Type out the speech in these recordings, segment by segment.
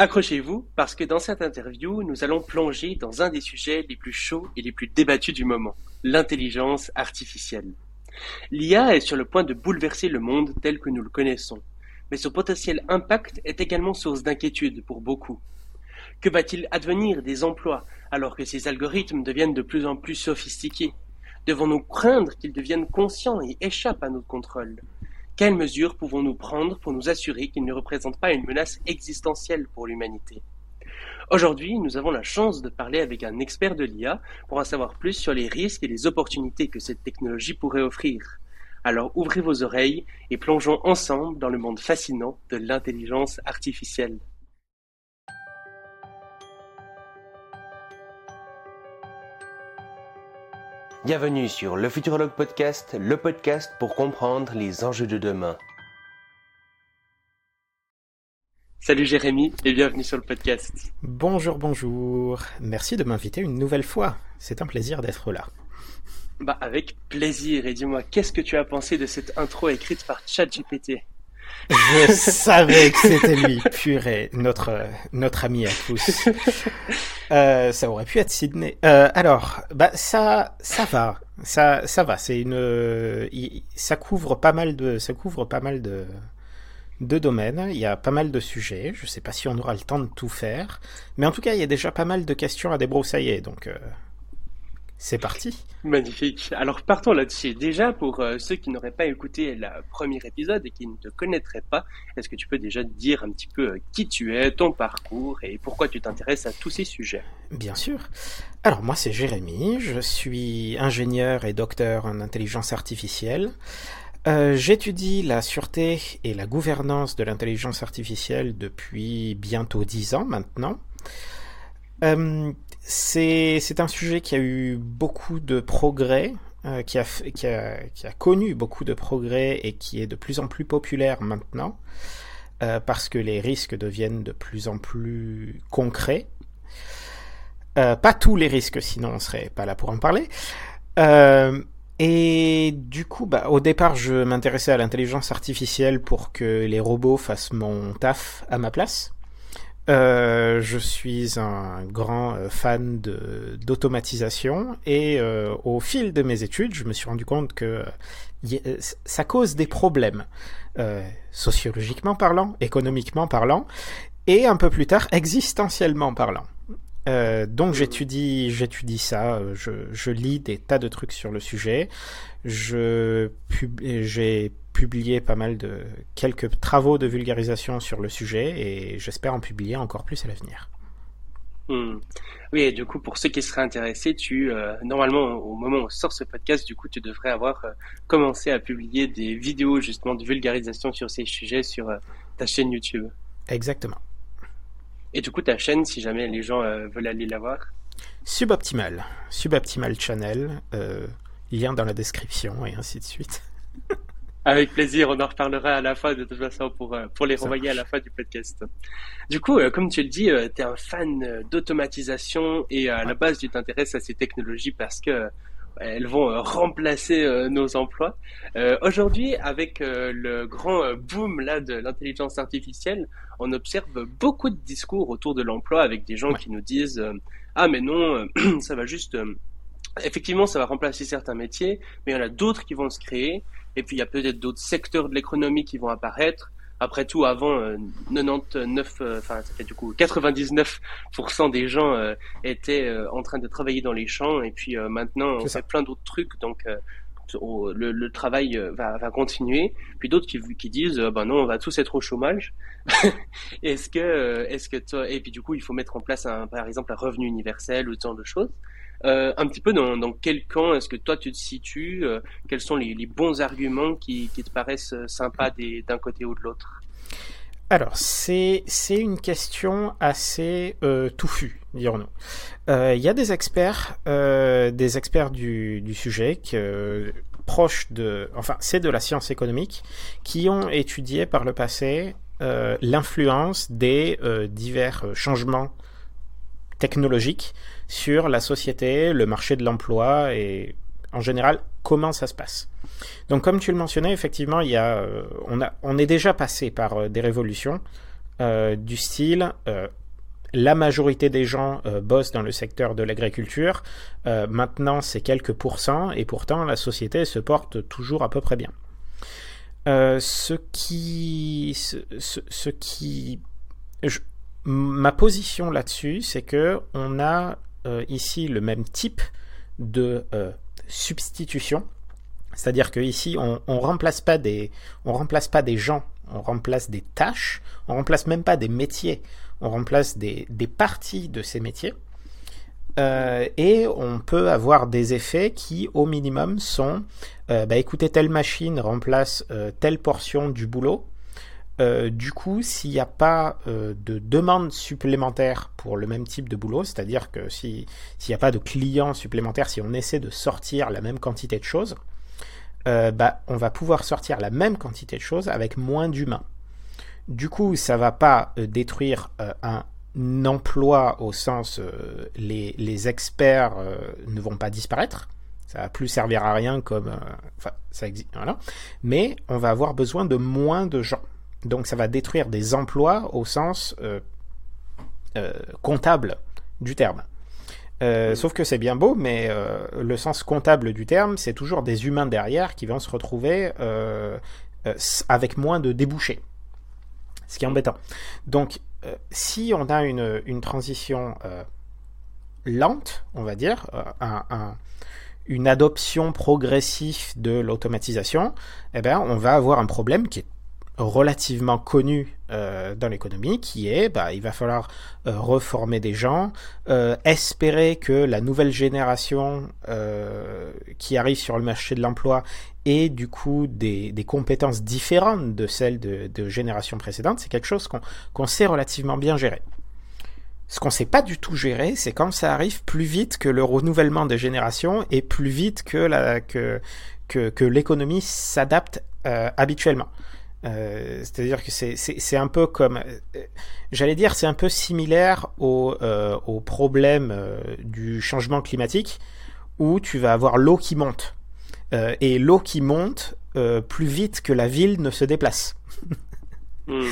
Accrochez-vous parce que dans cette interview, nous allons plonger dans un des sujets les plus chauds et les plus débattus du moment, l'intelligence artificielle. L'IA est sur le point de bouleverser le monde tel que nous le connaissons, mais son potentiel impact est également source d'inquiétude pour beaucoup. Que va-t-il advenir des emplois alors que ces algorithmes deviennent de plus en plus sophistiqués? Devons-nous craindre qu'ils deviennent conscients et échappent à notre contrôle? Quelles mesures pouvons-nous prendre pour nous assurer qu'ils ne représentent pas une menace existentielle pour l'humanité? Aujourd'hui, nous avons la chance de parler avec un expert de l'IA pour en savoir plus sur les risques et les opportunités que cette technologie pourrait offrir. Alors ouvrez vos oreilles et plongeons ensemble dans le monde fascinant de l'intelligence artificielle. Bienvenue sur le Futurologue Podcast, le podcast pour comprendre les enjeux de demain. Salut Jérémy et bienvenue sur le podcast. Bonjour, bonjour. Merci de m'inviter une nouvelle fois. C'est un plaisir d'être là. Bah avec plaisir. Et dis-moi, qu'est-ce que tu as pensé de cette intro écrite par ChatGPT? Je savais que c'était lui, purée, notre, notre ami à tous. Euh, ça aurait pu être Sydney. Euh, alors, bah ça, ça va, ça, ça va. C'est une, ça couvre pas mal de, ça couvre pas mal de, de domaines. Il y a pas mal de sujets. Je sais pas si on aura le temps de tout faire, mais en tout cas, il y a déjà pas mal de questions à débroussailler. Donc, euh, c'est parti. Magnifique. Alors partons là-dessus. Déjà, pour euh, ceux qui n'auraient pas écouté le premier épisode et qui ne te connaîtraient pas, est-ce que tu peux déjà dire un petit peu euh, qui tu es, ton parcours et pourquoi tu t'intéresses à tous ces sujets? Bien sûr. Alors moi c'est Jérémy, je suis ingénieur et docteur en intelligence artificielle. Euh, j'étudie la sûreté et la gouvernance de l'intelligence artificielle depuis bientôt dix ans maintenant. Euh, c'est un sujet qui a eu beaucoup de progrès, euh, qui, a, connu beaucoup de progrès et qui est de plus en plus populaire maintenant, euh, parce que les risques deviennent de plus en plus concrets. Pas tous les risques, sinon on serait pas là pour en parler. Et du coup, bah, au départ, je m'intéressais à l'intelligence artificielle pour que les robots fassent mon taf à ma place. Euh, je suis un grand euh, fan d'automatisation et euh, au fil de mes études, je me suis rendu compte que ça cause des problèmes, sociologiquement parlant, économiquement parlant, et un peu plus tard, existentiellement parlant. donc j'étudie, j'étudie ça, je, je, lis des tas de trucs sur le sujet, je j'ai publié pas mal de quelques travaux de vulgarisation sur le sujet et j'espère en publier encore plus à l'avenir. Hmm. Oui, et du coup, pour ceux qui seraient intéressés, tu euh, normalement au moment où on sort ce podcast, du coup, tu devrais avoir euh, commencé à publier des vidéos justement de vulgarisation sur ces sujets sur euh, ta chaîne YouTube. Exactement. Et du coup, ta chaîne, si jamais les gens veulent aller la voir? Suboptimal, Suboptimal Channel, lien dans la description et ainsi de suite. Avec plaisir, on en reparlera à la fin de toute façon pour, euh, pour les renvoyer à la fin du podcast. Du coup, euh, comme tu le dis, euh, tu es un fan d'automatisation et à la base tu t'intéresses à ces technologies parce que elles vont remplacer nos emplois. Aujourd'hui, avec le grand boom là de l'intelligence artificielle, on observe beaucoup de discours autour de l'emploi avec des gens qui nous disent ah mais non, ça va juste effectivement ça va remplacer certains métiers, mais il y en a d'autres qui vont se créer et puis il y a peut-être d'autres secteurs de l'économie qui vont apparaître. Après tout, avant, 99, euh, euh, enfin, du coup 99% des gens euh, étaient en train de travailler dans les champs, et puis maintenant, on fait plein d'autres trucs, donc le, le, travail va, va continuer. Puis d'autres qui, qui disent, ben non, on va tous être au chômage. est-ce que, est-ce que toi, et puis du coup, il faut mettre en place un, par exemple, un revenu universel ou ce genre de choses. Euh, un petit peu dans, quel camp est-ce que toi tu te situes euh, Quels sont les, bons arguments qui, te paraissent euh, sympas d'un côté ou de l'autre? Alors, c'est une question assez touffue, dirons-nous. Il y a des experts, des experts du, sujet proches de, enfin, c'est de la science économique, qui ont étudié par le passé l'influence des divers changements technologiques sur la société, le marché de l'emploi et en général comment ça se passe. Donc comme tu le mentionnais, effectivement, il y a, euh, on, a, on est déjà passé par euh, des révolutions du style la majorité des gens bossent dans le secteur de l'agriculture. maintenant, c'est quelques pourcents et pourtant la société se porte toujours à peu près bien. ce qui, ce, qui, ma position là-dessus, c'est que on a ici le même type de substitution c'est-à-dire qu'ici, on ne remplace, pas des, on remplace pas des gens, on remplace des tâches, on remplace même pas des métiers, on remplace des, des parties de ces métiers. Euh, et on peut avoir des effets qui, au minimum, sont euh, bah, écoutez, telle machine remplace euh, telle portion du boulot. Du coup, s'il n'y a pas de demande supplémentaire pour le même type de boulot, c'est-à-dire que s'il n'y a pas de clients supplémentaires, si on essaie de sortir la même quantité de choses, euh, bah, on va pouvoir sortir la même quantité de choses avec moins d'humains. Du coup, ça va pas euh, détruire euh, un emploi au sens les, les, experts ne vont pas disparaître. Ça va plus servir à rien comme ça existe voilà. Mais on va avoir besoin de moins de gens. Donc ça va détruire des emplois au sens comptable du terme. Euh, sauf que c'est bien beau, mais euh, le sens comptable du terme, c'est toujours des humains derrière qui vont se retrouver euh, avec moins de débouchés. Ce qui est embêtant. Donc, si on a une, une transition lente, on va dire, une adoption progressive de l'automatisation, eh ben, on va avoir un problème qui est relativement connu euh, dans l'économie, qui est, bah, il va falloir euh, reformer des gens, euh, espérer que la nouvelle génération qui arrive sur le marché de l'emploi ait du coup des, des, compétences différentes de celles de, de générations précédentes, c'est quelque chose qu'on sait relativement bien gérer. Ce qu'on sait pas du tout gérer, c'est quand ça arrive plus vite que le renouvellement des générations et plus vite que la que que, que l'économie s'adapte habituellement. Euh, c'est-à-dire que c'est un peu comme, euh, j'allais dire, c'est un peu similaire au, euh, au problème du changement climatique où tu vas avoir l'eau qui monte. et l'eau qui monte plus vite que la ville ne se déplace. Hmm.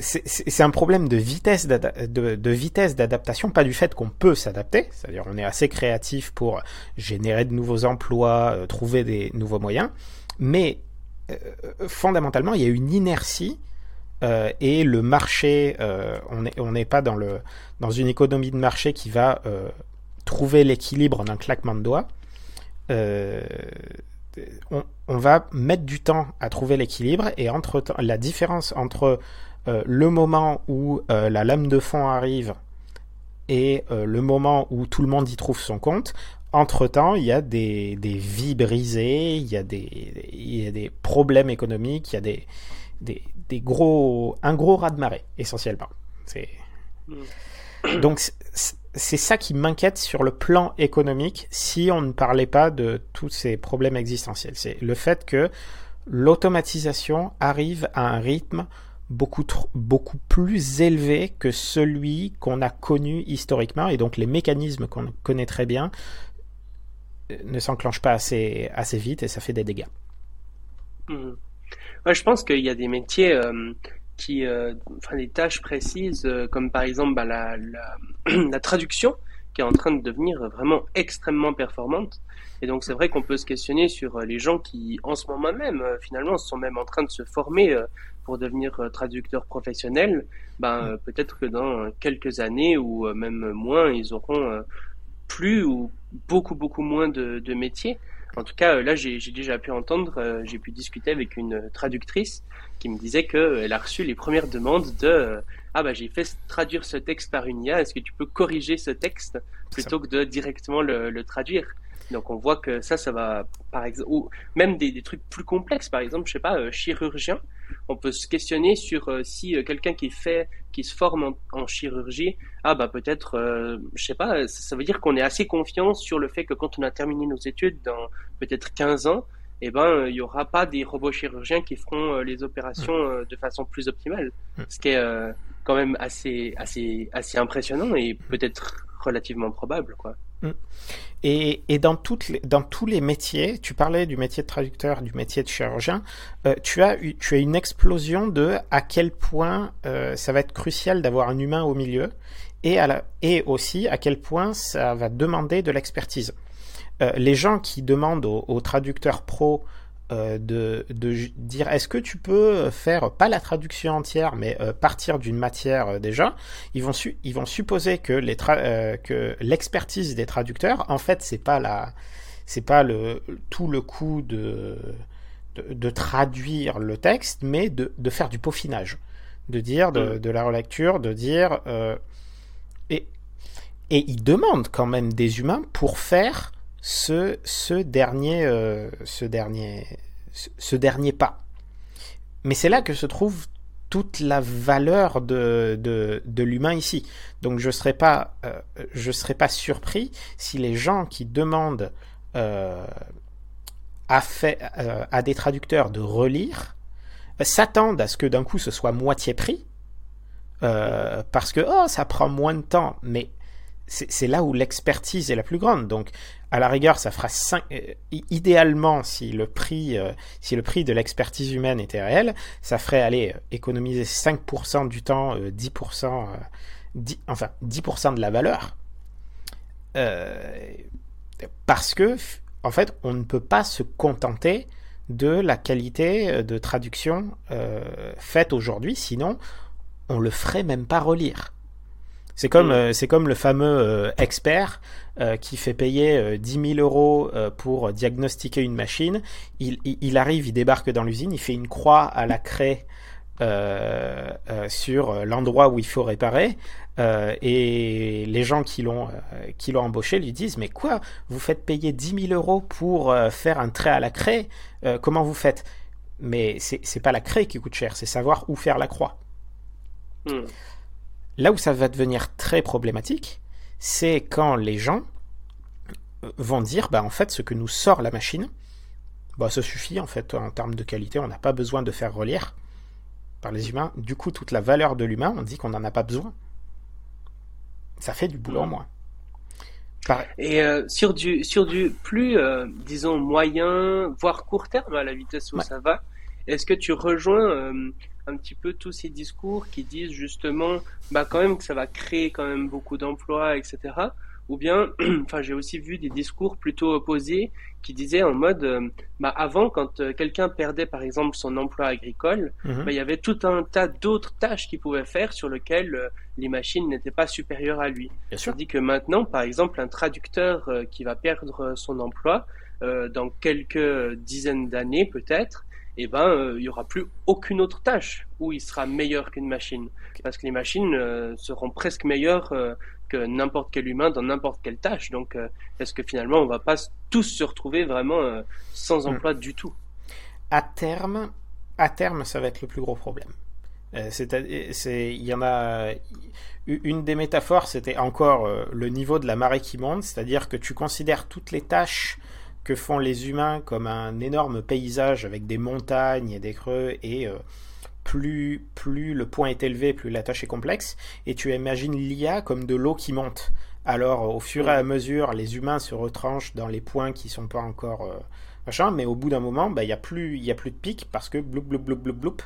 c'est un problème de vitesse de, de vitesse d'adaptation, pas du fait qu'on peut s'adapter, c'est-à-dire on est assez créatif pour générer de nouveaux emplois, trouver des nouveaux moyens, mais euh, fondamentalement, il y a une inertie euh, et le marché, euh, on n'est pas dans, une économie de marché qui va trouver l'équilibre en un claquement de doigts. On, on, va mettre du temps à trouver l'équilibre et entre la différence entre le moment où la lame de fond arrive et le moment où tout le monde y trouve son compte, entre-temps, il y a des, des, vies brisées, il y a des, il y a des problèmes économiques, il y a des, des, des gros, un gros raz-de-marée, essentiellement. C'est... Mm. Donc, c'est ça qui m'inquiète sur le plan économique si on ne parlait pas de tous ces problèmes existentiels. C'est le fait que l'automatisation arrive à un rythme beaucoup, beaucoup plus élevé que celui qu'on a connu historiquement et donc les mécanismes qu'on connaît très bien ne s'enclenche pas assez, assez vite et ça fait des dégâts. Mmh. je pense qu'il y a des métiers euh, qui, euh, enfin des tâches précises, euh, comme par exemple bah, la, la, traduction, qui est en train de devenir vraiment extrêmement performante. Et donc c'est vrai qu'on peut se questionner sur les gens qui, en ce moment même, finalement, sont même en train de se former pour devenir traducteurs professionnels. Ben, peut-être que dans quelques années ou même moins, ils auront plus ou beaucoup beaucoup moins de, de métiers. En tout cas, là, j'ai déjà pu entendre, euh, j'ai pu discuter avec une traductrice qui me disait qu'elle a reçu les premières demandes de euh, ah bah j'ai fait traduire ce texte par une IA, est-ce que tu peux corriger ce texte plutôt que de directement le, le traduire? Donc on voit que ça, ça va, par exemple, ou même des, des, trucs plus complexes, par exemple, je sais pas, euh, chirurgien. On peut se questionner sur euh, si euh, quelqu'un qui fait, qui se forme en, chirurgie, ah bah peut-être, je sais pas, ça, veut dire qu'on est assez confiant sur le fait que quand on a terminé nos études dans peut-être 15 ans, eh ben il y aura pas des robots chirurgiens qui feront les opérations de façon plus optimale, ce qui est quand même assez assez assez impressionnant et peut-être relativement probable quoi. Mm. Et, et dans, toutes dans tous les métiers, tu parlais du métier de traducteur, du métier de chirurgien, euh, tu, as, tu as une explosion de à quel point euh, ça va être crucial d'avoir un humain au milieu et, à la, et aussi à quel point ça va demander de l'expertise. Euh, les gens qui demandent aux, aux traducteurs pro euh, de, dire est-ce que tu peux faire pas la traduction entière mais euh, partir d'une matière euh, déjà ils vont su- ils vont supposer que les tra- euh, que l'expertise des traducteurs en fait c'est pas la c'est pas le tout le coup de de, de traduire le texte mais de, de faire du peaufinage. De dire de, de la relecture de dire euh, et et ils demandent quand même des humains pour faire ce, ce dernier euh, ce dernier ce, dernier pas. Mais c'est là que se trouve toute la valeur de, de, de l'humain ici. Donc je serais pas euh, serais pas surpris si les gens qui demandent euh, à, euh, à des traducteurs de relire euh, s'attendent à ce que d'un coup ce soit moitié prix euh, parce que oh ça prend moins de temps mais c'est là où l'expertise est la plus grande. Donc, à la rigueur, ça fera 5, idéalement, si le prix, euh, si le prix de l'expertise humaine était réel, ça ferait aller euh, économiser 5% du temps, euh, 10%, euh, 10, enfin 10% de la valeur. Euh, parce que, en fait, on ne peut pas se contenter de la qualité euh, de traduction euh, faite aujourd'hui, sinon on le ferait même pas relire. C'est comme, Mm. euh, c'est comme le fameux euh, expert euh, qui fait payer euh, 10 000 euros pour diagnostiquer une machine. Il, il, il arrive, il débarque dans l'usine, il fait une croix à la craie euh, euh, sur l'endroit où il faut réparer. euh, et les gens qui l'ont qui l'ont embauché lui disent mais quoi vous faites payer 10 000 euros pour faire un trait à la craie comment vous faites? Mais c'est pas la craie qui coûte cher c'est savoir où faire la croix Hmm. Là où ça va devenir très problématique, c'est quand les gens euh, vont dire, bah en fait, ce que nous sort la machine, bah ça suffit en fait en termes de qualité, on n'a pas besoin de faire relire par les humains. Du coup, toute la valeur de l'humain, on dit qu'on n'en a pas besoin. Ça fait du boulot en moins. Et euh, sur du sur du plus euh, disons moyen voire court terme à la vitesse où Ouais. ça va, est-ce que tu rejoins euh, un petit peu tous ces discours qui disent justement bah quand même que ça va créer quand même beaucoup d'emplois etc. Ou bien enfin j'ai aussi vu des discours plutôt opposés qui disaient en mode euh, bah avant quand euh, quelqu'un perdait par exemple son emploi agricole Mhm. bah, il y avait tout un tas d'autres tâches qu'il pouvait faire sur lesquelles euh, les machines n'étaient pas supérieures à lui. Bien sûr. dis que maintenant, par exemple, un traducteur qui va perdre son emploi euh, dans quelques dizaines d'années peut-être, eh ben, euh, il y aura plus aucune autre tâche où il sera meilleur qu'une machine, parce que les machines euh, seront presque meilleures euh, que n'importe quel humain dans n'importe quelle tâche. Donc, est-ce que finalement, on va pas tous se retrouver vraiment sans Mm. emploi du tout? à terme, à terme, ça va être le plus gros problème. Il y en a une des métaphores, c'était encore le niveau de la marée qui monte, c'est-à-dire que tu considères toutes les tâches que font les humains comme un énorme paysage avec des montagnes et des creux et euh, plus, plus le point est élevé, plus la tâche est complexe, et tu imagines l'IA comme de l'eau qui monte. Alors, au fur et à mesure, les humains se retranchent dans les points qui sont pas encore euh, machin, mais au bout d'un moment, bah, il n'y a, plus- il y a plus de pic parce que bloup, bloup, bloup, bloup, bloup,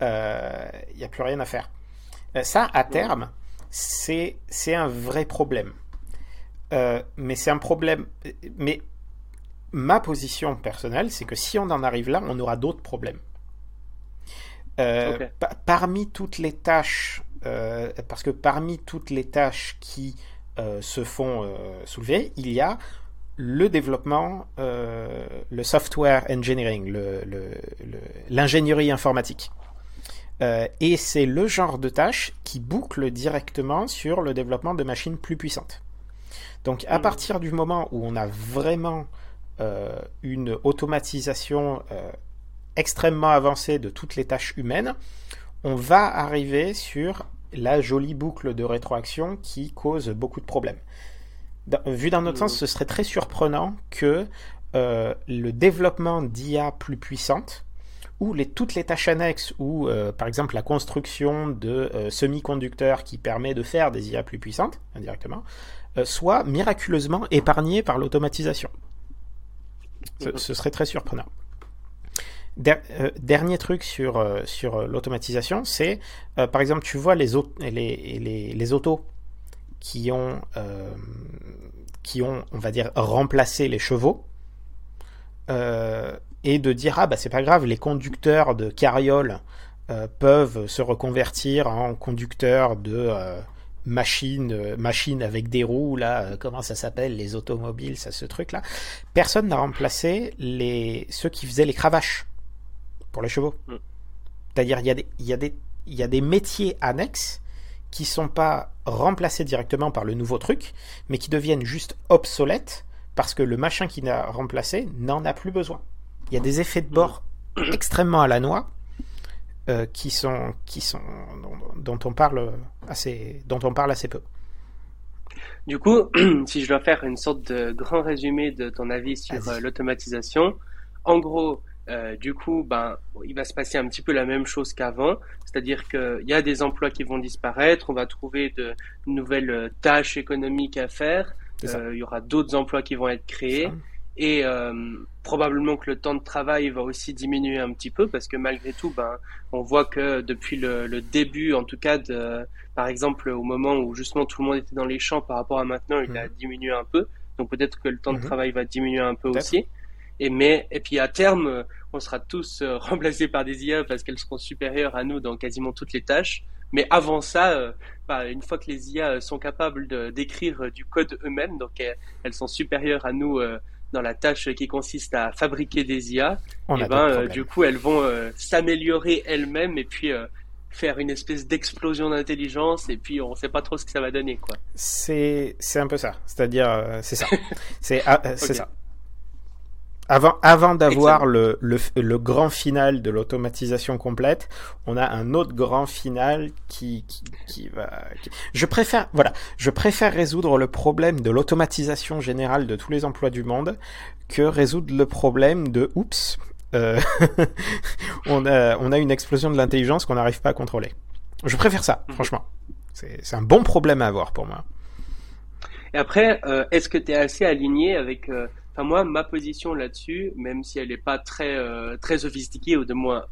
euh, il n'y a plus rien à faire. Ça, à terme, c'est c'est un vrai problème. Euh, mais c'est un problème. Mais ma position personnelle, c'est que si on en arrive là, on aura d'autres problèmes. Euh, pa- parmi toutes les tâches, euh, parce que parmi toutes les tâches qui euh, se font soulever, il y a le développement, le software engineering, le- le- le- l'ingénierie informatique. Et c'est le genre de tâche qui boucle directement sur le développement de machines plus puissantes. Donc à Mhm. partir du moment où on a vraiment une automatisation euh, extrêmement avancée de toutes les tâches humaines, on va arriver sur la jolie boucle de rétroaction qui cause beaucoup de problèmes. Vu d'un autre sens, ce serait très surprenant que euh, le développement d'IA plus puissante ou les, toutes les tâches annexes, ou par exemple la construction de semi-conducteurs qui permet de faire des IA plus puissantes, indirectement, soient miraculeusement épargnées par l'automatisation. Ce, serait très surprenant. Euh, dernier truc sur, euh, sur euh, l'automatisation, c'est par exemple, tu vois les, les, les, les autos qui ont, qui ont, on va dire, remplacé les chevaux, et de dire ah bah c'est pas grave, les conducteurs de carrioles peuvent se reconvertir en conducteurs de machines machine avec des roues, là, comment ça s'appelle, les automobiles, ça, ce truc-là. Personne n'a remplacé les, ceux qui faisaient les cravaches pour les chevaux. Mm. C'est-à-dire, il y, a des, il, y a des, il y a des métiers annexes qui sont pas remplacés directement par le nouveau truc, mais qui deviennent juste obsolètes parce que le machin qui n'a remplacé n'en a plus besoin. Il y a des effets de bord mm. extrêmement à la noix euh, qui sont, qui sont dont, on parle assez, dont on parle assez peu. Du coup, si je dois faire une sorte de grand résumé de ton avis sur euh, l'automatisation, en gros, euh, du coup, ben, il va se passer un petit peu la même chose qu'avant, c'est-à-dire qu'il y a des emplois qui vont disparaître, on va trouver de nouvelles tâches économiques à faire, euh, il y aura d'autres emplois qui vont être créés, et probablement que le temps de travail va aussi diminuer un petit peu, parce que malgré tout, ben, on voit que depuis le, début, en tout cas, de, par exemple, au moment où justement tout le monde était dans les champs par rapport à maintenant, il a mhm. diminué un peu, donc peut-être que le temps de mhm. travail va diminuer un peu aussi. Et mais et puis à terme, on sera tous euh, remplacés par des IA parce qu'elles seront supérieures à nous dans quasiment toutes les tâches. Mais avant ça, euh, bah, une fois que les IA sont capables d'écrire du code eux-mêmes, donc elles sont supérieures à nous euh, dans la tâche qui consiste à fabriquer des IA, et ben, du coup elles vont s'améliorer elles-mêmes et puis faire une espèce d'explosion d'intelligence et puis on sait pas trop ce que ça va donner quoi. C'est un peu ça, c'est-à-dire c'est ça. c'est ah, c'est ça. Avant, avant d'avoir le, le, le, grand final de l'automatisation complète, on a un autre grand final qui, qui, qui va. Je préfère, voilà, je préfère résoudre le problème de l'automatisation générale de tous les emplois du monde que résoudre le problème de oups, euh, on a on a une explosion de l'intelligence qu'on n'arrive pas à contrôler. Je préfère ça, mhm. franchement. C'est un bon problème à avoir pour moi. Et après, euh, est-ce que tu es assez aligné avec euh, Enfin, moi, ma position là-dessus, même si elle n'est pas très, euh, très sophistiquée, ou de moins,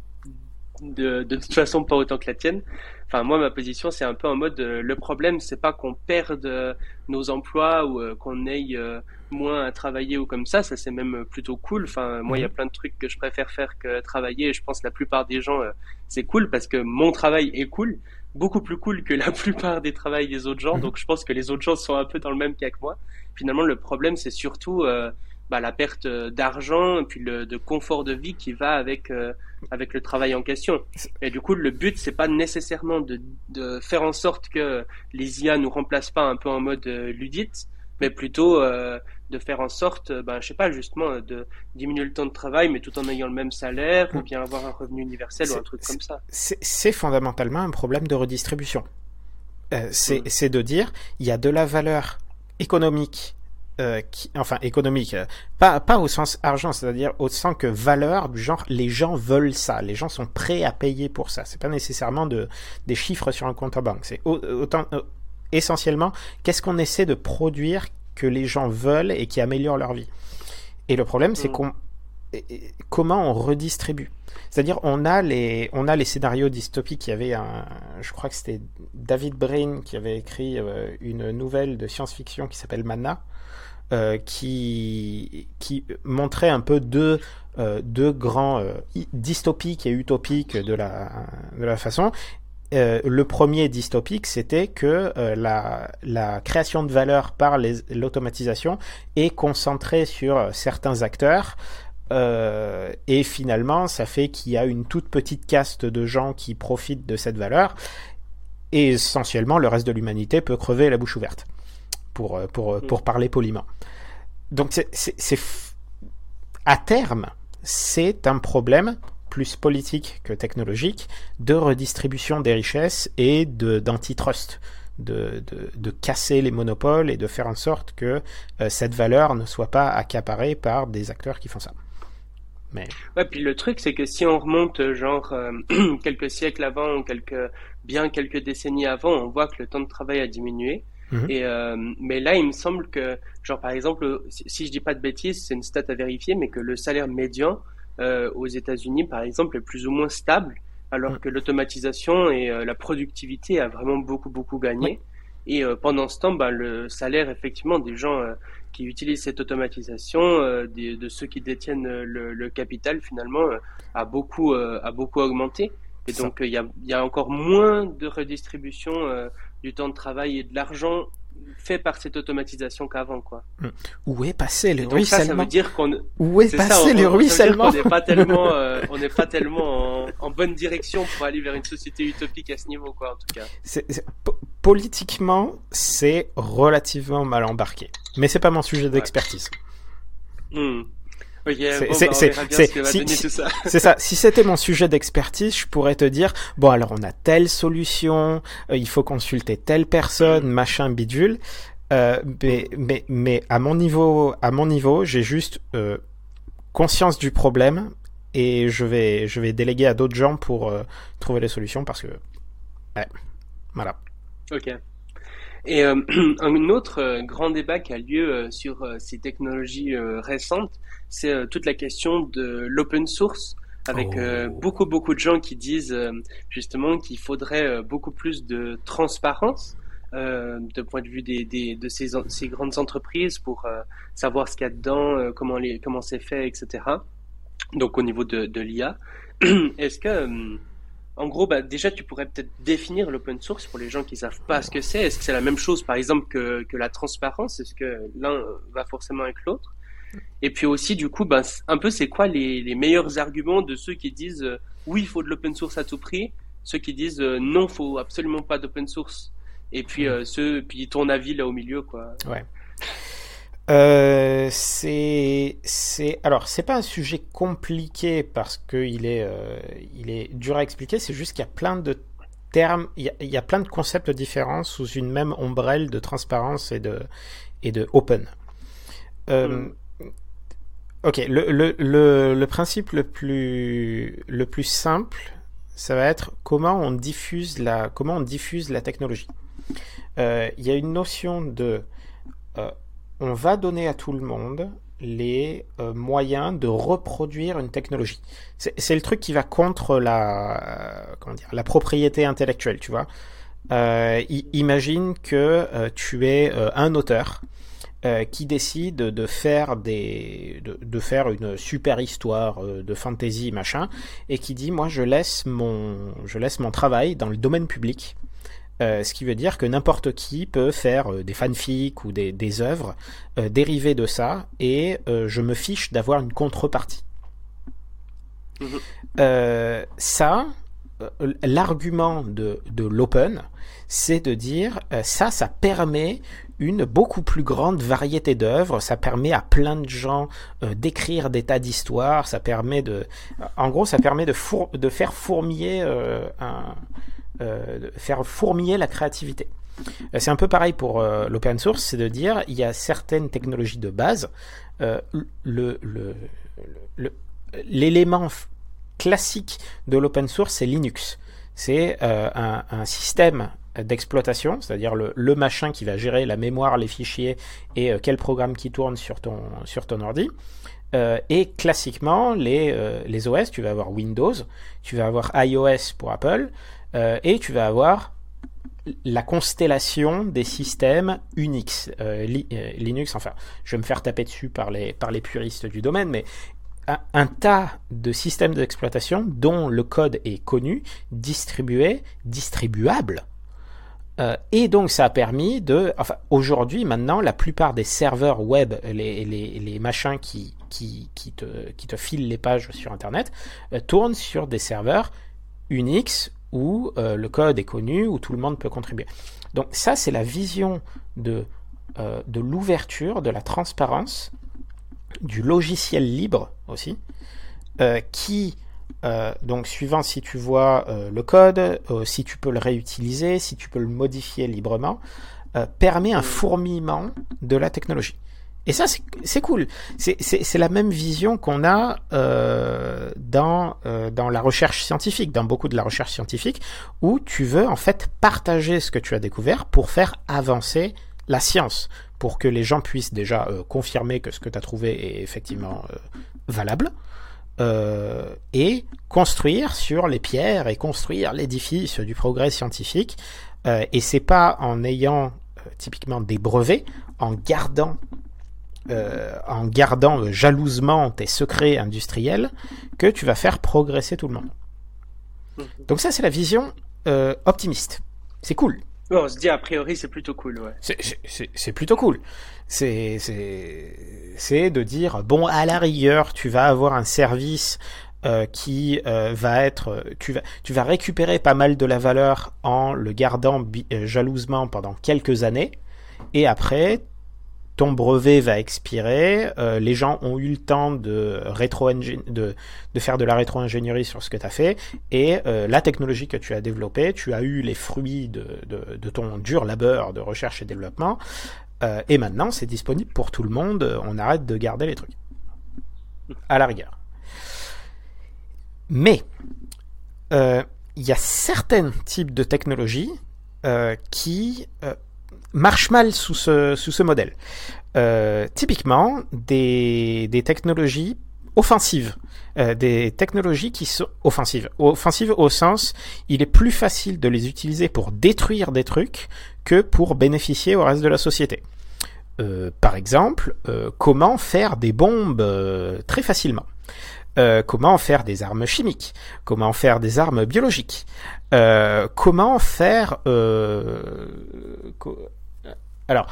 de, de toute façon pas autant que la tienne. Enfin, moi, ma position, c'est un peu en mode, euh, le problème, c'est pas qu'on perde euh, nos emplois ou qu'on ait moins à travailler ou comme ça. Ça, c'est même plutôt cool. Enfin, moi, il y a mhm. plein de trucs que je préfère faire que travailler. Et je pense que la plupart des gens, c'est cool parce que mon travail est cool beaucoup plus cool que la plupart des travails des autres gens. Mhm. Donc je pense que les autres gens sont un peu dans le même cas que moi. Finalement, le problème, c'est surtout bah, la perte d'argent et puis le de confort de vie qui va avec euh, avec le travail en question. Et du coup, le but c'est pas nécessairement de, de faire en sorte que les IA nous remplacent pas un peu en mode euh, ludite, mais plutôt euh, de faire en sorte, ben, je sais pas, justement, de diminuer le temps de travail, mais tout en ayant le même salaire, ou bien avoir un revenu universel ou un truc comme ça. C'est fondamentalement un problème de redistribution. Euh, c'est mm. de dire, il y a de la valeur économique euh, enfin économique, euh, pas, pas au sens argent, c'est-à-dire au sens que valeur du genre les gens veulent ça, les gens sont prêts à payer pour ça. C'est pas nécessairement de, des chiffres sur un compte en banque. C'est autant euh, essentiellement qu'est-ce qu'on essaie de produire que les gens veulent et qui améliore leur vie. Et le problème, c'est mm. qu'on comment on redistribue. C'est-à-dire, on a les, on a les scénarios dystopiques. Il y avait un, je crois que c'était David Brain qui avait écrit une nouvelle de science-fiction qui s'appelle Mana, euh, qui, qui montrait un peu deux, euh, deux grands euh, dystopiques et utopiques de la, de la façon. le premier dystopique, c'était que la, la création de valeur par l'automatisation est concentrée sur certains acteurs. et finalement, ça fait qu'il y a une toute petite caste de gens qui profitent de cette valeur. Et essentiellement, le reste de l'humanité peut crever la bouche ouverte pour, euh, pour, euh, pour parler poliment. Donc c'est à terme, c'est un problème plus politique que technologique de redistribution des richesses et d'antitrust. De, de, de, casser les monopoles et de faire en sorte que euh, cette valeur ne soit pas accaparée par des acteurs qui font ça. Mais... Ouais, puis le truc, c'est que si on remonte genre quelques siècles avant, quelques bien quelques décennies avant, on voit que le temps de travail a diminué. Mhm. Et mais là, il me semble que, genre par exemple, si je dis pas de bêtises, c'est une stat à vérifier, mais que le salaire médian aux États-Unis, par exemple, est plus ou moins stable alors mm. que l'automatisation et euh, la productivité a vraiment beaucoup beaucoup gagné. Et euh, pendant ce temps, ben, le salaire effectivement des gens euh, qui utilisent cette automatisation, de ceux qui détiennent le, capital finalement, a beaucoup a beaucoup augmenté. Et donc il y a, y a encore moins de redistribution du temps de travail et de l'argent fait par cette automatisation qu'avant, quoi. Hmm. Où est passé le ruissellement ça, ça veut dire qu'on où est, passé le ruissellement On n'est pas tellement, euh, on n'est pas tellement en, bonne direction pour aller vers une société utopique à ce niveau, quoi, en tout cas. politiquement, c'est relativement mal embarqué, mais c'est pas mon sujet d'expertise. Hmm. C'est ça. Si c'était mon sujet d'expertise, je pourrais te dire bon alors on a telle solution, euh, il faut consulter telle personne, mm. machin bidule. Euh, mais, mais, mais à mon niveau, à mon niveau, j'ai juste euh, conscience du problème et je vais, je vais déléguer à d'autres gens pour trouver les solutions parce que, ouais, voilà. Ok. Et un autre grand débat qui a lieu sur ces technologies récentes, c'est euh, toute la question de l'open source avec euh, oh. beaucoup beaucoup de gens qui disent euh, justement qu'il faudrait beaucoup plus de transparence de point de vue des, des de ces, ces, grandes entreprises pour savoir ce qu'il y a dedans, comment les comment c'est fait, etc. Donc au niveau de, de l'IA, est-ce que en gros, bah, déjà, tu pourrais peut-être définir l'open source pour les gens qui savent pas ce que c'est. Est-ce que c'est la même chose, par exemple, que, que la transparence? Est-ce que l'un va forcément avec l'autre? Et puis aussi, du coup, ben, un peu, c'est quoi les, les, meilleurs arguments de ceux qui disent euh, oui, il faut de l'open source à tout prix, ceux qui disent euh, non, faut absolument pas d'open source. Et puis euh, ceux, puis ton avis là au milieu, quoi. Ouais. Euh, c'est, c'est, alors c'est pas un sujet compliqué parce que il est, il est dur à expliquer. C'est juste qu'il y a plein de termes, il y, a, il y, a, plein de concepts différents sous une même ombrelle de transparence et de et de open. Mm. Ok, le, le, le, le, principe le plus, le plus simple, ça va être comment on diffuse la, comment on diffuse la technologie. Euh, il y a une notion de euh, on va donner à tout le monde les euh, moyens de reproduire une technologie. C'est le truc qui va contre la, comment dire, la propriété intellectuelle, tu vois. imagine que tu es un auteur euh, qui décide de faire des de, faire une super histoire euh, de fantasy machin et qui dit moi je laisse mon je laisse mon travail dans le domaine public euh, ce qui veut dire que n'importe qui peut faire des fanfics ou des, des œuvres dérivées de ça et je me fiche d'avoir une contrepartie mhm. ça l'argument de, de l'open c'est de dire ça ça permet une beaucoup plus grande variété d'œuvres. Ça permet à plein de gens euh, d'écrire des tas d'histoires. Ça permet de, en gros, ça permet de, de faire fourmiller euh, un, euh, faire fourmiller la créativité. C'est un peu pareil pour l'open source, c'est de dire il y a certaines technologies de base. l'élément classique de l'open source, c'est Linux. C'est un, système d'exploitation, c'est-à-dire le, machin qui va gérer la mémoire, les fichiers et euh, quel programme qui tourne sur ton, sur ton ordi. Euh, et classiquement, les, euh, les OS, tu vas avoir Windows, tu vas avoir iOS pour Apple, et tu vas avoir la constellation des systèmes Unix, Linux, enfin, je vais me faire taper dessus par les, par les puristes du domaine, mais un, tas de systèmes d'exploitation dont le code est connu, distribué, distribuable, euh, et donc ça a permis de... Enfin, aujourd'hui, maintenant, la plupart des serveurs web, les, les, les machins qui, qui, qui, te, qui te filent les pages sur Internet, euh, tournent sur des serveurs Unix où euh, le code est connu, où tout le monde peut contribuer. Donc ça, c'est la vision de, de l'ouverture, de la transparence, du logiciel libre aussi, qui euh, donc suivant si tu vois euh, le code, euh, si tu peux le réutiliser, si tu peux le modifier librement, permet un fourmillement de la technologie. Et ça, c'est cool. C'est la même vision qu'on a euh, dans, euh, dans la recherche scientifique, dans beaucoup de la recherche scientifique, où tu veux en fait partager ce que tu as découvert pour faire avancer la science, pour que les gens puissent déjà euh, confirmer que ce que tu as trouvé est effectivement valable, et construire sur les pierres et construire l'édifice du progrès scientifique. Et c'est pas en ayant typiquement des brevets, en gardant euh, en gardant euh, jalousement tes secrets industriels, que tu vas faire progresser tout le monde. Mhm. Donc ça, c'est la vision euh, optimiste. C'est cool. on se dit, a priori, c'est plutôt cool. Ouais. C'est plutôt cool. C'est de dire, bon, à la rigueur, tu vas avoir un service euh, qui euh, va être, tu vas, tu vas récupérer pas mal de la valeur en le gardant jalousement pendant quelques années, et après, ton brevet va expirer, euh, les gens ont eu le temps de, faire de la rétro-ingénierie sur ce que tu as fait, et euh, la technologie que tu as développée, tu as eu les fruits de ton dur labeur de recherche et développement, euh, et maintenant c'est disponible pour tout le monde, on arrête de garder les trucs. À la rigueur. Mais, il y a certains types de technologies qui marche mal sous ce, sous ce modèle. Euh, typiquement, des, des technologies offensives. Euh, des technologies qui sont offensives. Offensives au sens, il est plus facile de les utiliser pour détruire des trucs que pour bénéficier au reste de la société. Euh, par exemple, comment faire des bombes très facilement comment faire des armes chimiques, comment faire des armes biologiques, comment faire alors,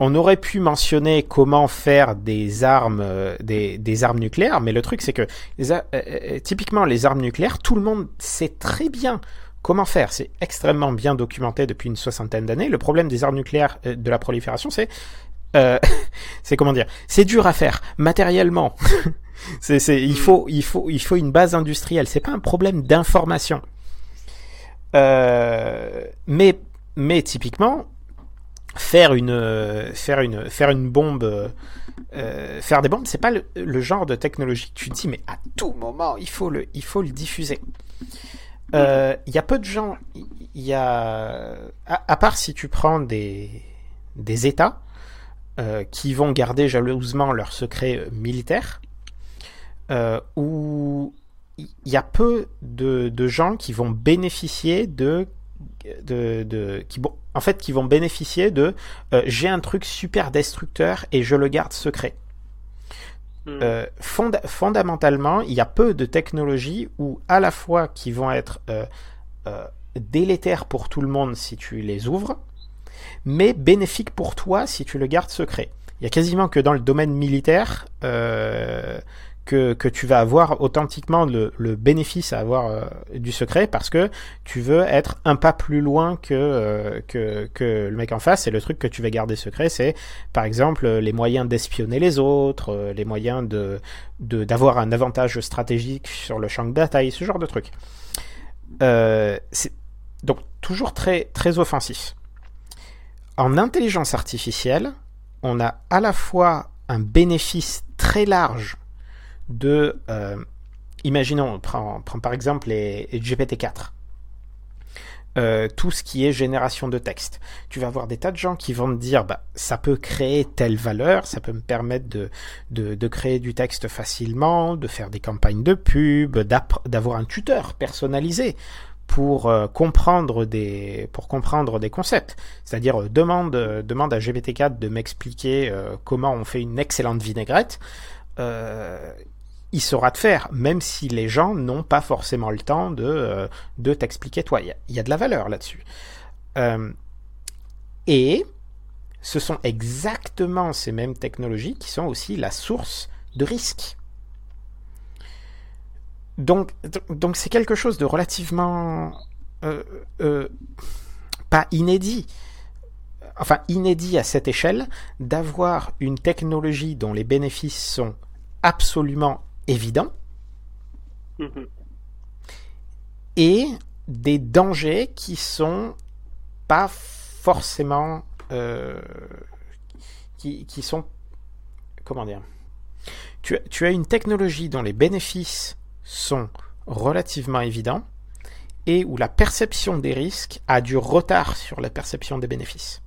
on aurait pu mentionner comment faire des armes, euh, des, armes nucléaires, mais le truc c'est que euh, euh, typiquement les armes nucléaires, tout le monde sait très bien comment faire. C'est extrêmement bien documenté depuis une soixantaine d'années. Le problème des armes nucléaires, de la prolifération, c'est c'est comment dire, c'est dur à faire matériellement. c'est, il faut, il faut, il faut une base industrielle. C'est pas un problème d'information. mais, mais typiquement, faire une faire une faire une bombe euh, faire des bombes c'est pas le, genre de technologie que tu dis mais à tout moment il faut le il faut le diffuser. Euh, il y a peu de gens il y a à, part si tu prends des des États euh, qui vont garder jalousement leurs secrets militaires où il y a peu de, de gens qui vont bénéficier de de, qui en fait qui vont bénéficier de euh, j'ai un truc super destructeur et je le garde secret. Hmm. Euh, fondamentalement, il y a peu de technologies où à la fois qui vont être euh, délétères pour tout le monde si tu les ouvres, mais bénéfiques pour toi si tu le gardes secret. Il y a quasiment que dans le domaine militaire que, tu vas avoir authentiquement le, bénéfice à avoir euh, du secret parce que tu veux être un pas plus loin euh, que, que, le mec en face et le truc que tu vas garder secret c'est par exemple les moyens d'espionner les autres, euh, les moyens d'avoir un avantage stratégique sur le champ de bataille, ce genre de truc. donc toujours très, très offensif. En intelligence artificielle, on a à la fois un bénéfice très large de, euh, imaginons, on prend, par exemple les, GPT-4. Euh, tout ce qui est génération de texte. Tu vas avoir des tas de gens qui vont te dire bah, ça peut créer telle valeur, ça peut me permettre de, de, créer du texte facilement, de faire des campagnes de pub, d'avoir un tuteur personnalisé pour euh, comprendre des pour comprendre des concepts. C'est-à-dire demande demande à GPT-4 de m'expliquer comment on fait une excellente vinaigrette il saura te faire, même si les gens n'ont pas forcément le temps de, euh, t'expliquer toi. Il y, a de la valeur là-dessus. Euh, et ce sont exactement ces mêmes technologies qui sont aussi la source de risques. Donc, donc c'est quelque chose de relativement euh, pas inédit, enfin inédit à cette échelle, d'avoir une technologie dont les bénéfices sont absolument évident mhm. et des dangers qui sont pas forcément euh, qui, qui, sont comment dire tu, tu as une technologie dont les bénéfices sont relativement évidents et où la perception des risques a du retard sur la perception des bénéfices.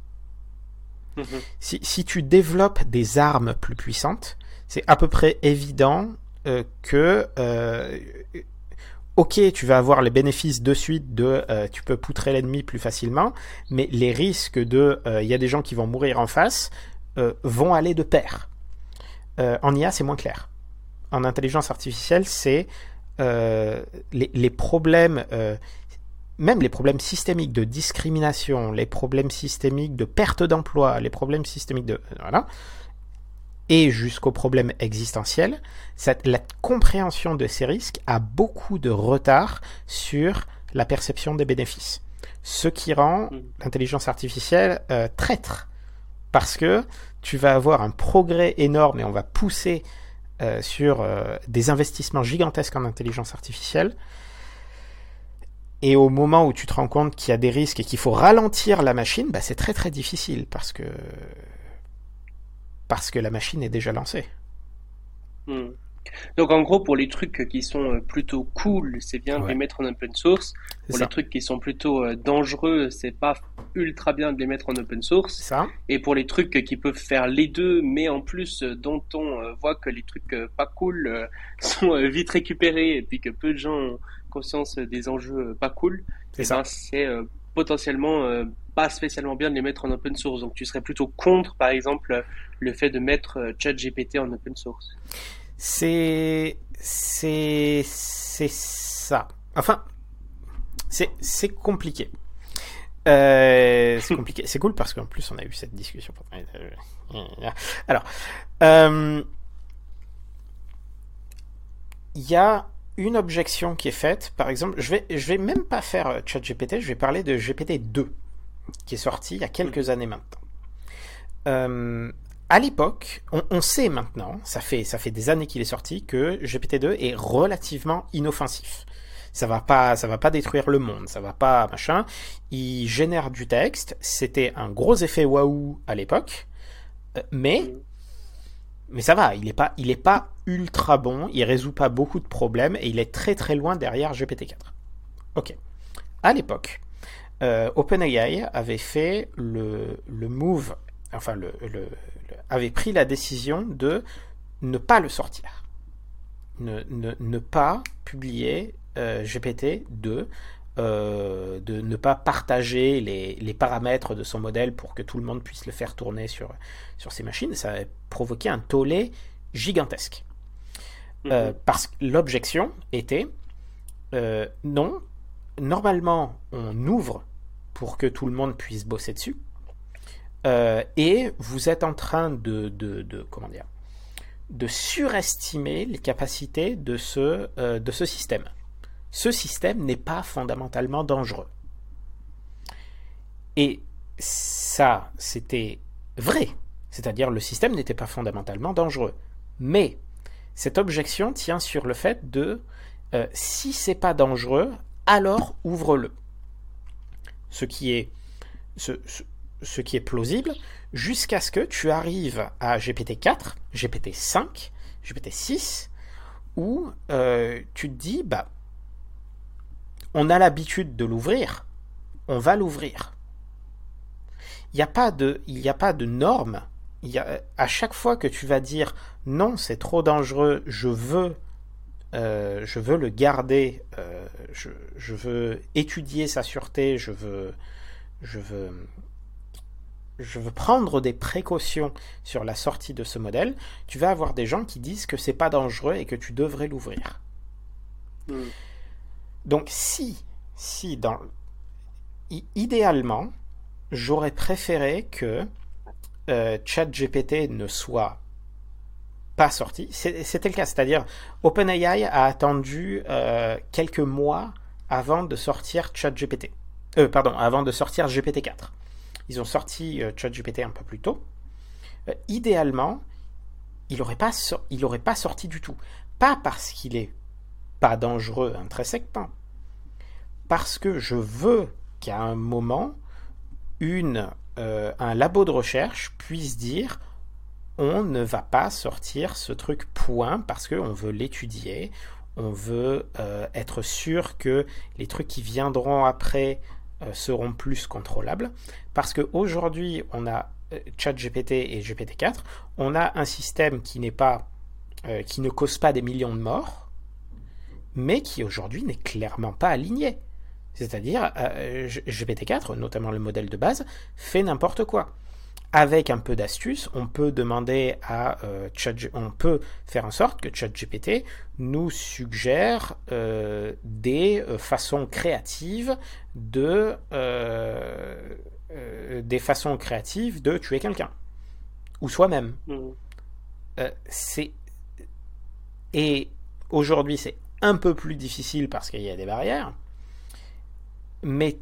Mhm. Si, si, tu développes des armes plus puissantes, c'est à peu près évident euh, que euh, ok, tu vas avoir les bénéfices de suite de euh, tu peux poutrer l'ennemi plus facilement, mais les risques de il y a des gens qui vont mourir en face vont aller de pair. en IA, c'est moins clair. En intelligence artificielle, c'est les, les, problèmes même les problèmes systémiques de discrimination, les problèmes systémiques de perte d'emploi, les problèmes systémiques de voilà, et jusqu'aux problèmes existentiels, la compréhension de ces risques a beaucoup de retard sur la perception des bénéfices. Ce qui rend mm. l'intelligence artificielle euh, traître. Parce que tu vas avoir un progrès énorme et on va pousser euh, sur euh, des investissements gigantesques en intelligence artificielle. Et au moment où tu te rends compte qu'il y a des risques et qu'il faut ralentir la machine, bah, c'est très très difficile parce que parce que la machine est déjà lancée. Hmm. Donc en gros, pour les trucs qui sont euh, plutôt cool, c'est bien de les mettre en open source. Pour les trucs qui sont plutôt euh, dangereux, c'est pas ultra bien de les mettre en open source. Ça. Et pour les trucs qui peuvent faire les deux, mais en plus euh, dont on voit que les trucs pas cool sont vite récupérés et puis que peu de gens ont conscience des enjeux pas cool, c'est eh ben, potentiellement pas spécialement bien de les mettre en open source. Donc tu serais plutôt contre, par exemple, le fait de mettre euh, ChatGPT en open source. C'est c'est c'est ça. Enfin, c'est compliqué. Euh, c'est compliqué. C'est cool parce qu'en plus on a eu cette discussion. Alors, euh, il y a une objection qui est faite. Par exemple, je vais je vais même pas faire ChatGPT. Je vais parler de GPT 2 qui est sorti il y a quelques années maintenant. À l'époque, on, sait maintenant, ça fait, ça fait des années qu'il est sorti, que GPT-2 est relativement inoffensif. Ça va pas, ça va pas détruire le monde, ça va pas machin. Il génère du texte. C'était un gros effet waouh à l'époque, euh, mais mais ça va. Il est pas, il est pas ultra bon. Il résout pas beaucoup de problèmes et il est très très loin derrière GPT-4. Ok. À l'époque, euh, OpenAI avait fait le, le move, enfin le, le, avait pris la décision de ne pas le sortir, ne, ne, ne pas publier euh, GPT-2, euh, de ne pas partager les, les, paramètres de son modèle pour que tout le monde puisse le faire tourner sur, sur ses machines. Ça a provoqué un tollé gigantesque. Mm-hmm. parce que l'objection était non, normalement on ouvre pour que tout le monde puisse bosser dessus. Euh, et vous êtes en train de, de, comment dire, de surestimer les capacités de ce, euh, de ce système. Ce système n'est pas fondamentalement dangereux. Et ça, c'était vrai. C'est-à-dire le système n'était pas fondamentalement dangereux. Mais cette objection tient sur le fait de euh, si c'est pas dangereux, alors ouvre-le ce qui est, ce, qui est plausible, jusqu'à ce que tu arrives à GPT-4, GPT-5, GPT-6, où euh, tu te dis, bah, on a l'habitude de l'ouvrir, on va l'ouvrir. Il n'y a pas de, il n'y a pas de norme. Il y a, à chaque fois que tu vas dire non, c'est trop dangereux, je veux euh, je le garder, euh, je, veux étudier sa sûreté, je veux, je veux, je veux prendre des précautions sur la sortie de ce modèle, tu vas avoir des gens qui disent que c'est pas dangereux et que tu devrais l'ouvrir. Hmm. Donc si, si dans, idéalement, j'aurais préféré que euh, ChatGPT ne soit pas sorti. C'était le cas, c'est-à-dire OpenAI a attendu euh, quelques mois avant de sortir ChatGPT. Euh, pardon, avant de sortir GPT-4. Ils ont sorti euh, ChatGPT un peu plus tôt. Euh, idéalement, il n'aurait pas, pas sorti du tout. Pas parce qu'il est pas dangereux intrinsèquement, parce que je veux qu'à un moment, une, un labo de recherche puisse dire on ne va pas sortir ce truc point parce qu'on veut l'étudier, on veut euh, être sûr que les trucs qui viendront après euh, seront plus contrôlables. Parce qu'aujourd'hui, on a euh, ChatGPT et GPT-4, on a un système qui n'est pas, qui ne cause pas des millions de morts, mais qui aujourd'hui n'est clairement pas aligné. C'est-à-dire, GPT-4, notamment le modèle de base, fait n'importe quoi avec un peu d'astuce, on peut demander à euh, on peut faire en sorte que ChatGPT nous suggère euh, des euh, façons créatives de des façons créatives de tuer quelqu'un ou soi-même. Mmh. c'est et aujourd'hui c'est un peu plus difficile parce qu'il y a des barrières, mais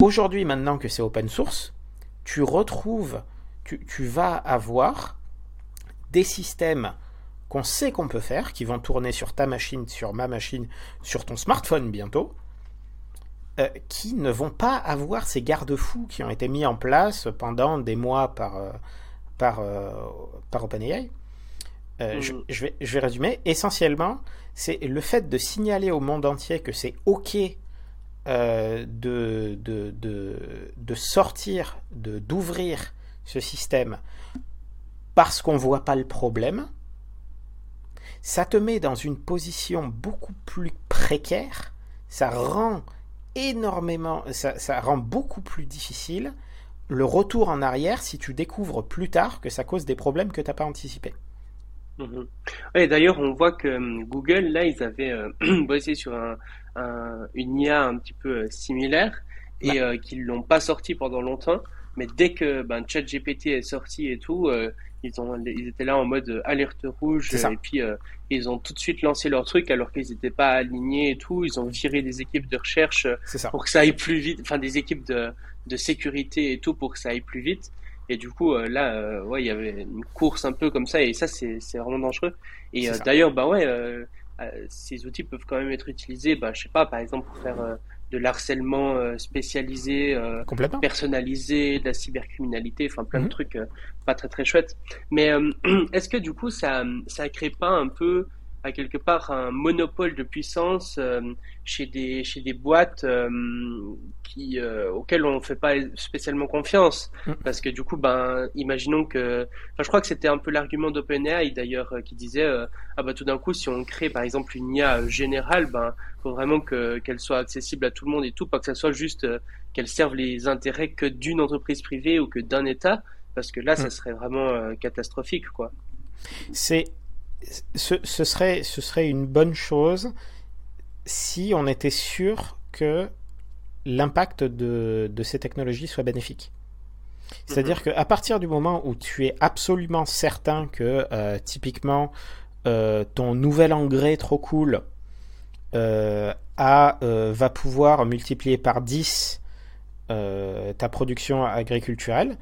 aujourd'hui maintenant que c'est open source tu retrouves, tu, vas avoir des systèmes qu'on sait qu'on peut faire, qui vont tourner sur ta machine, sur ma machine, sur ton smartphone bientôt, euh, qui ne vont pas avoir ces garde-fous qui ont été mis en place pendant des mois par, euh, par, euh, par OpenAI. Mm. je, vais, je vais résumer. Essentiellement, c'est le fait de signaler au monde entier que c'est OK euh, de, de, de, sortir, d'ouvrir ce système parce qu'on ne voit pas le problème, ça te met dans une position beaucoup plus précaire, ça rend énormément, ça, ça rend beaucoup plus difficile le retour en arrière si tu découvres plus tard que ça cause des problèmes que tu n'as pas anticipés. Mhm. d'ailleurs, on voit que hum, Google, là, ils avaient euh, bossé sur un, une IA un petit peu euh, similaire et euh, qu'ils l'ont pas sorti pendant longtemps. Mais dès que ben, ChatGPT est sorti et tout, ils, ont, ils étaient là en mode alerte rouge et puis ils ont tout de suite lancé leur truc alors qu'ils n'étaient pas alignés et tout. Ils ont viré des équipes de recherche pour que ça aille plus vite, enfin des équipes de, de sécurité et tout pour que ça aille plus vite. Et du coup, euh, là, euh, ouais, il y avait une course un peu comme ça, et ça, c'est vraiment dangereux. Et euh, d'ailleurs, bah ouais, ces outils peuvent quand même être utilisés, bah, je sais pas, par exemple, pour faire de l'harcèlement spécialisé, personnalisé, de la cybercriminalité, enfin plein de mhm. trucs pas très très chouettes. Mais est-ce que du coup, ça, ça crée pas un peu à quelque part un monopole de puissance euh, chez des chez des boîtes euh, qui euh, auxquelles on ne fait pas spécialement confiance mm. parce que du coup ben imaginons que enfin, je crois que c'était un peu l'argument d'OpenAI d'ailleurs qui disait ah bah tout d'un coup si on crée par exemple une IA générale ben faut vraiment que qu'elle soit accessible à tout le monde et tout pas que ça soit juste qu'elle serve les intérêts que d'une entreprise privée ou que d'un État parce que là ça mm. serait vraiment catastrophique quoi. C'est ce, ce, serait, ce serait une bonne chose si on était sûr que l'impact de, de, ces technologies soit bénéfique. C'est-à-dire mhm. qu'à partir du moment où tu es absolument certain que euh, typiquement euh, ton nouvel engrais trop cool euh, a, va pouvoir multiplier par 10 ta production agriculturelle,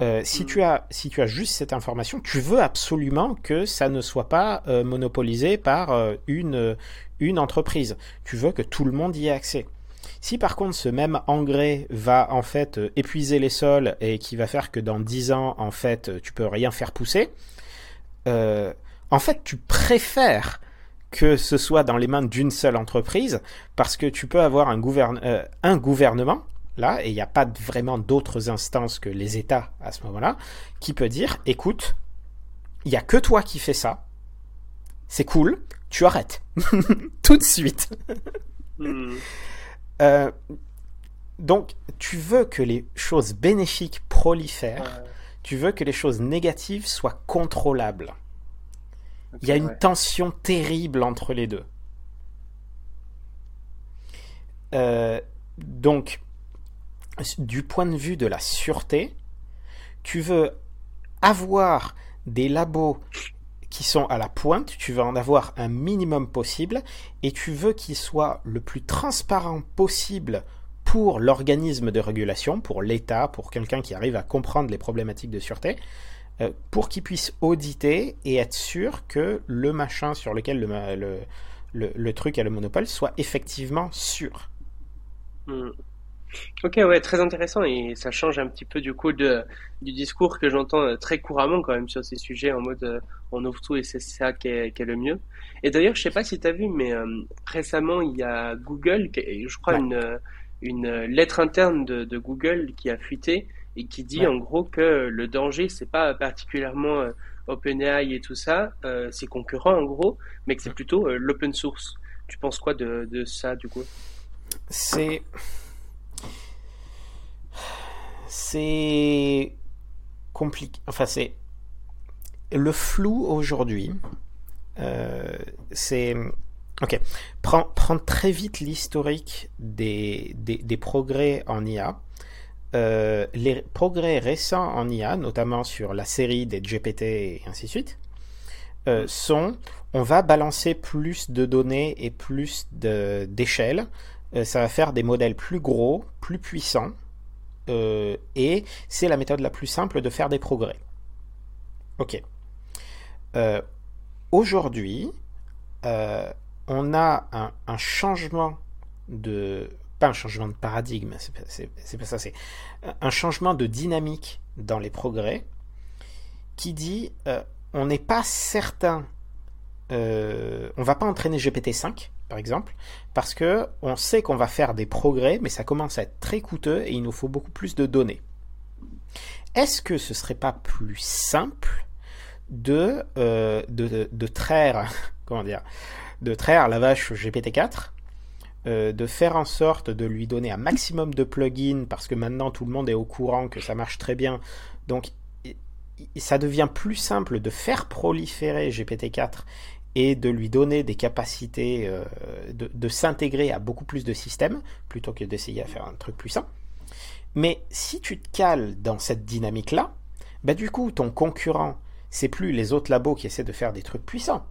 euh, si, mm. tu as, si tu as juste cette information, tu veux absolument que ça ne soit pas euh, monopolisé par euh, une, une entreprise. Tu veux que tout le monde y ait accès. Si par contre ce même engrais va en fait épuiser les sols et qui va faire que dans 10 ans en fait tu peux rien faire pousser, en fait tu préfères que ce soit dans les mains d'une seule entreprise parce que tu peux avoir un, un gouvernement là, et il n'y a pas vraiment d'autres instances que les États à ce moment-là, qui peut dire, écoute, il n'y a que toi qui fais ça, c'est cool, tu arrêtes. Tout de suite. Hmm. Euh, donc, tu veux que les choses bénéfiques prolifèrent, tu veux que les choses négatives soient contrôlables. Il y a une tension terrible entre les deux. Euh, donc, du point de vue de la sûreté, tu veux avoir des labos qui sont à la pointe, tu veux en avoir un minimum possible et tu veux qu'ils soient le plus transparent possible pour l'organisme de régulation, pour l'État, pour quelqu'un qui arrive à comprendre les problématiques de sûreté, euh, pour qu'il puisse auditer et être sûr que le machin sur lequel le, truc a le monopole soit effectivement sûr. Hmm. Ok, ouais, très intéressant et ça change un petit peu du coup de, du discours que j'entends euh, très couramment quand même sur ces sujets en mode euh, on ouvre tout et c'est ça qui est, qui est, le mieux. Et d'ailleurs, je sais pas si tu as vu, mais euh, récemment il y a Google, je crois ouais. une, une lettre interne de, de, Google qui a fuité et qui dit ouais. en gros que le danger c'est pas particulièrement OpenAI et tout ça, ses concurrents en gros, mais que c'est plutôt l'open source. Tu penses quoi de, de ça du coup? C'est c'est compliqué. Enfin, c'est le flou aujourd'hui. Euh, c'est ok. Prends, très vite l'historique des, des, progrès en IA. Euh, les progrès récents en IA, notamment sur la série des GPT et ainsi de suite, euh, sont on va balancer plus de données et plus d'échelles. Ça va faire des modèles plus gros, plus puissants euh, et c'est la méthode la plus simple de faire des progrès. Ok. Euh, Aujourd'hui, euh, on a un, changement de... Pas un changement de paradigme, c'est pas ça, c'est un changement de dynamique dans les progrès qui dit on n'est pas certain, euh, on va pas entraîner GPT-5 par exemple, parce que on sait qu'on va faire des progrès, mais ça commence à être très coûteux et il nous faut beaucoup plus de données. Est-ce que ce serait pas plus simple de, euh, traire la vache GPT-4, euh, de faire en sorte de lui donner un maximum de plugins, parce que maintenant tout le monde est au courant que ça marche très bien, donc ça devient plus simple de faire proliférer GPT-4 et de lui donner des capacités euh, de, de s'intégrer à beaucoup plus de systèmes plutôt que d'essayer à faire un truc puissant. Mais si tu te cales dans cette dynamique-là, bah du coup, ton concurrent, c'est plus les autres labos qui essaient de faire des trucs puissants.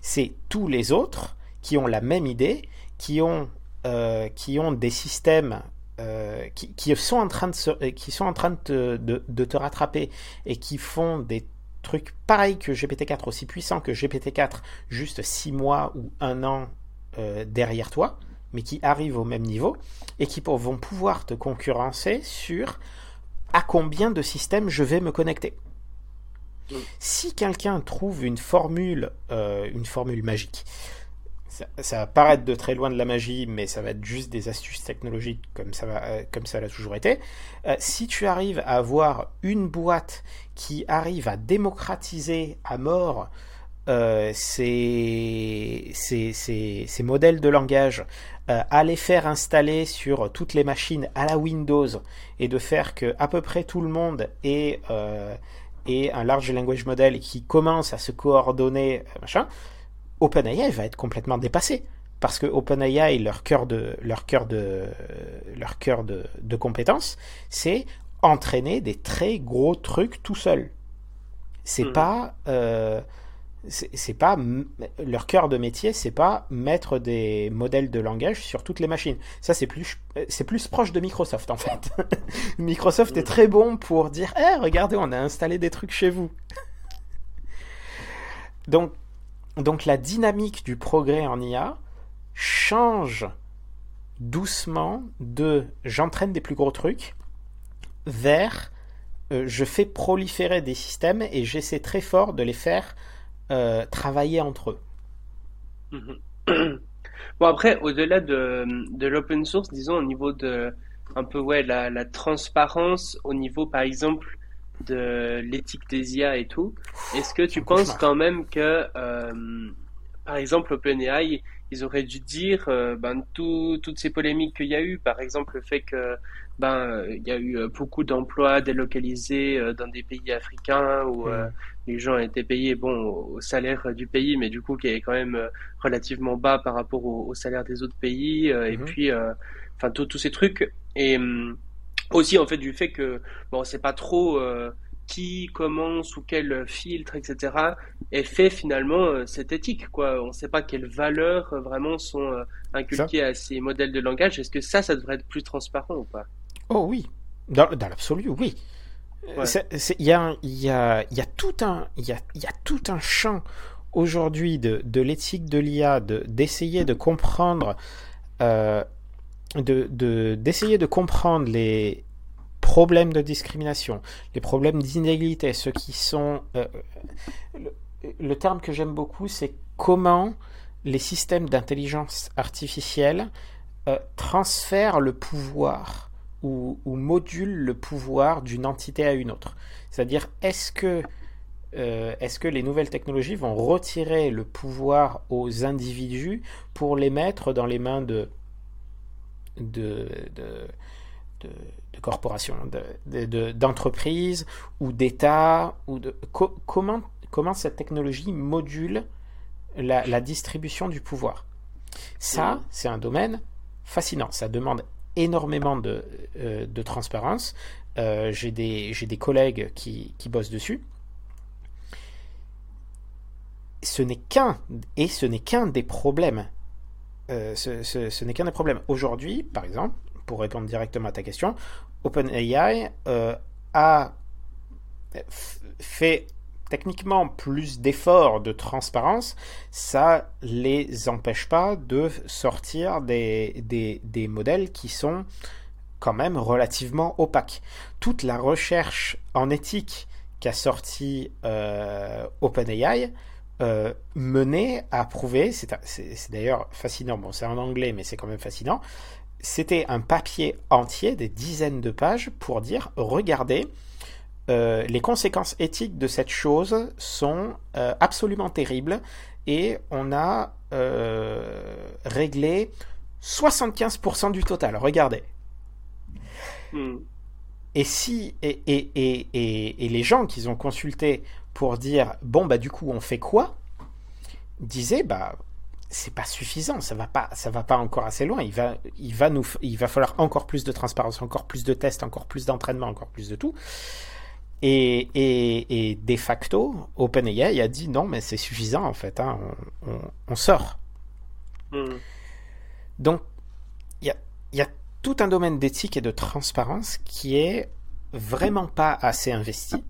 C'est tous les autres qui ont la même idée, qui ont, euh, qui ont des systèmes euh, qui, qui, sont en train, de, qui sont en train de, de te rattraper et qui font des truc pareil que GPT-4, aussi puissant que GPT-4, juste 6 mois ou 1 an euh, derrière toi, mais qui arrivent au même niveau, et qui vont pouvoir te concurrencer sur à combien de systèmes je vais me connecter. Si quelqu'un trouve une formule, euh, une formule magique, ça, ça, va paraître de très loin de la magie, mais ça va être juste des astuces technologiques comme ça, va, euh, comme ça l'a toujours été. Euh, si tu arrives à avoir une boîte qui arrive à démocratiser à mort euh, ces, ces, modèles de langage, euh, à les faire installer sur toutes les machines à la Windows et de faire que à peu près tout le monde ait, ait un large language model qui commence à se coordonner, machin, OpenAI va être complètement dépassé parce que OpenAI leur cœur de leur cœur de leur cœur de, de compétences, c'est entraîner des très gros trucs tout seul. C'est mmh. pas euh, c'est pas leur cœur de métier, c'est pas mettre des modèles de langage sur toutes les machines. Ça c'est plus c'est plus proche de Microsoft en fait. Microsoft est très bon pour dire "Eh, hey, regardez, on a installé des trucs chez vous." Donc donc la dynamique du progrès en IA change doucement de j'entraîne des plus gros trucs vers euh, je fais proliférer des systèmes et j'essaie très fort de les faire euh, travailler entre eux. Mm-hmm. Bon après, au-delà de, de l'open source, disons au niveau de un peu ouais la transparence, au niveau par exemple de l'éthique des IA et tout. Est-ce que tu penses quand même que, euh, par exemple, OpenAI, ils auraient dû dire euh, ben, tout, toutes ces polémiques qu'il y a eu, par exemple le fait que ben il y a eu beaucoup d'emplois délocalisés euh, dans des pays africains où euh, mmh. les gens étaient payés bon au salaire du pays, mais du coup qui est quand même euh, relativement bas par rapport au, au salaire des autres pays, mmh. et puis enfin tous ces trucs et hum, aussi en fait du fait que bon c'est pas trop euh, qui comment sous quel filtre etc est fait finalement euh, cette éthique quoi. On sait pas quelles valeurs euh, vraiment sont inculquées ça. à ces modèles de langage. Est-ce que ça ça devrait être plus transparent ou pas? Oh oui. Dans, dans l'absolu oui. Il ouais. y a il y a il y a tout un il y a il y a tout un champ aujourd'hui de, de l'éthique de l'IA de d'essayer de comprendre euh, d'essayer de, de, comprendre les problèmes de discrimination, les problèmes d'inégalité, ceux qui sont... le, le, terme que j'aime beaucoup, c'est comment les systèmes d'intelligence artificielle transfèrent le pouvoir ou, ou modulent le pouvoir d'une entité à une autre. C'est-à-dire, est-ce que euh, est-ce que les nouvelles technologies vont retirer le pouvoir aux individus pour les mettre dans les mains de, de, de, corporations, d'entreprises ou d'États ou de, comment, comment cette technologie module la, distribution du pouvoir? Ça, c'est un domaine fascinant. Ça demande énormément de, euh, transparence. Euh, j'ai des, des, collègues qui, qui bossent dessus ce n'est qu'un, et ce n'est qu'un des problèmes. Euh, ce, n'est qu'un des problèmes. Aujourd'hui, par exemple, pour répondre directement à ta question, OpenAI euh, a fait techniquement plus d'efforts de transparence, ça les empêche pas de sortir des, des, modèles qui sont quand même relativement opaques. Toute la recherche en éthique qu'a sorti euh, OpenAI euh, mené à prouver, c'est d'ailleurs fascinant, bon c'est en anglais mais c'est quand même fascinant, c'était un papier entier, des dizaines de pages, pour dire, regardez, euh, les conséquences éthiques de cette chose sont euh, absolument terribles et on a réglé 75% du total, regardez. Hmm. Et si et, et, et, et, les gens qu'ils ont consultés pour dire bon bah du coup on fait quoi? Disait bah c'est pas suffisant, ça va pas, ça va pas encore assez loin. Il va, il va nous, il va falloir encore plus de transparence, encore plus de tests, encore plus d'entraînement, encore plus de tout. Et, et, et de facto, OpenAI a dit non, mais c'est suffisant en fait, hein, on, on, sort. Hmm. Donc, il y a, y a tout un domaine d'éthique et de transparence qui est vraiment pas assez investi.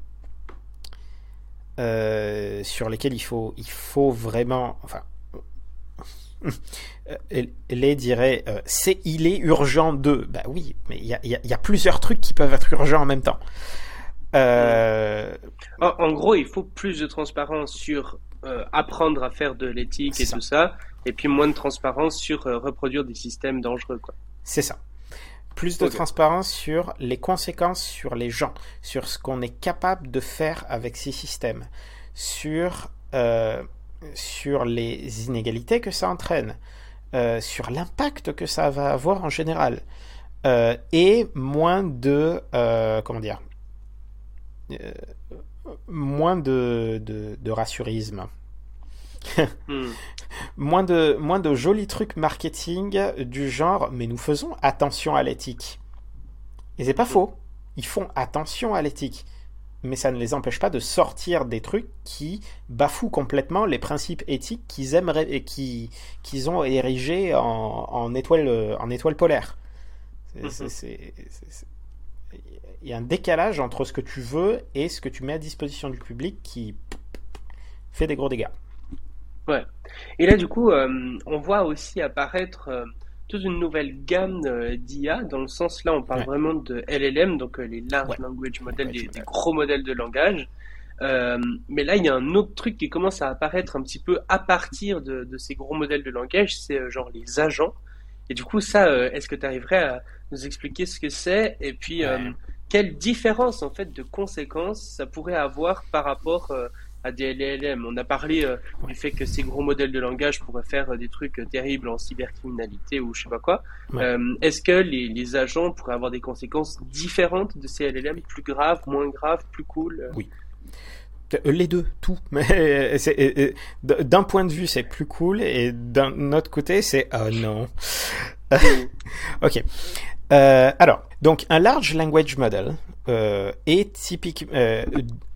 Euh, sur lesquels il faut, il faut vraiment, enfin, les dirait, euh, c'est il est urgent de. Bah oui, mais il y a, y a, plusieurs trucs qui peuvent être urgents en même temps. Euh, en, gros, il faut plus de transparence sur apprendre à faire de l'éthique et tout ça, et puis moins de transparence sur reproduire des systèmes dangereux, quoi. C'est ça plus de transparence sur les conséquences sur les gens, sur ce qu'on est capable de faire avec ces systèmes, sur, euh, sur les inégalités que ça entraîne, euh, sur l'impact que ça va avoir en général, euh, et moins de comment dire, moins de, de, de rassurisme. Hmm. moins, de, moins de jolis trucs marketing du genre mais nous faisons attention à l'éthique. Et c'est pas hmm. faux. Ils font attention à l'éthique. Mais ça ne les empêche pas de sortir des trucs qui bafouent complètement les principes éthiques qu'ils aimeraient et qui, qu'ils ont érigés en, en, étoile, en étoile polaire. Hmm. Il y a un décalage entre ce que tu veux et ce que tu mets à disposition du public qui fait des gros dégâts. Ouais. Et là, du coup, euh, on voit aussi apparaître euh, toute une nouvelle gamme euh, d'IA, dans le sens là, on parle vraiment de LLM, donc les Large Language Models, des, gros modèles de langage. mais là, il y a un autre truc qui commence à apparaître un petit peu à partir de, de ces gros modèles de langage, c'est genre les agents. Et du coup, ça, est-ce que tu arriverais à nous expliquer ce que c'est et puis quelle différence en fait de conséquences ça pourrait avoir par rapport à des LLM. On a parlé euh, du fait que ces gros modèles de langage pourraient faire euh, des trucs euh, terribles en cybercriminalité ou je sais pas quoi. Est-ce que les, agents pourraient avoir des conséquences différentes de ces LLM, plus graves, moins graves, plus cool Oui. Les deux, tout. Mais d'un point de vue, c'est plus cool, et d'un autre côté, c'est oh non. ok. alors, donc un large language model est typique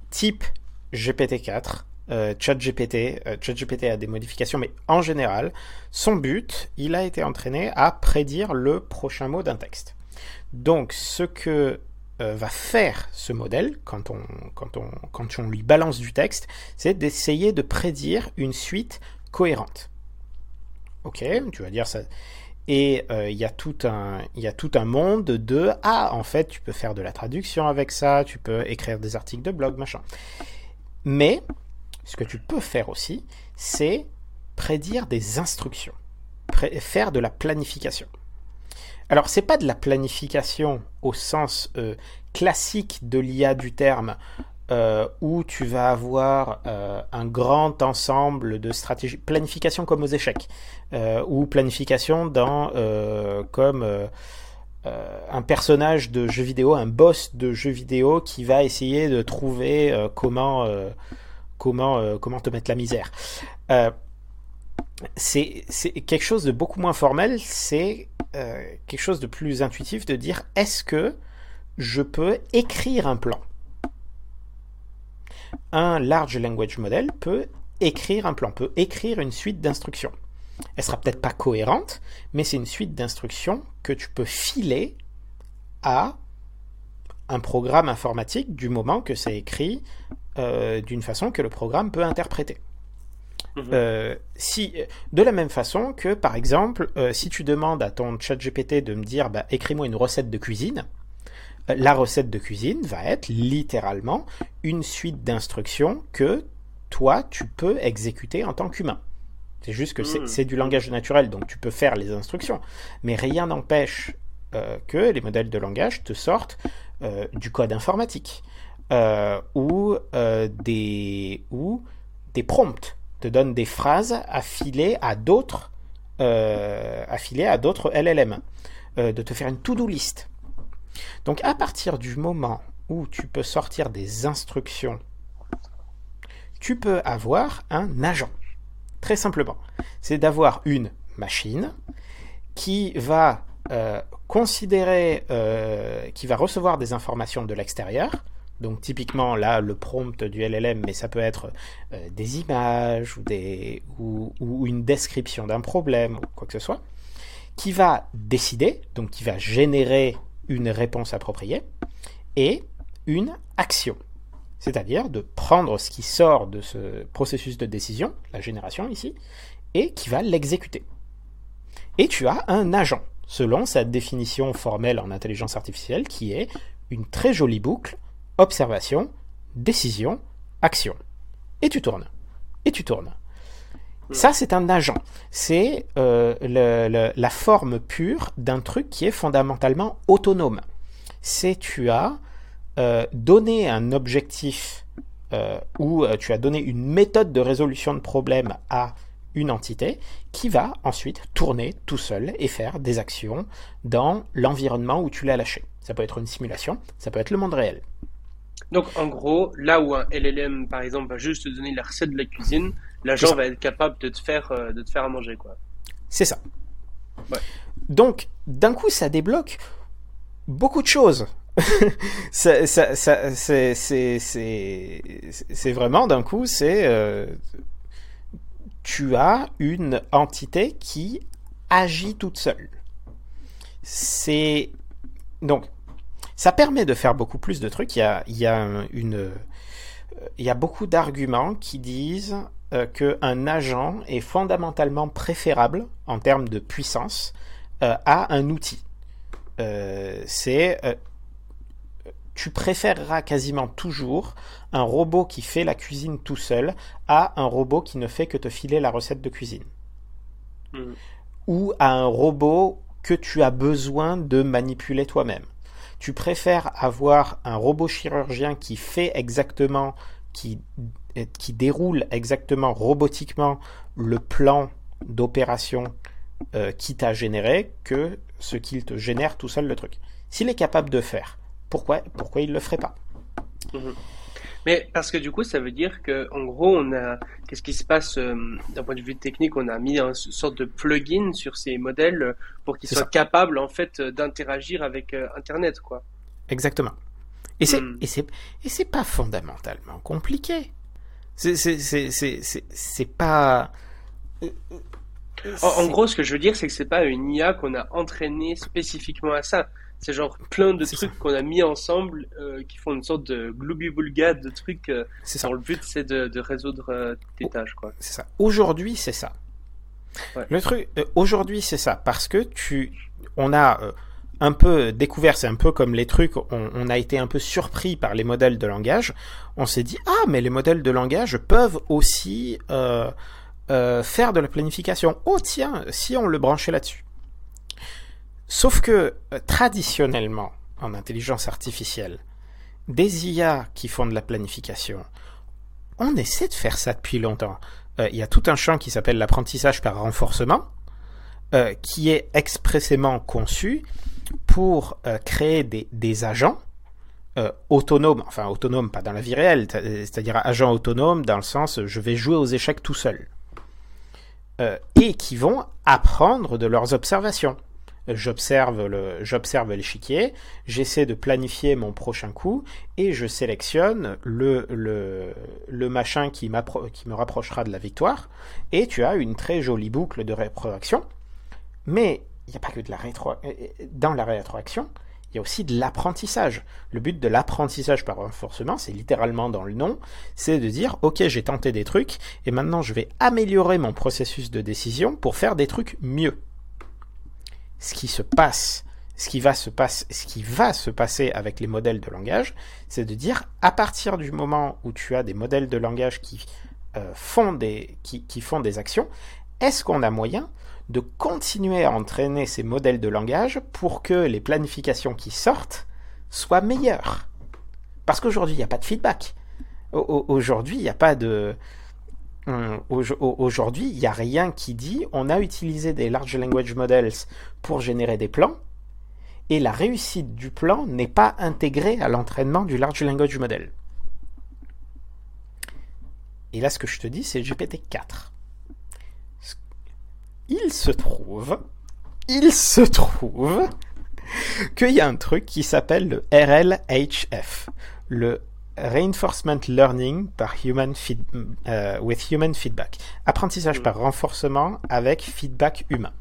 type GPT-4, euh, ChatGPT. Euh, ChatGPT a des modifications, mais en général, son but, il a été entraîné à prédire le prochain mot d'un texte. Donc, ce que euh, va faire ce modèle quand on, lui balance du texte, c'est d'essayer de prédire une suite cohérente. Ok, tu vas dire ça. Et il y, y a tout un monde de Ah, en fait, tu peux faire de la traduction avec ça, tu peux écrire des articles de blog, machin. Mais ce que tu peux faire aussi, c'est prédire des instructions, faire de la planification. Alors, c'est pas de la planification au sens euh, classique de l'IA du terme, euh, où tu vas avoir euh, un grand ensemble de stratégies, planification comme aux échecs, ou planification dans comme un personnage de jeu vidéo, un boss de jeu vidéo qui va essayer de trouver comment comment comment te mettre la misère c'est quelque chose de beaucoup moins formel, c'est euh, quelque chose de plus intuitif de dire est-ce que je peux écrire un plan? Un large language model peut écrire un plan, peut écrire une suite d'instructions. Elle sera peut-être pas cohérente, mais c'est une suite d'instructions que tu peux filer à un programme informatique du moment que c'est écrit euh, d'une façon que le programme peut interpréter. Mhm. Euh, si, de la même façon que, par exemple, euh, si tu demandes à ton chat GPT de me dire bah, écris-moi une recette de cuisine, euh, la recette de cuisine va être littéralement une suite d'instructions que toi, tu peux exécuter en tant qu'humain. C'est juste que c'est mhm. du langage naturel, donc tu peux faire les instructions. Mais rien n'empêche que les modèles de langage te sortent du code informatique ou, des, ou des prompts te donne des phrases affilées à d'autres euh, affilées à d'autres LLM, euh, de te faire une to-do list. Donc à partir du moment où tu peux sortir des instructions, tu peux avoir un agent. Très simplement. C'est d'avoir une machine qui va euh, considérer, qui va recevoir des informations de l'extérieur, donc typiquement là, le prompt du LLM, mais ça peut être euh, des images ou, ou, une description d'un problème ou quoi que ce soit, qui va décider, donc qui va générer une réponse appropriée et une action. C'est-à-dire de prendre ce qui sort de ce processus de décision, la génération ici, et qui va l'exécuter. Et tu as un agent, selon sa définition formelle en intelligence artificielle, qui est une très jolie boucle observation, décision, action. Et tu tournes. Et tu tournes. Ça, c'est un agent. C'est euh, la forme pure d'un truc qui est fondamentalement autonome. C'est tu as euh, donné un objectif euh, ou tu as donné une méthode de résolution de problème à une entité qui va ensuite tourner tout seul et faire des actions dans l'environnement où tu l'as lâché. Ça peut être une simulation, ça peut être le monde réel. Donc, en gros, là où un LLM, par exemple, va juste te donner la recette de la cuisine, l'agent va être capable de te faire, euh, de te faire à manger, quoi. C'est ça. Donc, d'un coup, ça débloque beaucoup de choses. c'est vraiment d'un coup, c'est euh, tu as une entité qui agit toute seule. C'est donc ça permet de faire beaucoup plus de trucs. Il y a, il y a beaucoup d'arguments qui disent euh, qu'un agent est fondamentalement préférable en termes de puissance euh, à un outil. C'est tu préféreras quasiment toujours un robot qui fait la cuisine tout seul à un robot qui ne fait que te filer la recette de cuisine. Hmm. Ou à un robot que tu as besoin de manipuler toi-même tu préfères avoir un robot chirurgien qui fait exactement, qui, qui déroule exactement robotiquement le plan d'opération euh, qui t'a généré que ce qu'il te génère tout seul le truc. S'il est capable de faire, pourquoi, pourquoi il ne le ferait pas mhm. Mais parce que du coup, ça veut dire que, en gros, on a, qu'est-ce qui se passe euh, d'un point de vue technique On a mis une sorte de plugin sur ces modèles euh, pour qu'ils soient capables, en fait, euh, d'interagir avec Internet, quoi. Exactement. Et c'est, hmm. et c'est, et c'est pas fondamentalement compliqué. C'est, c'est, c'est, c'est, c'est pas. En, en, gros, ce que je veux dire, c'est que c'est pas une IA qu'on a entraîné spécifiquement à ça. C'est genre plein de trucs qu'on a mis ensemble euh, qui font une sorte de gloubi-boulga de trucs. Euh, le but, c'est de, résoudre euh, tes tâches, quoi. C'est ça. Aujourd'hui, c'est ça. Le truc, euh, aujourd'hui, c'est ça, parce que tu, on a euh, un peu découvert, c'est un peu comme les trucs, on, a été un peu surpris par les modèles de langage. On s'est dit, ah, mais les modèles de langage peuvent aussi faire de la planification. Oh, tiens, si on le branchait là-dessus. Sauf que, traditionnellement, en intelligence artificielle, des IA qui font de la planification, on essaie de faire ça depuis longtemps. Euh, il y a tout un champ qui s'appelle l'apprentissage par renforcement, euh, qui est expressément conçu pour euh, créer des, agents autonomes, enfin autonomes pas dans la vie réelle, c'est-à-dire agents autonomes dans le sens je vais jouer aux échecs tout seul, et qui vont apprendre de leurs observations j'observe le, j'observe l'échiquier, j'essaie de planifier mon prochain coup et je sélectionne le, le, le machin qui, qui me rapprochera de la victoire. Et tu as une très jolie boucle de rétroaction. Mais il n'y a pas que de la rétro, dans la rétroaction, il y a aussi de l'apprentissage. Le but de l'apprentissage par renforcement, c'est littéralement dans le nom, c'est de dire, ok, j'ai tenté des trucs, et maintenant je vais améliorer mon processus de décision pour faire des trucs mieux ce qui se passe, ce qui va se passer, ce qui va se passer avec les modèles de langage, c'est de dire à partir du moment où tu as des modèles de langage qui euh, font des qui, qui font des actions, est-ce qu'on a moyen de continuer à entraîner ces modèles de langage pour que les planifications qui sortent soient meilleures? Parce qu'aujourd'hui, il n'y a pas de feedback. Aujourd'hui, il n'y a pas de Aujourd'hui, il n'y a rien qui dit on a utilisé des large language models pour générer des plans et la réussite du plan n'est pas intégrée à l'entraînement du large language model. Et là, ce que je te dis, c'est GPT-4. Il se trouve, il se trouve qu'il y a un truc qui s'appelle le RLHF, le Reinforcement Learning par human euh, with Human Feedback. Apprentissage mm. par renforcement avec feedback humain.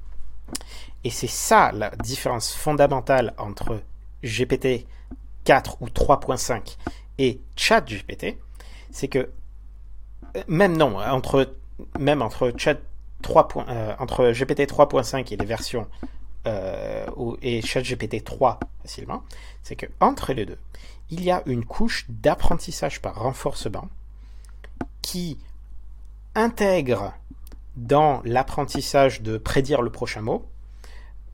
Et c'est ça la différence fondamentale entre GPT 4 ou 3.5 et ChatGPT, c'est que euh, même non, entre même entre Chat 3. Euh, entre GPT 3.5 et les versions euh, et ChatGPT 3 facilement, c'est que entre les deux, il y a une couche d'apprentissage par renforcement qui intègre dans l'apprentissage de prédire le prochain mot,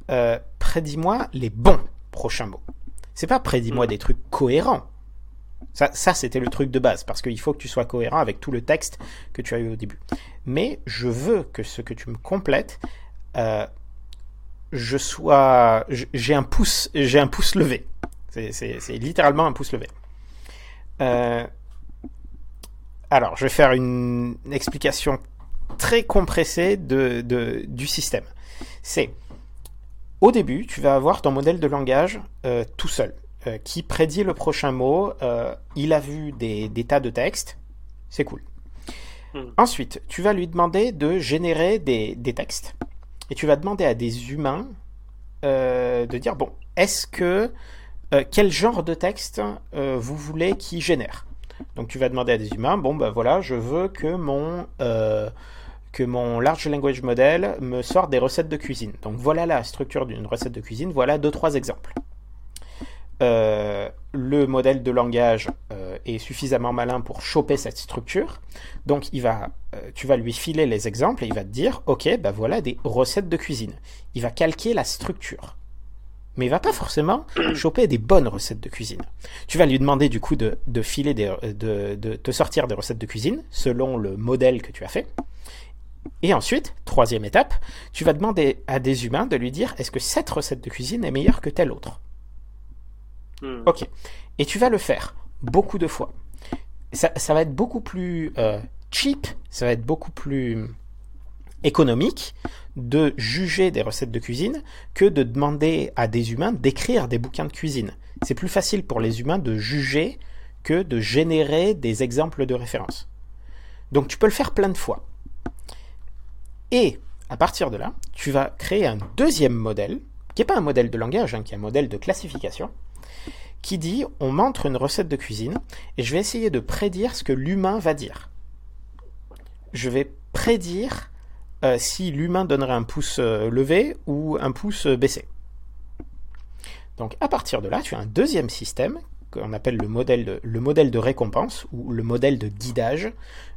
euh, prédis-moi les bons prochains mots. C'est pas prédis-moi hmm. des trucs cohérents. Ça, ça c'était le truc de base, parce qu'il faut que tu sois cohérent avec tout le texte que tu as eu au début. Mais je veux que ce que tu me complètes, euh, je sois, j'ai un pouce, j'ai un pouce levé. C'est littéralement un pouce levé. Euh, alors, je vais faire une explication très compressée de, du système. C'est, au début, tu vas avoir ton modèle de langage euh, tout seul, euh, qui prédit le prochain mot. il a vu des, tas de textes. C'est cool. Hmm. Ensuite, tu vas lui demander de générer des, des, textes. Et tu vas demander à des humains de dire, bon, est-ce que euh, quel genre de texte euh, vous voulez qu'il génère? Donc tu vas demander à des humains, bon ben voilà, je veux que mon, euh, large language model me sorte des recettes de cuisine. Donc voilà la structure d'une recette de cuisine, voilà deux trois exemples. le modèle de langage est suffisamment malin pour choper cette structure. Donc tu vas lui filer les exemples et il va te dire, ok, ben voilà des recettes de cuisine. Il va calquer la structure mais il va pas forcément choper des bonnes recettes de cuisine. Tu vas lui demander du coup de, filer des, de, de te sortir des recettes de cuisine selon le modèle que tu as fait. Et ensuite, troisième étape, tu vas demander à des humains de lui dire est-ce que cette recette de cuisine est meilleure que telle autre? Hmm. Ok. Et tu vas le faire beaucoup de fois. Ça, ça va être beaucoup plus euh, cheap, ça va être beaucoup plus économique de juger des recettes de cuisine que de demander à des humains d'écrire des bouquins de cuisine. C'est plus facile pour les humains de juger que de générer des exemples de référence. Donc tu peux le faire plein de fois. Et à partir de là, tu vas créer un deuxième modèle, qui n'est pas un modèle de langage, hein, qui est un modèle de classification, qui dit on montre une recette de cuisine et je vais essayer de prédire ce que l'humain va dire. Je vais prédire si l'humain donnerait un pouce levé ou un pouce baissé. Donc à partir de là, tu as un deuxième système qu'on appelle le modèle, de, le modèle de récompense ou le modèle de guidage.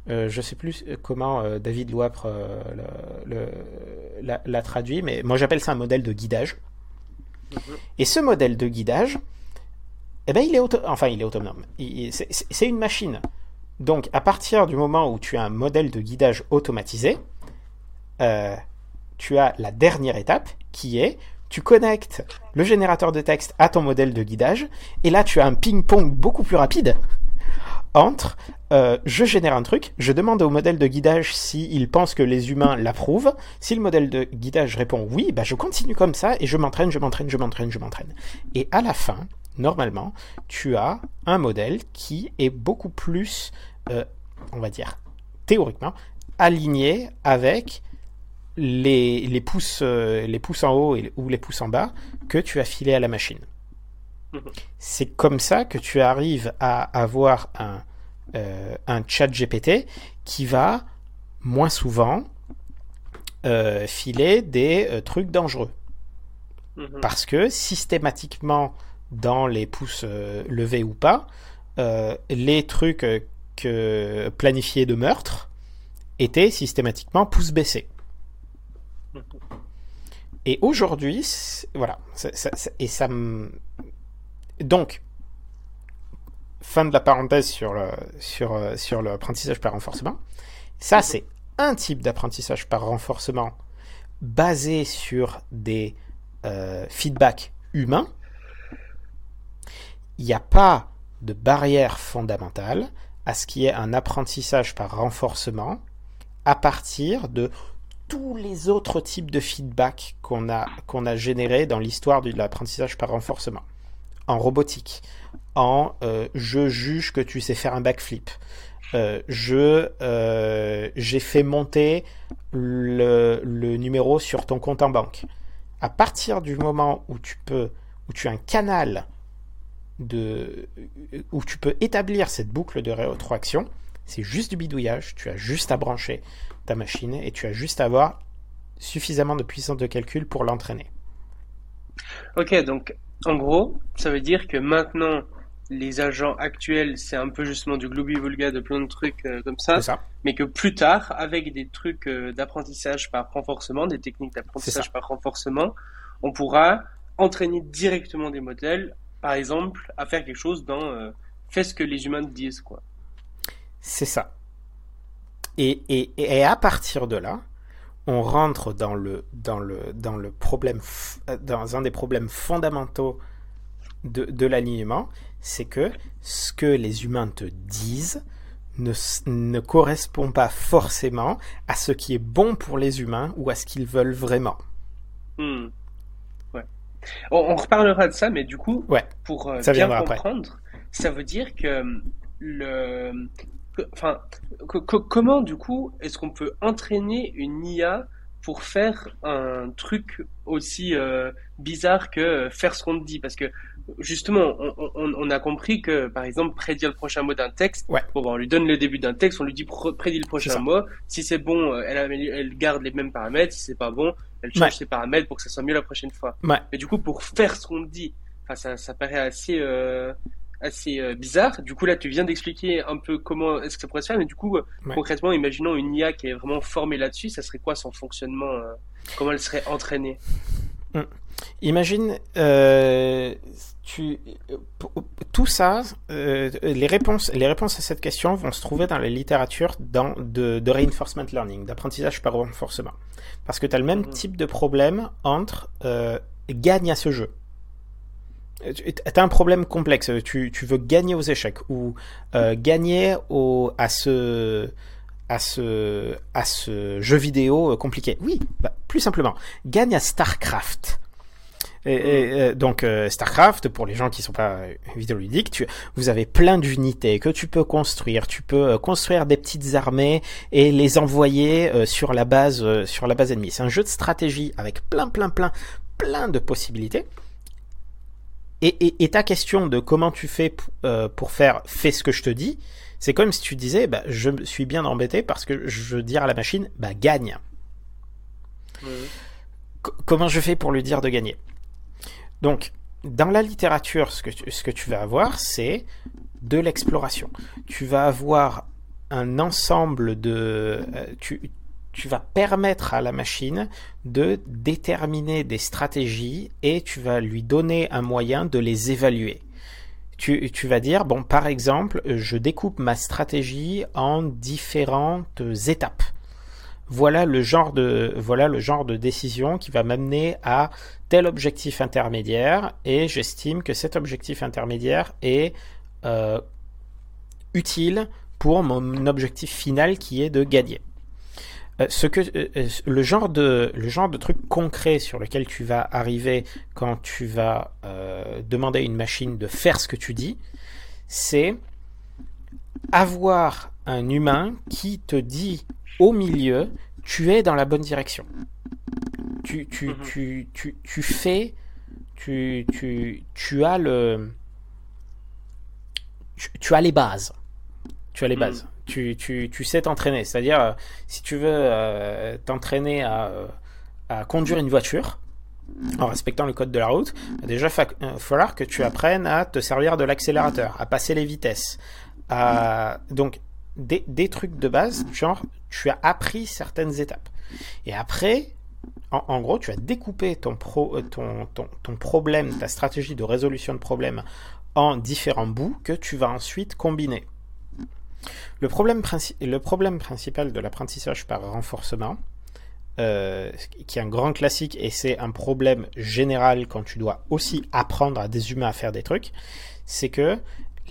je ne sais plus comment David Loapre l'a traduit, mais moi j'appelle ça un modèle de guidage. Mhm. Et ce modèle de guidage, eh ben, il est, enfin, il est autonome. C'est une machine. Donc, à partir du moment où tu as un modèle de guidage automatisé, euh, tu as la dernière étape qui est tu connectes le générateur de texte à ton modèle de guidage, et là tu as un ping-pong beaucoup plus rapide entre euh, je génère un truc, je demande au modèle de guidage s'il pense que les humains l'approuvent. Si le modèle de guidage répond oui, bah je continue comme ça et je m'entraîne, je m'entraîne, je m'entraîne, je m'entraîne. Et à la fin, normalement, tu as un modèle qui est beaucoup plus, euh, on va dire, théoriquement, aligné avec les, les, pouces, euh, les pouces en haut ou les pouces en bas que tu as filé à la machine. Mhm. C'est comme ça que tu arrives à avoir un, euh, un chat GPT qui va moins souvent filer des trucs dangereux. Mhm. Parce que systématiquement, dans les pouces euh, levés ou pas, euh, les trucs euh, que planifiés de meurtre étaient systématiquement pouces baissés. Et aujourd'hui, voilà, et ça Donc, fin de la parenthèse sur le sur, sur l'apprentissage par renforcement. Ça, c'est un type d'apprentissage par renforcement basé sur des feedbacks humains il n'y a pas de barrière fondamentale à ce qui est un apprentissage par renforcement à partir de tous les autres types de feedback qu'on a, a générés dans l'histoire de l'apprentissage par renforcement. En robotique, en euh, je juge que tu sais faire un backflip, euh, je euh, j'ai fait monter le, le, numéro sur ton compte en banque. À partir du moment où tu peux, où tu as un canal de, où tu peux établir cette boucle de rétroaction, c'est juste du bidouillage, tu as juste à brancher ta machine et tu as juste à avoir suffisamment de puissance de calcul pour l'entraîner. Ok, donc en gros, ça veut dire que maintenant, les agents actuels, c'est un peu justement du gloubi-vulga de plein de trucs euh, comme ça, mais que plus tard, avec des trucs euh, d'apprentissage par renforcement, des techniques d'apprentissage par renforcement, on pourra entraîner directement des modèles par exemple, à faire quelque chose dans euh, fais ce que les humains disent, quoi. C'est ça. Et, et, et, à partir de là, on rentre dans le, dans le, dans le problème, dans un des problèmes fondamentaux de, de l'alignement, c'est que ce que les humains te disent ne, ne correspond pas forcément à ce qui est bon pour les humains ou à ce qu'ils veulent vraiment. Hmm. On, reparlera de ça, mais du coup, pour euh, bien comprendre, ça veut dire que le, enfin, comment du coup est-ce qu'on peut entraîner une IA pour faire un truc aussi euh, bizarre que faire ce qu'on te dit? Parce que justement, on, a compris que, par exemple, prédire le prochain mot d'un texte, bon, on lui donne le début d'un texte, on lui dit prédit le prochain mot. Si c'est bon, euh, elle, elle, garde les mêmes paramètres. Si c'est pas bon, elle change ses paramètres pour que ça soit mieux la prochaine fois. Mais du coup, pour faire ce qu'on dit, ça, ça paraît assez, euh, assez euh, bizarre. Du coup, là, tu viens d'expliquer un peu comment est-ce que ça pourrait se faire, mais du coup, concrètement, imaginons une IA qui est vraiment formée là-dessus, ça serait quoi son fonctionnement Comment elle serait entraînée? Hum. Imagine, euh, tu, tout ça, euh, les, réponses, les réponses à cette question vont se trouver dans la littérature dans, de, de reinforcement learning, d'apprentissage par renforcement. Parce que tu as le même mhm. type de problème entre euh, gagne à ce jeu. Tu as un problème complexe, tu, tu, veux gagner aux échecs ou euh, gagner au, à ce à ce, à ce jeu vidéo compliqué. Oui, bah, plus simplement, gagne à StarCraft. Et, et, donc euh, Starcraft, pour les gens qui sont pas vidéoludiques, tu, vous avez plein d'unités que tu peux construire. Tu peux euh, construire des petites armées et les envoyer euh, sur la base sur la base ennemie. C'est un jeu de stratégie avec plein plein plein plein de possibilités. Et, et ta question de comment tu fais pour faire fais ce que je te dis, c'est comme si tu disais bah, je suis bien embêté parce que je veux dire à la machine bah gagne. comment je fais pour lui dire de gagner? Donc, dans la littérature, ce que tu, ce que tu vas avoir, c'est de l'exploration. Tu vas avoir un ensemble de... Euh, tu, tu vas permettre à la machine de déterminer des stratégies et tu vas lui donner un moyen de les évaluer. Tu, tu, vas dire, bon, par exemple, je découpe ma stratégie en différentes étapes. Voilà le genre de, voilà le genre de décision qui va m'amener à tel objectif intermédiaire et j'estime que cet objectif intermédiaire est euh, utile pour mon objectif final qui est de gagner. Euh, ce que, euh, euh, le, genre de, le genre de truc concret sur lequel tu vas arriver quand tu vas demander à une machine de faire ce que tu dis, c'est avoir un humain qui te dit au milieu, tu es dans la bonne direction. Tu, tu, mhm. tu, tu, tu fais, tu, tu, tu as le... Tu, as les bases. Tu as les mhm. bases tu, sais t'entraîner. C'est-à-dire, euh, si tu veux euh, t'entraîner à, euh, à, conduire une voiture, en respectant le code de la route, déjà, il falloir que tu apprennes à te servir de l'accélérateur, à passer les vitesses. À... Donc, des, trucs de base, genre, tu as appris certaines étapes. Et après, en, gros, tu as découpé ton problème, ta stratégie de résolution de problème en différents bouts que tu vas ensuite combiner. Le problème, le problème principal de l'apprentissage par renforcement, euh, qui est un grand classique et c'est un problème général quand tu dois aussi apprendre à des humains à faire des trucs, c'est que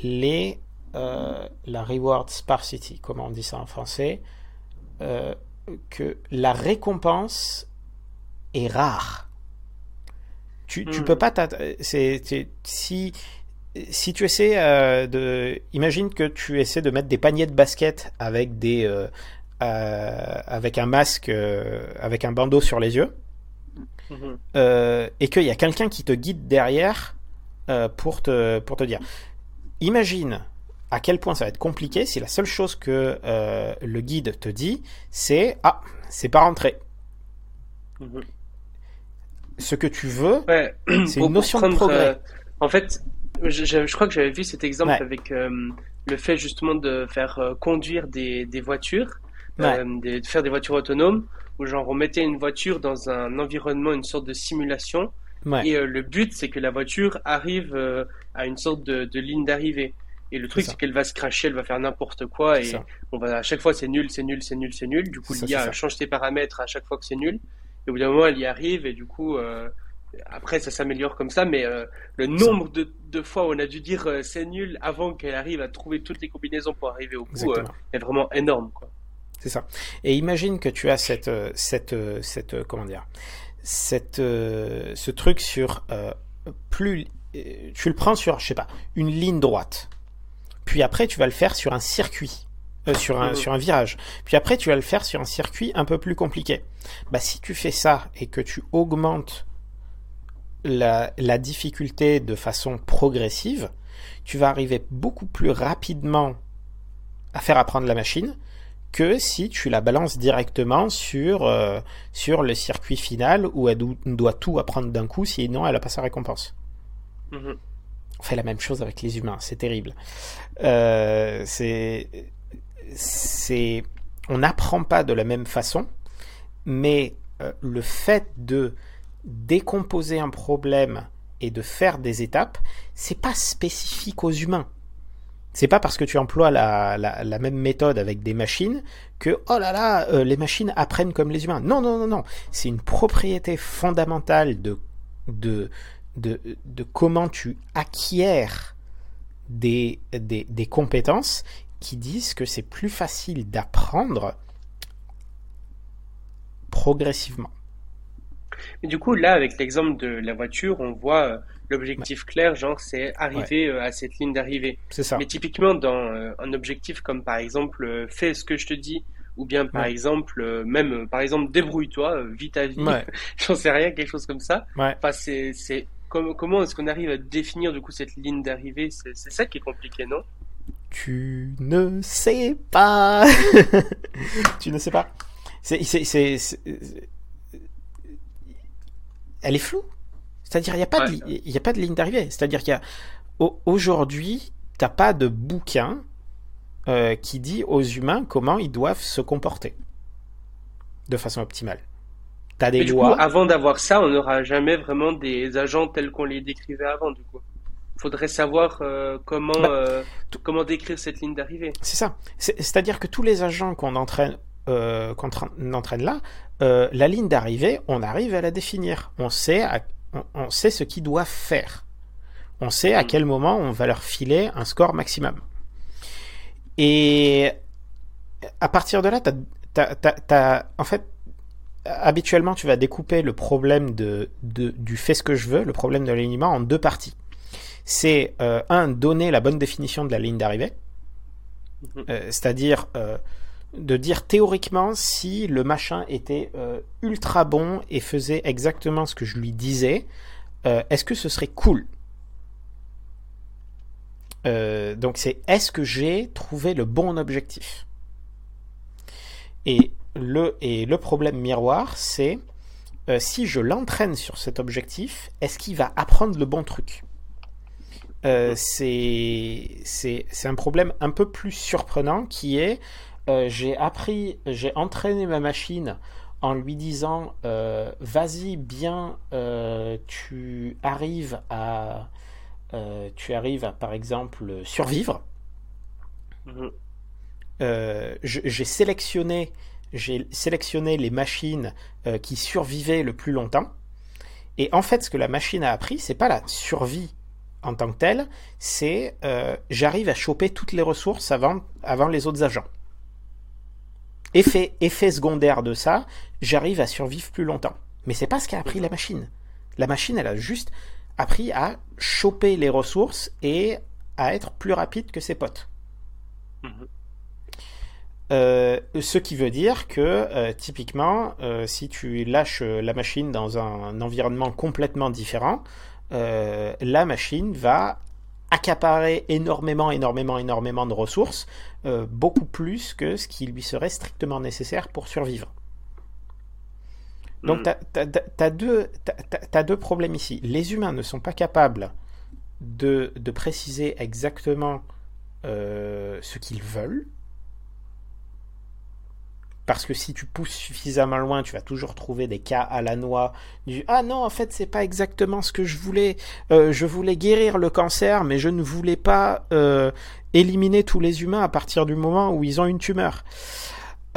les, euh, la reward sparsity, comment on dit ça en français, euh, que la récompense est rare. Tu, tu hmm. peux pas c'est si si tu essaies euh, de. Imagine que tu essaies de mettre des paniers de basket avec des. Euh, euh, avec un masque, avec un bandeau sur les yeux, mhm. et qu'il y a quelqu'un qui te guide derrière pour, te, pour te dire. Imagine à quel point ça va être compliqué si la seule chose que le guide te dit, c'est Ah, c'est pas rentré. Mhm. Ce que tu veux, c'est une notion de progrès. en fait, je, je, crois que j'avais vu cet exemple avec euh, le fait justement de faire euh, conduire des, des voitures, euh, de faire des voitures autonomes, où genre on mettait une voiture dans un environnement, une sorte de simulation, et le but c'est que la voiture arrive à une sorte de, de ligne d'arrivée. Et le truc, c'est qu'elle va se cracher, elle va faire n'importe quoi, et on va à chaque fois c'est nul, c'est nul, c'est nul, c'est nul. Du coup, l'IA change ses paramètres à chaque fois que c'est nul. Et au bout d'un moment, elle y arrive, et du coup, euh, après, ça s'améliore comme ça, mais euh, le nombre de, de, fois où on a dû dire euh, c'est nul avant qu'elle arrive à trouver toutes les combinaisons pour arriver au bout euh, est vraiment énorme. quoi. C'est ça. Et imagine que tu as cette, cette, cette comment dire, cette, ce truc sur plus, tu le prends sur, je sais pas, une ligne droite. Puis après, tu vas le faire sur un circuit. sur, un, mmh. sur un virage. Puis après, tu vas le faire sur un circuit un peu plus compliqué. Bah, si tu fais ça et que tu augmentes la, la, difficulté de façon progressive, tu vas arriver beaucoup plus rapidement à faire apprendre la machine que si tu la balances directement sur, euh, sur le circuit final où elle doit tout apprendre d'un coup, sinon elle n'a pas sa récompense. Mm-hmm. On fait la même chose avec les humains, c'est terrible. Euh, c'est, c'est, on n'apprend pas de la même façon, mais euh, le fait de décomposer un problème et de faire des étapes, c'est pas spécifique aux humains. C'est pas parce que tu emploies la, même méthode avec des machines que oh là là, euh, les machines apprennent comme les humains. Non, non, non, non. C'est une propriété fondamentale de, comment tu acquiers des compétences qui disent que c'est plus facile d'apprendre progressivement. Mais du coup, là, avec l'exemple de la voiture, on voit euh, l'objectif clair, genre, c'est arriver euh, à cette ligne d'arrivée. C'est ça. Mais typiquement, dans euh, un objectif comme par exemple, fais ce que je te dis, ou bien par exemple, même par exemple, débrouille-toi, vis ta vie, j'en sais rien, quelque chose comme ça. Enfin, c'est, c'est, comment est-ce qu'on arrive à définir du coup cette ligne d'arrivée? C'est, c'est ça qui est compliqué, non? Tu ne sais pas. tu ne sais pas. c'est, c'est, c'est elle est floue. C'est-à-dire, il n'y a, pas de, a pas de ligne d'arrivée. C'est-à-dire qu'il y a. Aujourd'hui, n'as pas de bouquin euh, qui dit aux humains comment ils doivent se comporter de façon optimale. As des lois. Coup, avant d'avoir ça, on n'aura jamais vraiment des agents tels qu'on les décrivait avant, du coup. Faudrait savoir euh, comment, bah, euh, comment décrire cette ligne d'arrivée. C'est ça. C'est-à-dire que tous les agents qu'on entraîne, qu'on entraîne là, la ligne d'arrivée, on arrive à la définir. On sait, on, sait ce qu'ils doivent faire. On sait à hmm. quel moment on va leur filer un score maximum. Et à partir de là, en fait, habituellement, tu vas découper le problème de, du fait ce que je veux, le problème de l'alignement, en deux parties. C'est, euh, un, donner la bonne définition de la ligne d'arrivée, mhm. euh, c'est-à-dire euh, de dire théoriquement si le machin était ultra bon et faisait exactement ce que je lui disais, est-ce que ce serait cool? Euh, donc c'est est-ce que j'ai trouvé le bon objectif? Et le, et le problème miroir, c'est euh, si je l'entraîne sur cet objectif, est-ce qu'il va apprendre le bon truc? Euh, C'est un problème un peu plus surprenant qui est j'ai appris, j'ai entraîné ma machine en lui disant vas-y bien, tu arrives à euh, tu arrives à, par exemple, survivre. Mhm. Euh, j'ai sélectionné, j'ai sélectionné les machines euh, qui survivaient le plus longtemps. Et en fait, ce que la machine a appris, c'est pas la survie en tant que telle, c'est j'arrive à choper toutes les ressources avant, avant les autres agents. Effet, effet secondaire de ça, j'arrive à survivre plus longtemps. Mais c'est pas ce qu'a appris la machine. La machine, elle a juste appris à choper les ressources et à être plus rapide que ses potes. Mhm. Euh, ce qui veut dire que euh, typiquement, euh, si tu lâches la machine dans un, environnement complètement différent, la machine va accaparer énormément, énormément, énormément de ressources, beaucoup plus que ce qui lui serait strictement nécessaire pour survivre. Donc, mm. tu as, deux, problèmes ici. Les humains ne sont pas capables de, préciser exactement euh, ce qu'ils veulent. Parce que si tu pousses suffisamment loin, tu vas toujours trouver des cas à la noix du Ah non, en fait, c'est pas exactement ce que je voulais. Euh, je voulais guérir le cancer, mais je ne voulais pas euh, éliminer tous les humains à partir du moment où ils ont une tumeur.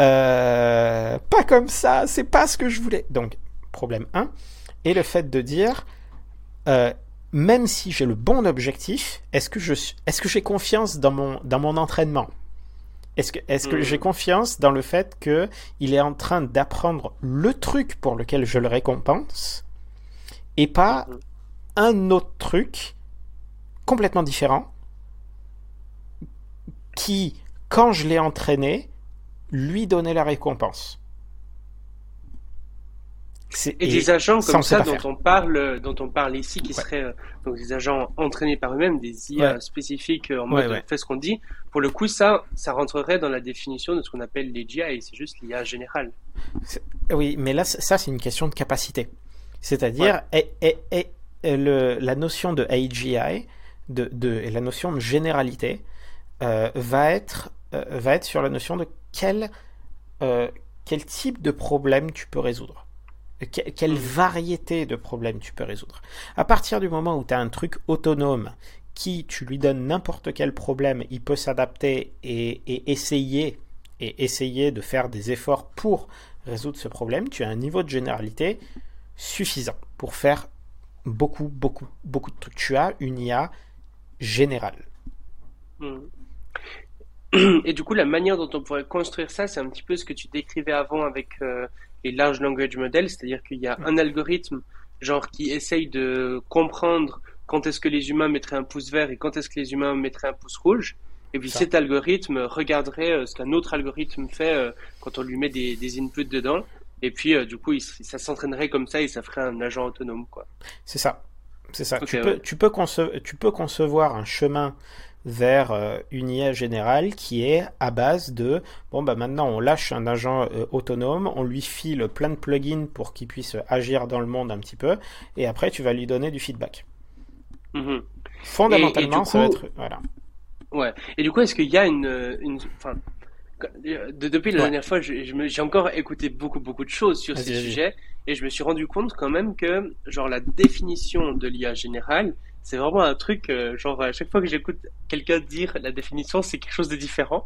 Euh, pas comme ça, c'est pas ce que je voulais. Donc, problème 1. Et le fait de dire, même si j'ai le bon objectif, est-ce que j'ai confiance dans mon entraînement? Est-ce que, que j'ai hmm. confiance dans le fait qu'il est en train d'apprendre le truc pour lequel je le récompense et pas hmm. un autre truc complètement différent qui, quand je l'ai entraîné, lui donner la récompense? Et, des agents comme ça dont on parle, dont on parle ici, qui seraient euh, donc des agents entraînés par eux-mêmes, des IA spécifiques euh, en mode fait ce qu'on dit. Pour le coup, ça, ça rentrerait dans la définition de ce qu'on appelle les GI, c'est juste l'IA générale. Oui, mais là, ça, c'est une question de capacité. C'est-à-dire, la notion de AGI, de, de, et la notion de généralité, euh, va, être, va être sur la notion de quel, euh, quel type de problème tu peux résoudre. Quelle mhm. variété de problèmes tu peux résoudre. À partir du moment où tu as un truc autonome qui, tu lui donnes n'importe quel problème, il peut s'adapter et, essayer et essayer de faire des efforts pour résoudre ce problème, tu as un niveau de généralité suffisant pour faire beaucoup, beaucoup, beaucoup de trucs. Tu as une IA générale. Mhm. Et du coup, la manière dont on pourrait construire ça, c'est un petit peu ce que tu décrivais avant avec euh, les large language models, c'est-à-dire qu'il y a un algorithme genre qui essaye de comprendre quand est-ce que les humains mettraient un pouce vert et quand est-ce que les humains mettraient un pouce rouge. Et puis cet algorithme regarderait euh, ce qu'un autre algorithme fait euh, quand on lui met des, des inputs dedans. Et puis du coup, ça s'entraînerait comme ça et ça ferait un agent autonome, quoi. C'est ça. C'est ça. tu, peux, tu, peux tu peux concevoir un chemin vers euh, une IA générale qui est à base de bon bah maintenant on lâche un agent euh, autonome, on lui file plein de plugins pour qu'il puisse agir dans le monde un petit peu, et après tu vas lui donner du feedback. Mhm. Fondamentalement, ça va être voilà. Ouais. Et du coup, est-ce qu'il y a une, une enfin, depuis la dernière fois, j'ai encore écouté beaucoup beaucoup de choses sur ces sujets, et je me suis rendu compte quand même que genre la définition de l'IA générale c'est vraiment un truc, euh, genre à chaque fois que j'écoute quelqu'un dire la définition, c'est quelque chose de différent.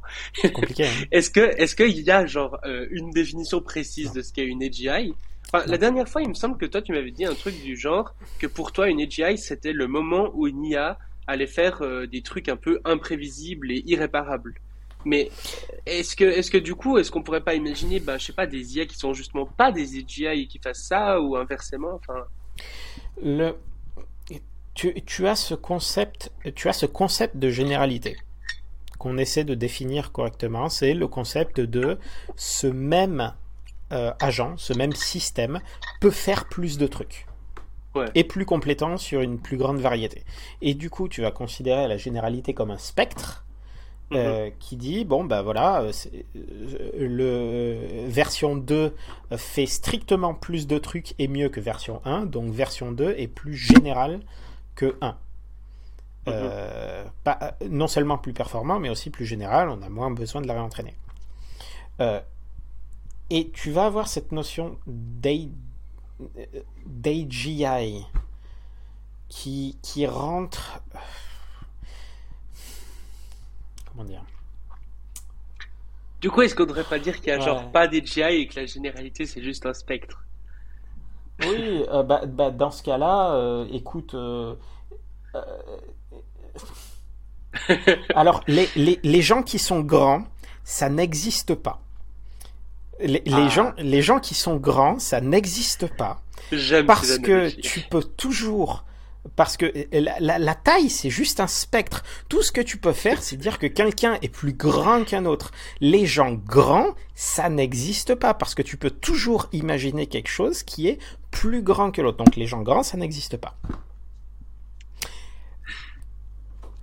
Compliqué. Hein. est-ce que, est-ce qu'il y a genre euh, une définition précise de ce qu'est une AGI enfin, La dernière fois, il me semble que toi, tu m'avais dit un truc du genre que pour toi, une AGI, c'était le moment où une IA allait faire euh, des trucs un peu imprévisibles et irréparables. Mais est-ce que, est-ce que du coup, est-ce qu'on pourrait pas imaginer, ben, je sais pas, des IA qui sont justement pas des AGI et qui fassent ça ou inversement, enfin. Le, tu, as ce concept, tu as ce concept de généralité qu'on essaie de définir correctement. C'est le concept de ce même euh, agent, ce même système peut faire plus de trucs. Et plus complétant sur une plus grande variété. Et du coup, tu vas considérer la généralité comme un spectre. Euh, mhm. qui dit bon ben voilà euh, le version 2 fait strictement plus de trucs et mieux que version 1 donc version 2 est plus générale que 1. Euh, pas, non seulement plus performant, mais aussi plus général, on a moins besoin de la réentraîner. Euh, et tu vas avoir cette notion d'AGI qui, qui rentre. Comment dire? Du coup, est-ce qu'on ne devrait pas dire qu'il n'y a genre pas d'AGI et que la généralité c'est juste un spectre? Oui, euh, bah, bah, dans ce cas-là, euh, écoute. Euh, alors, les, les, les, gens qui sont grands, ça n'existe pas. Les, les, ah. gens, les gens qui sont grands, ça n'existe pas. Parce que tu peux toujours parce que la, taille, c'est juste un spectre. Tout ce que tu peux faire, c'est dire que quelqu'un est plus grand qu'un autre. Les gens grands, ça n'existe pas parce que tu peux toujours imaginer quelque chose qui est plus grand que l'autre. Donc les gens grands, ça n'existe pas.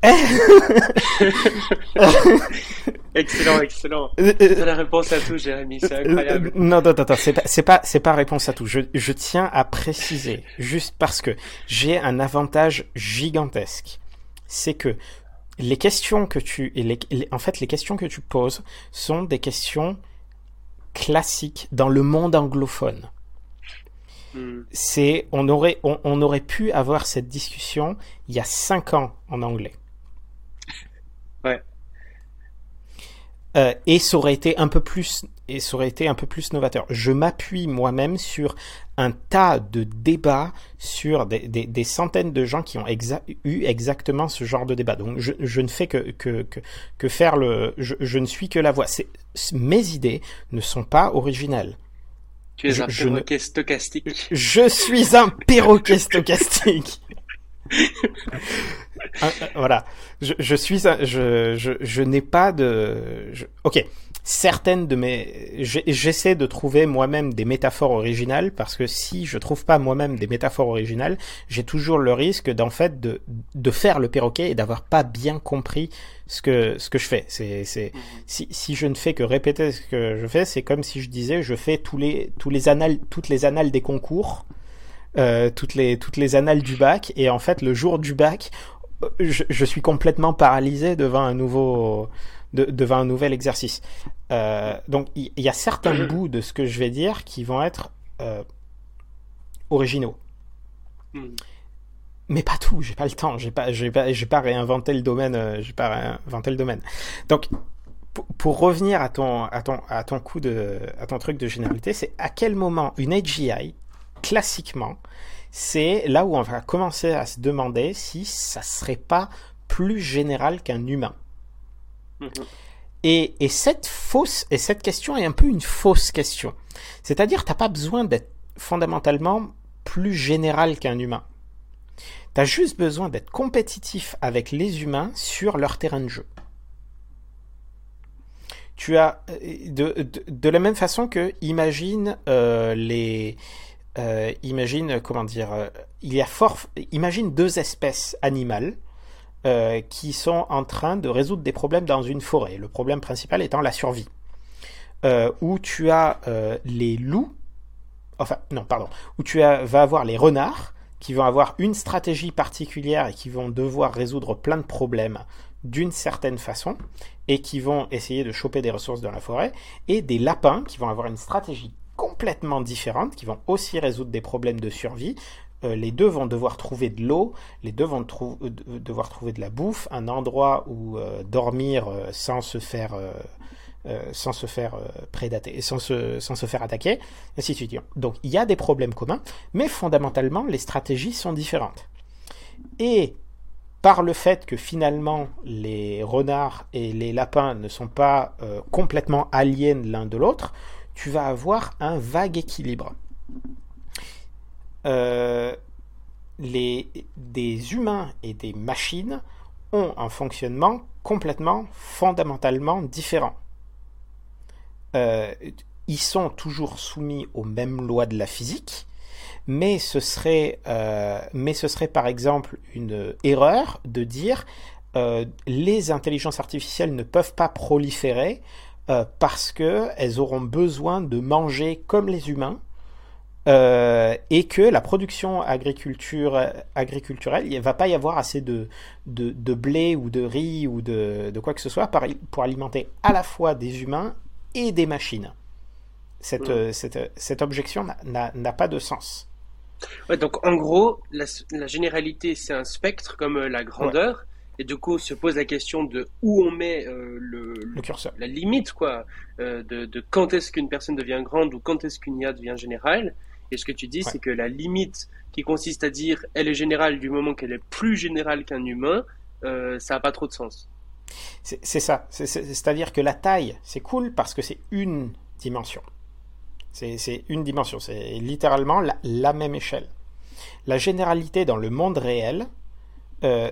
excellent, excellent. C'est euh, euh, la réponse à tout, Jérémy. C'est incroyable. Non, non, non, c'est pas, c'est pas, c'est pas réponse à tout. Je, je tiens à préciser, juste parce que j'ai un avantage gigantesque. C'est que les questions que tu, les, en fait, les questions que tu poses sont des questions classiques dans le monde anglophone. Hmm. C'est, on aurait, on, on aurait pu avoir cette discussion il y a cinq ans en anglais. Ouais. Euh, et ça aurait été un peu plus et ça aurait été un peu plus novateur. Je m'appuie moi-même sur un tas de débats sur des, des, des centaines de gens qui ont eu exactement ce genre de débat. Donc je, je ne fais que, que, que, que, faire le... Je, je ne suis que la voix. Mes idées ne sont pas originales. Tu es un perroquet stochastique. Je suis un perroquet stochastique. Ah, ah, voilà. Je, je suis, je, je, je n'ai pas de, ok. Certaines de mes, j'essaie de trouver moi-même des métaphores originales parce que si je trouve pas moi-même des métaphores originales, j'ai toujours le risque d'en fait de, de faire le perroquet et d'avoir pas bien compris ce que ce que je fais. C'est c'est si, si je ne fais que répéter ce que je fais, c'est comme si je disais je fais tous les tous les annales toutes les annales des concours. Euh, toutes les toutes les annales du bac et en fait le jour du bac je, suis complètement paralysé devant un nouveau, devant un nouvel exercice. Euh, donc il y, a certains bouts de ce que je vais dire qui vont être euh, originaux. Hmm. Mais pas tout, j'ai pas le temps, j'ai pas, j'ai pas, j'ai pas réinventé le domaine, euh, j'ai pas réinventé le domaine. Donc, pour revenir à ton, à ton, à ton coup de, à ton truc de généralité, c'est à quel moment une AGI, classiquement, c'est là où on va commencer à se demander si ça serait pas plus général qu'un humain. Mhm. Et, cette fausse, et cette question est un peu une fausse question. C'est-à-dire, t'as pas besoin d'être fondamentalement plus général qu'un humain. Tu as juste besoin d'être compétitif avec les humains sur leur terrain de jeu. Tu as de, la même façon que imagine euh, les euh, imagine, comment dire, euh, il y fort, imagine deux espèces animales qui sont en train de résoudre des problèmes dans une forêt. Le problème principal étant la survie. où tu as les loups, enfin non pardon, où tu as, vas avoir les renards qui vont avoir une stratégie particulière et qui vont devoir résoudre plein de problèmes d'une certaine façon et qui vont essayer de choper des ressources dans la forêt, et des lapins qui vont avoir une stratégie complètement différente, qui vont aussi résoudre des problèmes de survie. Euh, les deux vont devoir trouver de l'eau, les deux vont euh, devoir trouver de la bouffe, un endroit où euh, dormir sans se faire euh, sans se faire euh, prédater, sans se, faire attaquer, ainsi de suite. Donc il y a des problèmes communs, mais fondamentalement les stratégies sont différentes. Et par le fait que finalement les renards et les lapins ne sont pas euh, complètement aliens l'un de l'autre, tu vas avoir un vague équilibre. les, des humains et des machines ont un fonctionnement complètement fondamentalement différent. Euh, ils sont toujours soumis aux mêmes lois de la physique, mais ce serait, euh, par exemple une erreur de dire euh, les intelligences artificielles ne peuvent pas proliférer parce qu'elles auront besoin de manger comme les humains. et que la production agriculture, agriculturelle, il ne va pas y avoir assez de, de, de, blé ou de riz ou de, de quoi que ce soit pour alimenter à la fois des humains et des machines. Cette, euh, cette, cette objection n'a pas de sens. Ouais, donc en gros, la, la généralité, c'est un spectre comme euh, la grandeur. Et du coup, se pose la question de où on met euh, le, le, curseur. la limite, quoi, de, de, quand est-ce qu'une personne devient grande ou quand est-ce qu'une IA devient générale. Et ce que tu dis, c'est que la limite qui consiste à dire elle est générale du moment qu'elle est plus générale qu'un humain, ça n'a pas trop de sens. C'est ça. C'est-à-dire que la taille, c'est cool parce que c'est une dimension. C'est une dimension. C'est littéralement la, même échelle. La généralité dans le monde réel, euh,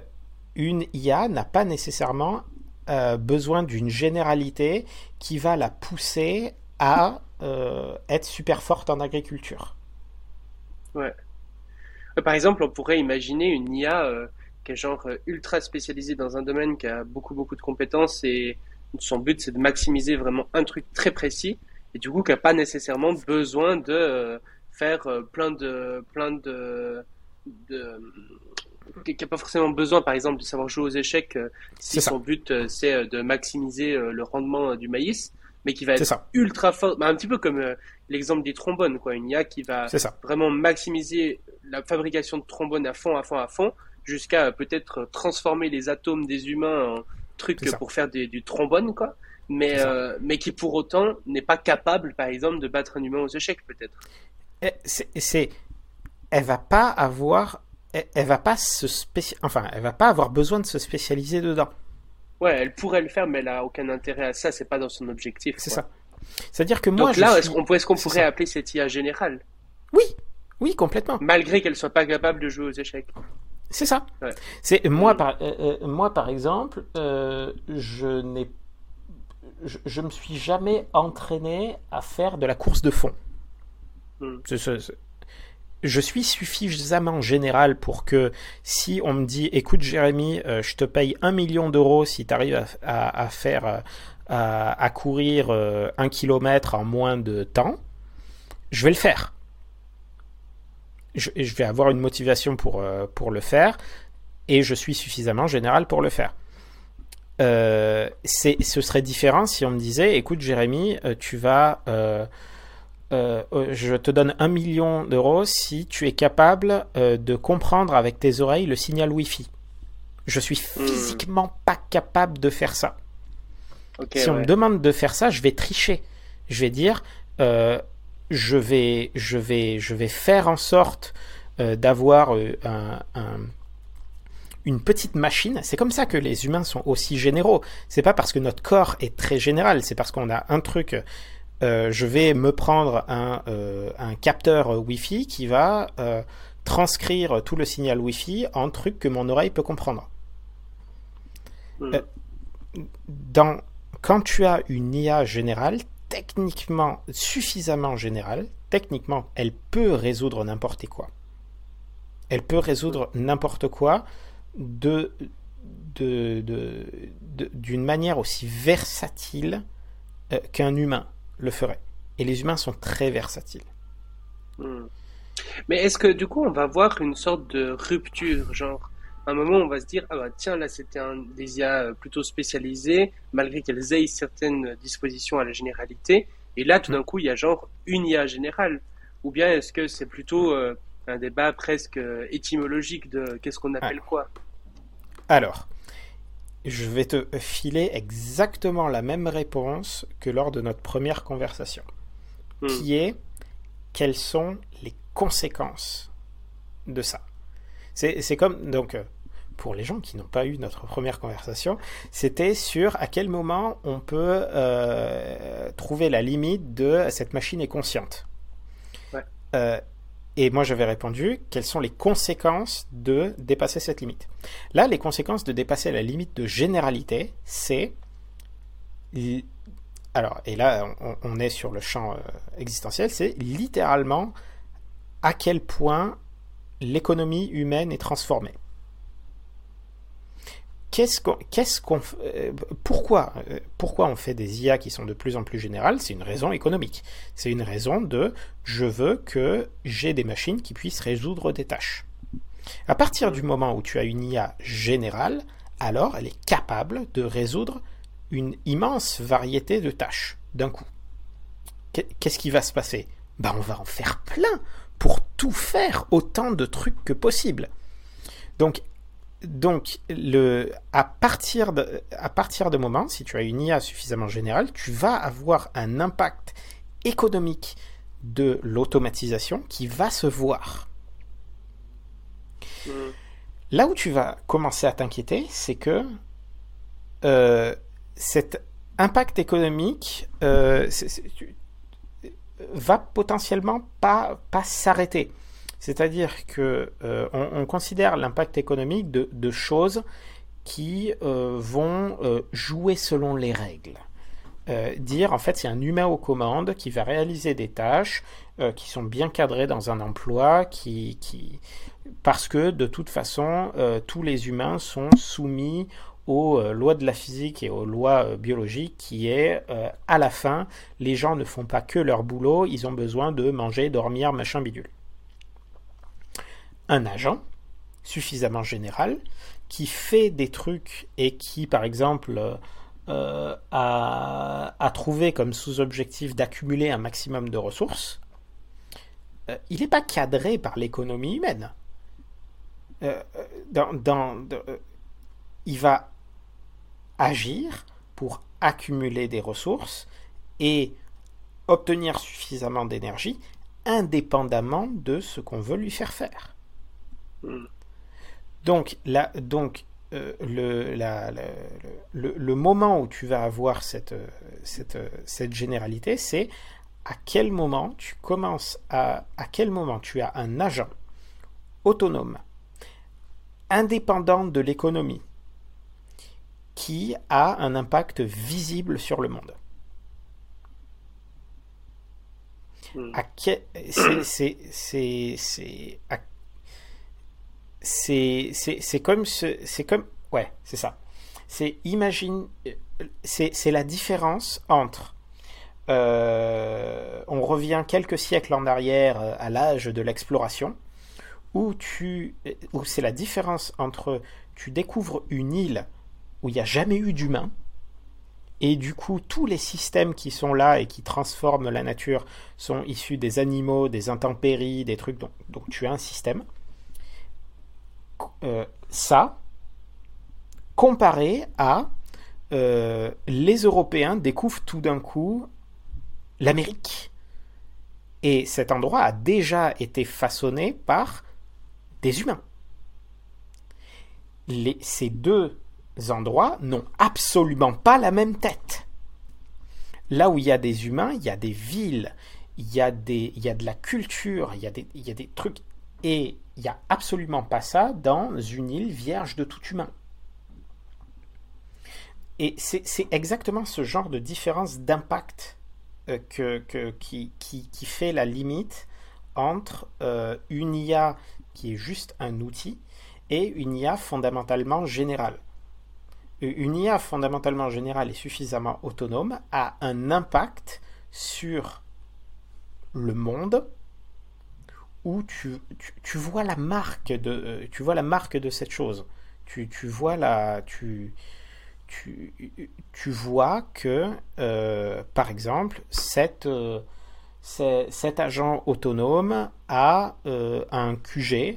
une IA n'a pas nécessairement euh, besoin d'une généralité qui va la pousser à euh, être super forte en agriculture. Ouais. Par exemple, on pourrait imaginer une IA qui est genre euh, ultra spécialisé dans un domaine, qui a beaucoup beaucoup de compétences et son but c'est de maximiser vraiment un truc très précis et du coup qui a pas nécessairement besoin de euh, faire euh, plein de plein de qui n'a pas forcément besoin, par exemple, de savoir jouer aux échecs si son but c'est de maximiser le rendement du maïs, mais qui va être ultra fort, bah, un petit peu comme l'exemple des trombones, quoi, une IA qui va vraiment maximiser la fabrication de trombones à fond, à fond, à fond, jusqu'à peut-être transformer les atomes des humains en trucs pour faire du trombone, quoi. Mais, euh, mais qui pour autant n'est pas capable, par exemple, de battre un humain aux échecs, peut-être. C'est, elle va pas avoir, elle, va pas se enfin, elle va pas avoir besoin de se spécialiser dedans. Ouais, elle pourrait le faire, mais elle a aucun intérêt à ça. C'est pas dans son objectif. C'est ça. C'est-à-dire que moi, Donc là, est-ce qu'on est pourrait appeler cette IA générale? Oui, oui, complètement. Malgré qu'elle soit pas capable de jouer aux échecs. C'est ça. C'est moi par euh, euh, moi par exemple, euh, je n'ai je, me suis jamais entraîné à faire de la course de fond. Hmm. Je suis suffisamment général pour que si on me dit écoute Jérémy, je te paye un million d'euros si tu arrives à, faire à, courir un kilomètre en moins de temps, je vais le faire je, vais avoir une motivation pour, euh, pour le faire et je suis suffisamment général pour le faire. Euh, ce serait différent si on me disait écoute Jérémy, euh, tu vas. Je te donne un million d'euros si tu es capable de comprendre avec tes oreilles le signal Wi-Fi. Je suis hmm. physiquement pas capable de faire ça. si on me demande de faire ça, je vais tricher. Je vais dire je vais, je vais, je vais faire en sorte euh, d'avoir euh, une petite machine. C'est comme ça que les humains sont aussi généraux. C'est pas parce que notre corps est très général, c'est parce qu'on a un truc. Euh, je vais me prendre un, un capteur Wi-Fi qui va transcrire tout le signal Wi-Fi en truc que mon oreille peut comprendre. Hmm. dans, quand tu as une IA générale, techniquement suffisamment générale, techniquement, elle peut résoudre n'importe quoi. Elle peut résoudre n'importe quoi de, d'une de, de, manière aussi versatile euh, qu'un humain le ferait. Et les humains sont très versatiles. Hmm. Mais est-ce que du coup on va voir une sorte de rupture, genre à un moment on va se dire ah bah tiens là c'était un des IA plutôt spécialisés malgré qu'elles aient certaines dispositions à la généralité et là tout d'un coup il y a genre une IA générale ou bien est-ce que c'est plutôt euh, un débat presque euh, étymologique de qu'est-ce qu'on appelle ah. quoi? Alors je vais te filer exactement la même réponse que lors de notre première conversation, hmm. qui est quelles sont les conséquences de ça? C'est comme, donc, euh, pour les gens qui n'ont pas eu notre première conversation, c'était sur à quel moment on peut euh, trouver la limite de cette machine est consciente. Euh, et moi, j'avais répondu, quelles sont les conséquences de dépasser cette limite? Là, les conséquences de dépasser la limite de généralité, c'est... Alors, et là, on, est sur le champ euh, existentiel, c'est littéralement à quel point l'économie humaine est transformée euh, pourquoi, euh, pourquoi on fait des IA qui sont de plus en plus générales? C'est une raison économique. C'est une raison de je veux que j'ai des machines qui puissent résoudre des tâches. À partir du moment où tu as une IA générale, alors elle est capable de résoudre une immense variété de tâches d'un coup. Qu'est-ce qui va se passer? Ben, on va en faire plein pour tout faire autant de trucs que possible. Donc donc, le, à, partir de, à partir de moment, si tu as une IA suffisamment générale, tu vas avoir un impact économique de l'automatisation qui va se voir. Hmm. Là où tu vas commencer à t'inquiéter, c'est que euh, cet impact économique euh, va potentiellement pas, pas s'arrêter. C'est-à-dire que euh, on, considère l'impact économique de, choses qui euh, vont euh, jouer selon les règles. dire en fait c'est un humain aux commandes qui va réaliser des tâches qui sont bien cadrées dans un emploi qui, qui... parce que de toute façon tous les humains sont soumis aux lois de la physique et aux lois biologiques qui est à la fin les gens ne font pas que leur boulot ils ont besoin de manger dormir machin bidule un agent suffisamment général qui fait des trucs et qui, par exemple, euh, a, trouvé comme sous-objectif d'accumuler un maximum de ressources, euh, il n'est pas cadré par l'économie humaine. Euh, il va agir pour accumuler des ressources et obtenir suffisamment d'énergie indépendamment de ce qu'on veut lui faire faire. Donc, là, donc euh, le, le, moment où tu vas avoir cette, cette, cette généralité, c'est à quel moment tu commences à, à quel moment tu as un agent autonome, indépendant de l'économie, qui a un impact visible sur le monde. C'est à c'est comme c'est comme ouais c'est ça. C'est imagine c'est la différence entre euh, on revient quelques siècles en arrière euh, à l'âge de l'exploration où tu où c'est la différence entre tu découvres une île où il n'y a jamais eu d'humain et du coup tous les systèmes qui sont là et qui transforment la nature sont issus des animaux, des intempéries, des trucs donc, donc tu as un système euh, ça comparé à euh, les Européens découvrent tout d'un coup l'Amérique. Et cet endroit a déjà été façonné par des humains. ces deux endroits n'ont absolument pas la même tête. Là où il y a des humains, il y a des villes, il y a, des, il y a de la culture, il y a des, il y a des trucs. Et il n'y a absolument pas ça dans une île vierge de tout humain. Et c'est exactement ce genre de différence d'impact euh, que, qui, fait la limite entre euh, une IA qui est juste un outil et une IA fondamentalement générale. une IA fondamentalement générale et suffisamment autonome a un impact sur le monde où tu, tu, vois la marque de euh, tu vois la marque de cette chose. Tu, tu vois tu tu, tu vois que euh, par exemple euh, cet agent autonome a un QG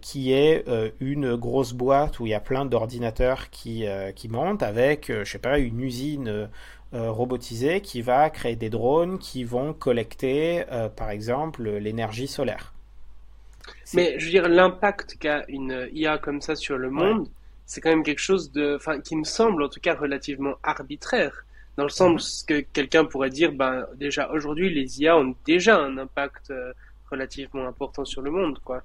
qui est une grosse boîte où il y a plein d'ordinateurs qui, qui montent avec, je sais pas, une usine euh, robotisé qui va créer des drones qui vont collecter, euh, par exemple, l'énergie solaire. Mais je veux dire, l'impact qu'a une IA comme ça sur le monde, c'est quand même quelque chose de, enfin, qui me semble en tout cas relativement arbitraire. Dans le sens mhm. que quelqu'un pourrait dire, ben, déjà aujourd'hui, les IA ont déjà un impact euh, relativement important sur le monde, quoi.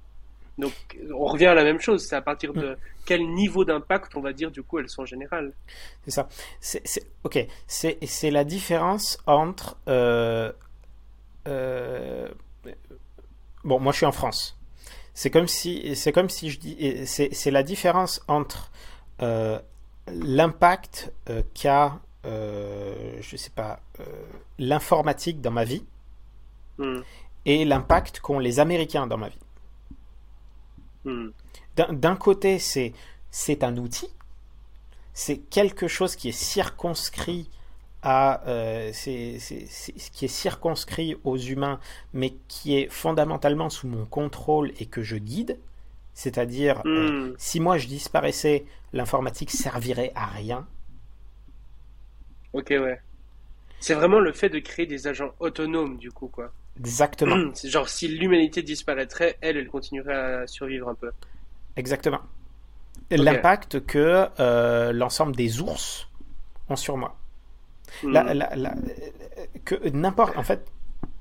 Donc, on revient à la même chose. C'est à partir de mm. quel niveau d'impact, on va dire, du coup, elles sont générales. C'est ça. C'est, ok. C'est, la différence entre. Euh, euh, bon, moi, je suis en France. C'est comme si, c'est comme si je dis, c'est, la différence entre euh, l'impact qu'a, je sais pas, l'informatique dans ma vie mm. et l'impact qu'ont les Américains dans ma vie. Hmm. D'un côté, c'est c'est un outil, c'est quelque chose qui est circonscrit à euh, c'est, qui est circonscrit aux humains, mais qui est fondamentalement sous mon contrôle et que je guide. C'est-à-dire, euh, hmm. si moi je disparaissais, l'informatique servirait à rien. Ok, ouais. C'est vraiment le fait de créer des agents autonomes, du coup, quoi. Exactement. Genre si l'humanité disparaîtrait, elle, elle continuerait à survivre un peu. Exactement. L'impact que euh, l'ensemble des ours ont sur moi. Hmm. que n'importe, en fait,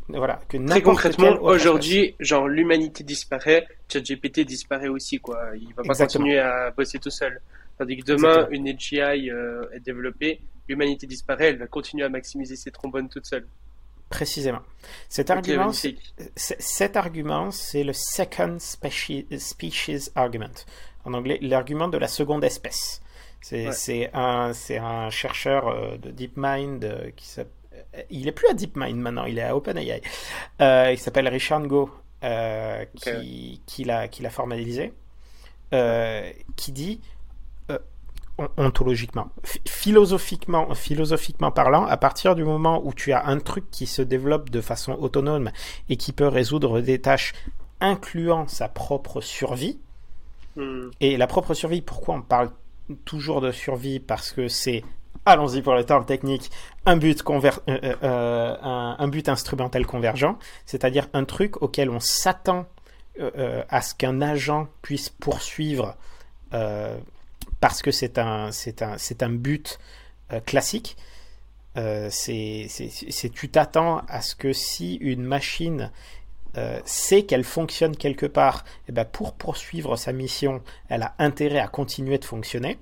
voilà, que Très concrètement, aujourd'hui, genre l'humanité disparaît, ChatGPT disparaît aussi, quoi. Il va pas continuer à bosser tout seul. Tandis que demain, une AGI euh, est développée, l'humanité disparaît, elle va continuer à maximiser ses trombones toute seule. Précisément. Cet argument, cet argument, c'est le second species argument. En anglais, l'argument de la seconde espèce. C'est un, un chercheur euh, de DeepMind euh, qui s'appelle il est plus à DeepMind maintenant, il est à OpenAI. Euh, il s'appelle Richard Ngo, qui, qui l'a formalisé, qui dit ontologiquement, philosophiquement, philosophiquement parlant, à partir du moment où tu as un truc qui se développe de façon autonome et qui peut résoudre des tâches incluant sa propre survie, hmm. et la propre survie, pourquoi on parle toujours de survie Parce que c'est, allons-y pour le terme technique, un but, euh, euh, euh, un, but instrumentel convergent, c'est-à-dire un truc auquel on s'attend à ce qu'un agent puisse poursuivre parce que c'est un, c'est un, c'est un but euh, classique. Euh, c'est, tu t'attends à ce que si une machine euh, sait qu'elle fonctionne quelque part, et eh ben pour poursuivre sa mission, elle a intérêt à continuer de fonctionner.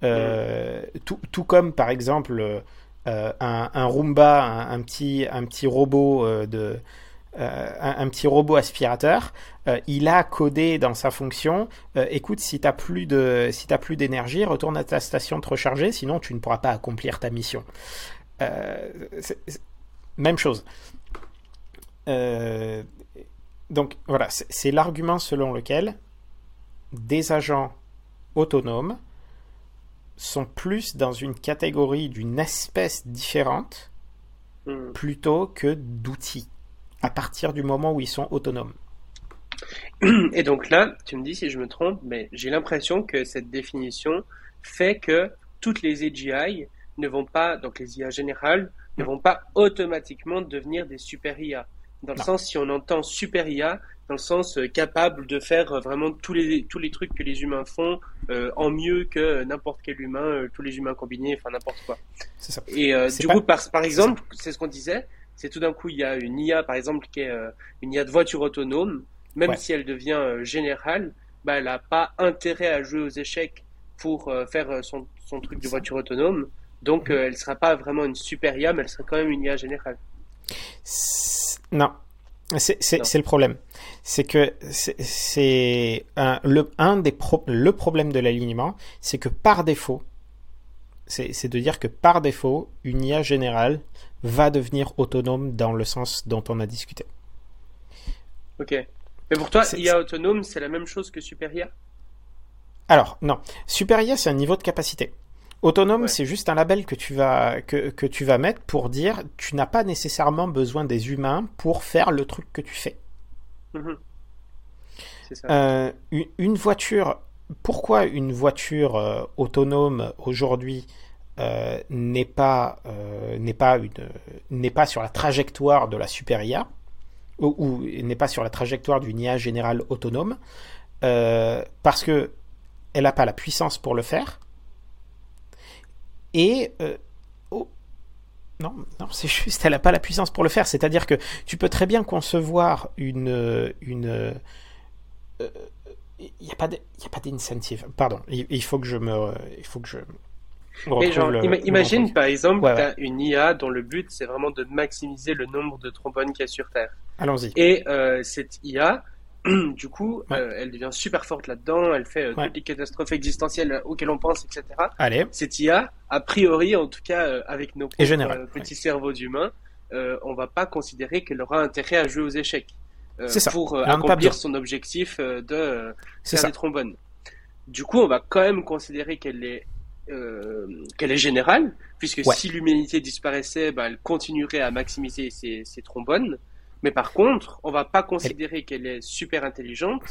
Tout, tout, comme par exemple un, un, Roomba, un, petit, un petit robot de euh, un, petit robot aspirateur, euh, il a codé dans sa fonction euh, écoute, si tu n'as plus de, si plus d'énergie, retourne à ta station te recharger, sinon tu ne pourras pas accomplir ta mission. même chose. donc voilà, c'est l'argument selon lequel des agents autonomes sont plus dans une catégorie d'une espèce différente hmm. plutôt que d'outils à partir du moment où ils sont autonomes. Et donc là, tu me dis si je me trompe, mais j'ai l'impression que cette définition fait que toutes les AGI ne vont pas, donc les IA générales, ne vont pas automatiquement devenir des super IA. Dans le sens, si on entend super IA, dans le sens euh, capable de faire euh, vraiment tous les, tous les trucs que les humains font euh, en mieux que n'importe quel humain, tous les humains combinés, enfin n'importe quoi. Ça. Et du coup, par, par exemple, c'est ce qu'on disait, c'est tout d'un coup, il y a une IA, par exemple, qui est euh, une IA de voiture autonome, même si elle devient euh, générale, bah, elle n'a pas intérêt à jouer aux échecs pour euh, faire son, son, truc de voiture autonome. Donc, mhm. elle ne sera pas vraiment une super IA, mais elle sera quand même une IA générale. Non, c'est le problème. C'est que c'est un, le, un des le problème de l'alignement, c'est que par défaut, C'est de dire que par défaut, une IA générale va devenir autonome dans le sens dont on a discuté. Ok. Mais pour toi, IA autonome, c'est la même chose que Super IA Alors, non. Super IA, c'est un niveau de capacité. Autonome, c'est juste un label que tu, vas, que, que tu vas mettre pour dire tu n'as pas nécessairement besoin des humains pour faire le truc que tu fais. Mhm. Ça. Euh, une, voiture, pourquoi une voiture euh, autonome aujourd'hui euh, n'est pas, n'est pas, n'est pas sur la trajectoire de la super IA ou, n'est pas sur la trajectoire d'une IA générale autonome parce que elle n'a pas la puissance pour le faire et euh, oh, non, non c'est juste, elle n'a pas la puissance pour le faire. C'est-à-dire que tu peux très bien concevoir une. une il n'y a pas d'incentive. Pardon, il, faut que je me. Il faut que je. imagine par exemple, tu as une IA dont le but c'est vraiment de maximiser le nombre de trombones qu'il y a sur Terre. Allons-y. Et euh, cette IA, du coup, euh, elle devient super forte là-dedans, elle fait euh, toutes les catastrophes existentielles auxquelles on pense, etc. Allez. Cette IA, a priori, en tout cas, euh, avec nos petits cerveaux d'humains, on va pas considérer qu'elle aura intérêt à jouer aux échecs pour accomplir son objectif de faire des trombones. Du coup, on va quand même considérer qu'elle est qu'elle est générale, puisque si l'humanité disparaissait, bah, elle continuerait à maximiser ses, ses trombones. Mais par contre, on va pas considérer qu'elle est super intelligente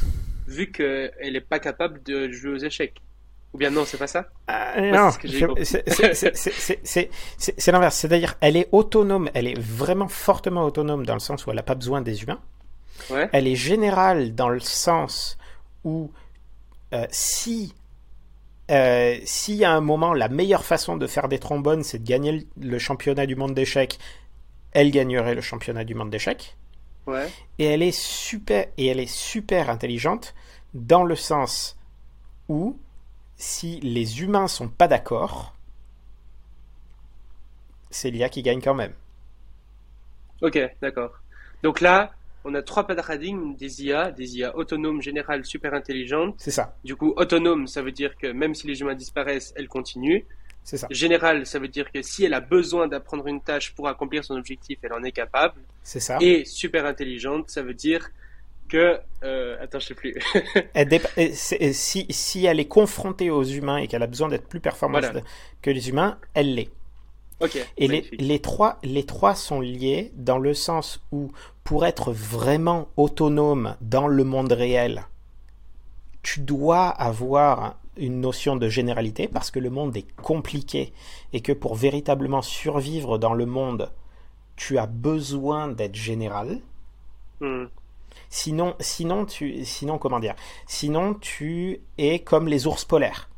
vu qu'elle n'est pas capable de jouer aux échecs. Ou bien non, c'est pas ça? Euh, Non, c'est l'inverse. C'est-à-dire, elle est autonome, elle est vraiment fortement autonome dans le sens où elle n'a pas besoin des humains. Ouais. Elle est générale dans le sens où euh, si euh, si à un moment la meilleure façon de faire des trombones c'est de gagner le championnat du monde d'échecs, elle gagnerait le championnat du monde d'échecs. Et elle est super et elle est super intelligente dans le sens où si les humains sont pas d'accord, c'est l'IA qui gagne quand même. Ok, d'accord. Donc là, on a trois paradigmes des IA, des IA autonomes, générales, super intelligentes. C'est ça. Du coup, autonome, ça veut dire que même si les humains disparaissent, elles continuent. C'est ça. Général, ça veut dire que si elle a besoin d'apprendre une tâche pour accomplir son objectif, elle en est capable. C'est ça. Et super intelligente, ça veut dire que euh, attends, je sais plus. si, si elle est confrontée aux humains et qu'elle a besoin d'être plus performante que les humains, elle l'est. Et les, les, trois, les trois sont liés dans le sens où pour être vraiment autonome dans le monde réel, tu dois avoir une notion de généralité parce que le monde est compliqué et que pour véritablement survivre dans le monde, tu as besoin d'être général. Hmm. Sinon, sinon, tu, sinon, comment dire? Sinon, tu es comme les ours polaires.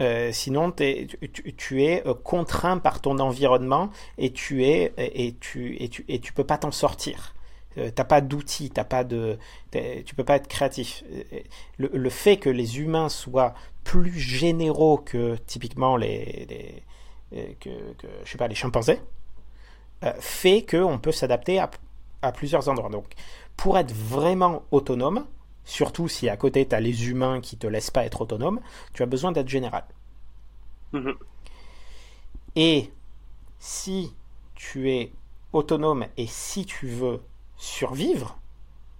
Euh, sinon, tu, es euh, contraint par ton environnement et tu es et tu et tu et tu peux pas t'en sortir. Euh, t'as pas d'outils, t'as pas de, tu peux pas être créatif. Le, fait que les humains soient plus généraux que typiquement les, euh, que, je sais pas les chimpanzés euh, fait qu'on peut s'adapter à, à, plusieurs endroits. Donc, pour être vraiment autonome, surtout si à côté tu as les humains qui te laissent pas être autonome, tu as besoin d'être général. Mm-hmm. Et si tu es autonome et si tu veux survivre.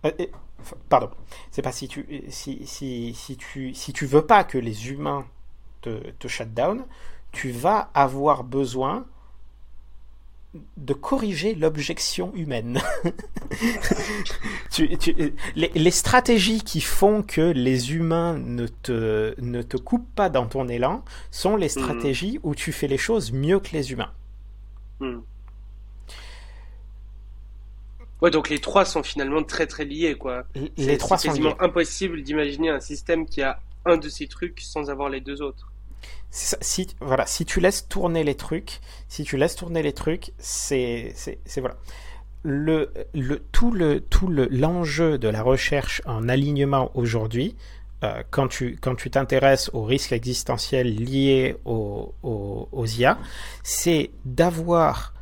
Euh, pardon, c'est pas si tu si, si, si, tu si tu veux pas que les humains te, te shut down, tu vas avoir besoin de corriger l'objection humaine. tu, tu, les, les, stratégies qui font que les humains ne te, ne te coupent pas dans ton élan sont les hmm. stratégies où tu fais les choses mieux que les humains. Hmm. Ouais, donc les trois sont finalement très très liés, quoi. Les trois sont quasiment impossible d'imaginer un système qui a un de ces trucs sans avoir les deux autres. Si, voilà, si tu laisses tourner les trucs, si tu laisses tourner les trucs, c'est, c'est, voilà. Le, le, tout le, tout le, l'enjeu de la recherche en alignement aujourd'hui, euh, quand tu, quand tu t'intéresses aux risques existentiels liés aux, aux, aux IA, c'est d'avoir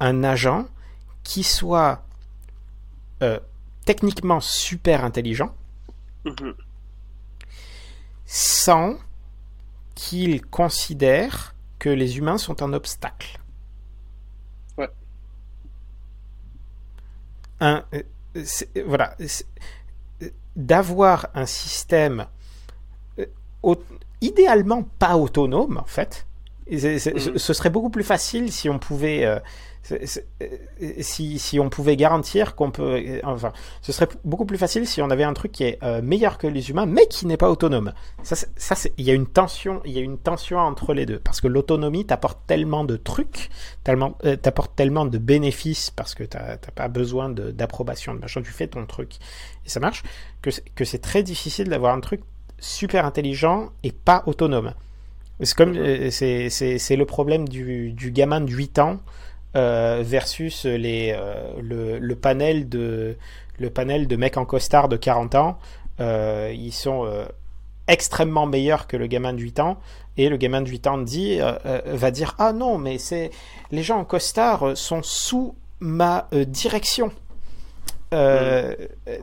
un agent qui soit euh, techniquement super intelligent, sans qu'il considère que les humains sont un obstacle. Ouais. Un, voilà. D'avoir un système idéalement pas autonome, en fait. Mm. Ce serait beaucoup plus facile si on pouvait si, si, on pouvait garantir qu'on peut, enfin, ce serait beaucoup plus facile si on avait un truc qui est euh, meilleur que les humains, mais qui n'est pas autonome. Ça, ça il y a une tension, il y a une tension entre les deux, parce que l'autonomie t'apporte tellement de trucs, tellement, euh, t'apporte tellement de bénéfices, parce que t'as pas besoin d'approbation de, machin, tu fais ton truc et ça marche, que, que c'est très difficile d'avoir un truc super intelligent et pas autonome. C'est comme, euh, c'est le problème du, du gamin de 8 ans euh, versus les, euh, le, le, panel de, le panel de mecs en costard de 40 ans. Euh, ils sont extrêmement meilleurs que le gamin de 8 ans. Et le gamin de 8 ans dit, va dire Ah non, mais c'est les gens en costard sont sous ma direction. Euh,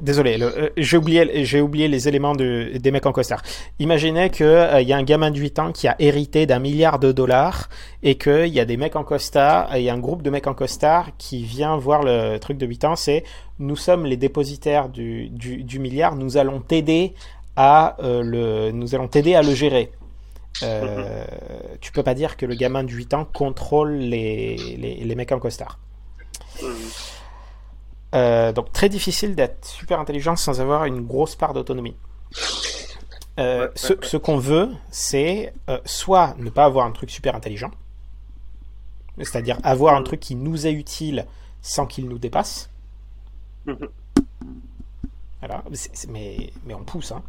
désolé, euh, j'ai oublié, j'ai oublié les éléments de, des mecs en costard. Imaginez qu'il euh, y a un gamin de 8 ans qui a hérité d'un milliard de dollars et qu'il y a des mecs en costard, il y a un groupe de mecs en costard qui vient voir le truc de 8 ans, c'est nous sommes les dépositaires du, du, du milliard, nous allons t'aider à le, nous allons t'aider à le gérer. Euh, tu peux pas dire que le gamin de 8 ans contrôle les, les, les mecs en costard. Euh, donc très difficile d'être super intelligent sans avoir une grosse part d'autonomie. Euh, ce, qu'on veut, c'est euh, soit ne pas avoir un truc super intelligent, c'est-à-dire avoir un truc qui nous est utile sans qu'il nous dépasse. Voilà, mais, mais on pousse. Hein.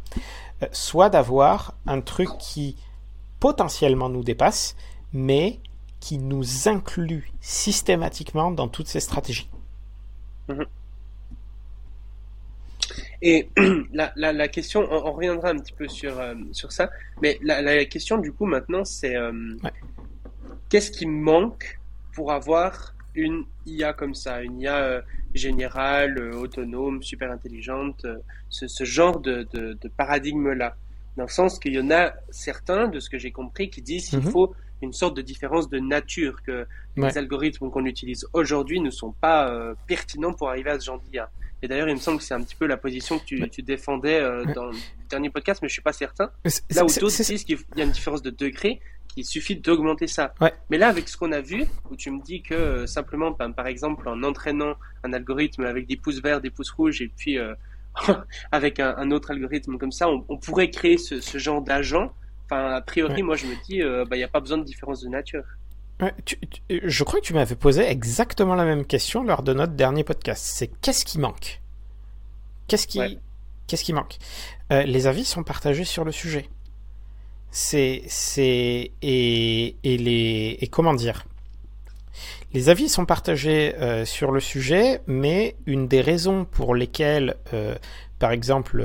soit d'avoir un truc qui potentiellement nous dépasse, mais qui nous inclut systématiquement dans toutes ces stratégies. Mhm. Et la, la, la, question, on, reviendra un petit peu sur, euh, sur ça, mais la, la, question du coup maintenant c'est euh, qu'est-ce qui manque pour avoir une IA comme ça, une IA euh, générale, autonome, super intelligente, ce, ce, genre de, de, de paradigme-là? Dans le sens qu'il y en a certains, de ce que j'ai compris, qui disent qu'il mhm. faut une sorte de différence de nature, que les algorithmes qu'on utilise aujourd'hui ne sont pas euh, pertinents pour arriver à ce genre d'IA. Et d'ailleurs, il me semble que c'est un petit peu la position que tu, tu défendais euh, dans le dernier podcast, mais je suis pas certain. Là où d'autres disent qu'il y a une différence de degré, qu'il suffit d'augmenter ça. Mais là, avec ce qu'on a vu, où tu me dis que euh, simplement, ben, par exemple, en entraînant un algorithme avec des pouces verts, des pouces rouges, et puis avec un, un, autre algorithme comme ça, on, on pourrait créer ce, ce genre d'agent a priori, moi, je me dis, il euh, n'y bah, a pas besoin de différence de nature. je crois que tu m'avais posé exactement la même question lors de notre dernier podcast. C'est qu'est-ce qui manque? Qu'est-ce qui, qu'est-ce qui manque? Euh, Les avis sont partagés sur le sujet. C'est, c'est et, et les et comment dire? Les avis sont partagés euh, sur le sujet, mais une des raisons pour lesquelles, par exemple,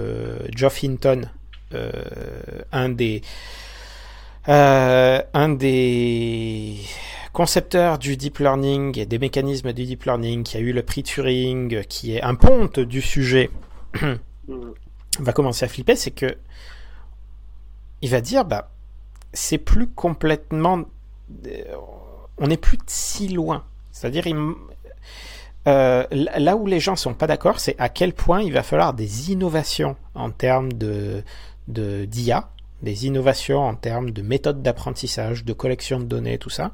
Geoff Hinton, euh, un des euh, un des concepteurs du deep learning et des mécanismes du deep learning qui a eu le prix Turing, qui est un ponte du sujet, va commencer à flipper, c'est que il va dire bah c'est plus complètement euh, on n'est plus si loin. C'est-à-dire euh, là où les gens sont pas d'accord, c'est à quel point il va falloir des innovations en termes de d'IA, des innovations en termes de méthodes d'apprentissage, de collection de données, tout ça,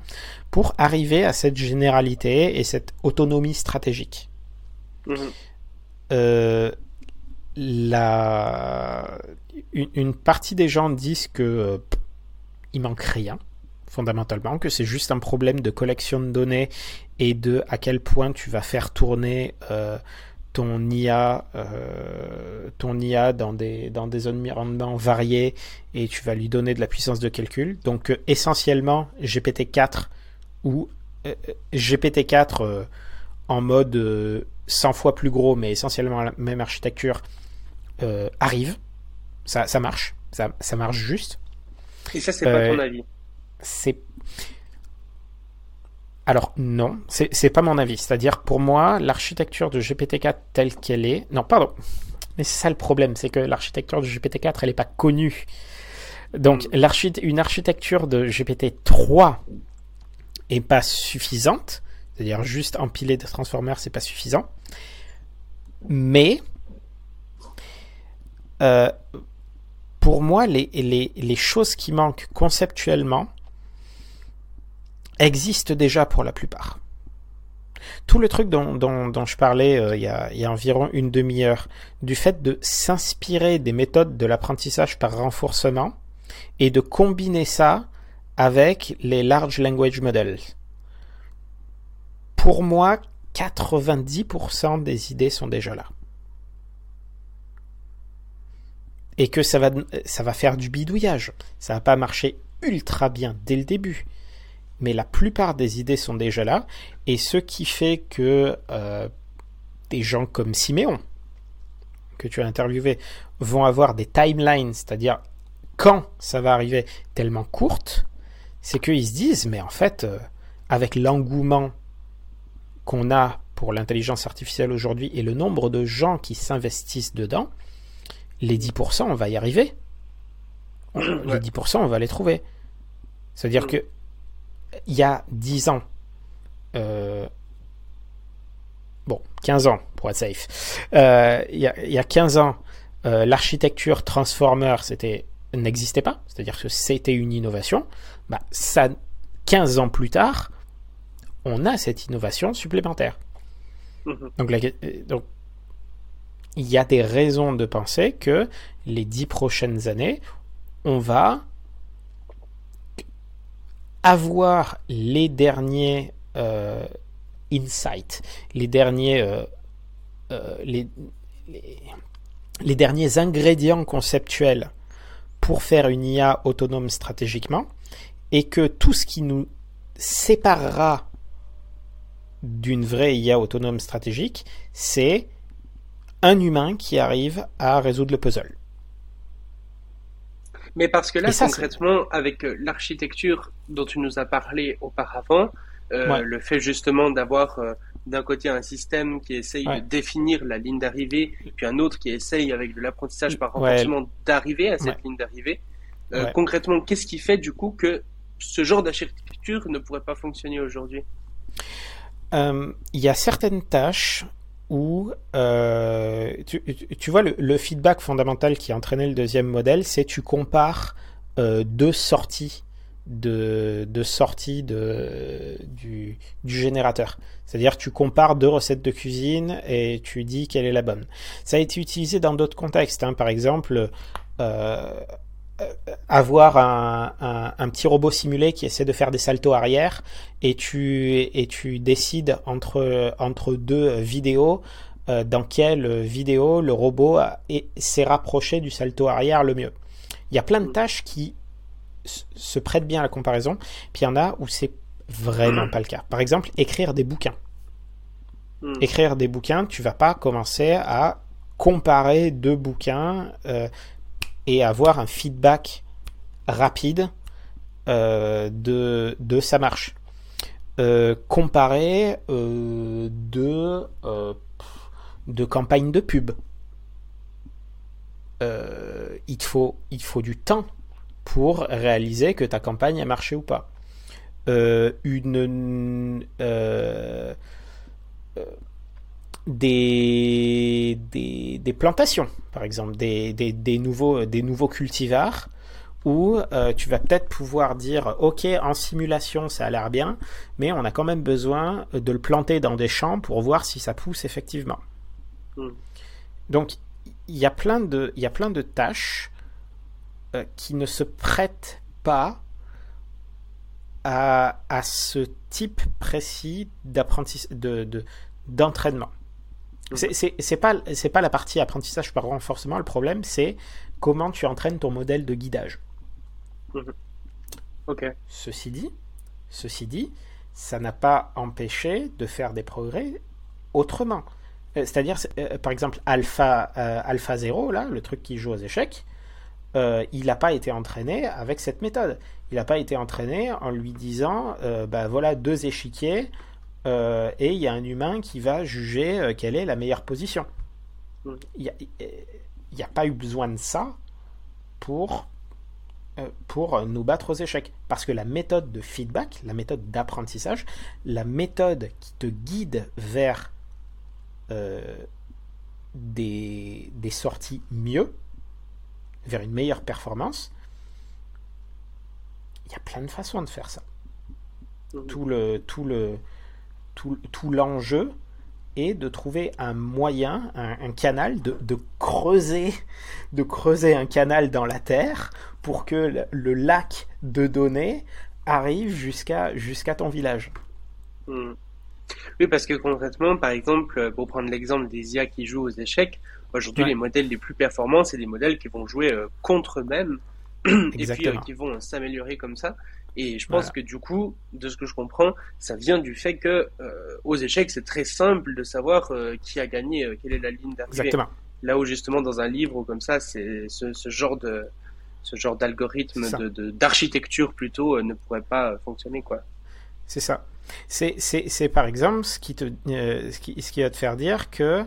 pour arriver à cette généralité et cette autonomie stratégique. Mhm. Euh, la... une, partie des gens disent que euh, il manque rien fondamentalement, que c'est juste un problème de collection de données et de à quel point tu vas faire tourner euh, ton IA, euh, ton IA dans des, dans des environnements variés et tu vas lui donner de la puissance de calcul. Donc euh, essentiellement GPT-4 ou euh, GPT-4 en mode 100 fois plus gros mais essentiellement la même architecture arrive. Ça, ça marche. Ça, ça marche juste. Et ça, c'est pas ton avis. C'est alors non, c'est pas mon avis. C'est-à-dire pour moi, l'architecture de GPT-4 telle qu'elle est... Non, pardon. Mais c'est ça le problème, c'est que l'architecture de GPT-4, elle n'est pas connue. Donc, une architecture de GPT-3 est pas suffisante. C'est-à-dire juste empiler des transformers, c'est pas suffisant. Mais euh, pour moi, les, les, choses qui manquent conceptuellement existent déjà pour la plupart. Tout le truc dont, je parlais euh, il, y a, il, y a, environ une demi-heure, du fait de s'inspirer des méthodes de l'apprentissage par renforcement et de combiner ça avec les large language models. Pour moi, 90% des idées sont déjà là. Et que ça va, ça va faire du bidouillage. Ça va pas marcher ultra bien dès le début. Mais la plupart des idées sont déjà là. Et ce qui fait que euh, des gens comme Siméon, que tu as interviewé, vont avoir des timelines, c'est-à-dire quand ça va arriver tellement courtes, c'est qu'ils se disent, mais en fait, euh, avec l'engouement qu'on a pour l'intelligence artificielle aujourd'hui et le nombre de gens qui s'investissent dedans, les 10%, on va y arriver. Les 10%, on va les trouver. C'est-à-dire mm. que il y a 10 ans, euh, bon, 15 ans pour être safe, euh, il, y a, 15 ans, l'architecture Transformer c'était n'existait pas, c'est-à-dire que c'était une innovation, bah, ça, 15 ans plus tard, on a cette innovation supplémentaire. Mhm. Donc, donc, il y a des raisons de penser que les 10 prochaines années, on va avoir les derniers euh, insights, les derniers, euh, euh, les, les derniers ingrédients conceptuels pour faire une IA autonome stratégiquement, et que tout ce qui nous séparera d'une vraie IA autonome stratégique, c'est un humain qui arrive à résoudre le puzzle. Mais parce que là, concrètement, avec euh, l'architecture dont tu nous as parlé auparavant, euh, le fait justement d'avoir euh, d'un côté un système qui essaye de définir la ligne d'arrivée, puis un autre qui essaye avec de l'apprentissage par renforcement d'arriver à cette ligne d'arrivée. Euh, concrètement, qu'est-ce qui fait du coup que ce genre d'architecture ne pourrait pas fonctionner aujourd'hui? Euh, Il y a certaines tâches où, euh, tu, vois, le, feedback fondamental qui a entraîné le deuxième modèle, c'est tu compares deux sorties de, de sortie de, du, du générateur. C'est-à-dire tu compares deux recettes de cuisine et tu dis quelle est la bonne. Ça a été utilisé dans d'autres contextes. Hein. Par exemple, euh, avoir un, un, un, petit robot simulé qui essaie de faire des saltos arrière et tu, et tu décides entre, entre deux vidéos euh, dans quelle vidéo le robot s'est rapproché du salto arrière le mieux. Il y a plein de tâches qui se prête bien à la comparaison, puis il y en a où c'est vraiment pas le cas. Par exemple, écrire des bouquins. Hmm. Écrire des bouquins, tu vas pas commencer à comparer deux bouquins euh, et avoir un feedback rapide euh, de, de sa marche. Euh, comparer deux, de campagnes de pub. il, faut, il faut du temps pour réaliser que ta campagne a marché ou pas. Euh, une euh, euh, des, des, plantations, par exemple, des, des, nouveaux, des nouveaux cultivars où tu vas peut-être pouvoir dire ok en simulation ça a l'air bien mais on a quand même besoin de le planter dans des champs pour voir si ça pousse effectivement hmm. donc il y a plein de il y a plein de tâches euh, qui ne se prête pas à, à ce type précis d'apprentissage de, d'entraînement. C'est, pas, pas la partie apprentissage par renforcement, le problème c'est comment tu entraînes ton modèle de guidage. Mhm. Ok. Ceci dit, ceci dit, ça n'a pas empêché de faire des progrès autrement. Euh, c'est-à-dire, euh, par exemple, Alpha, Alpha 0, là, le truc qui joue aux échecs, euh, il n'a pas été entraîné avec cette méthode. Il n'a pas été entraîné en lui disant, euh, bah voilà deux échiquiers euh, et il y a un humain qui va juger quelle est la meilleure position. Il n'y a, a, pas eu besoin de ça pour pour nous battre aux échecs. Parce que la méthode de feedback, la méthode d'apprentissage, la méthode qui te guide vers des, des, sorties mieux, vers une meilleure performance, il y a plein de façons de faire ça. Tout le tout le tout, tout l'enjeu est de trouver un moyen, un, canal, de, de, creuser, de creuser un canal dans la terre pour que le, lac de données arrive jusqu'à jusqu'à ton village. Hmm. Oui, parce que concrètement, par exemple, pour prendre l'exemple des IA qui jouent aux échecs, aujourd'hui les modèles les plus performants, c'est des modèles qui vont jouer euh, contre eux-mêmes et puis euh, qui vont s'améliorer comme ça. Et je pense que du coup, de ce que je comprends, ça vient du fait que euh, aux échecs, c'est très simple de savoir euh, qui a gagné, euh, quelle est la ligne d'arrivée. Exactement. Là où justement dans un livre ou comme ça, c'est ce, ce, genre de ce genre d'algorithme de d'architecture plutôt ne pourrait pas fonctionner quoi. C'est ça. C'est c'est par exemple ce qui te ce qui ce qui va te faire dire que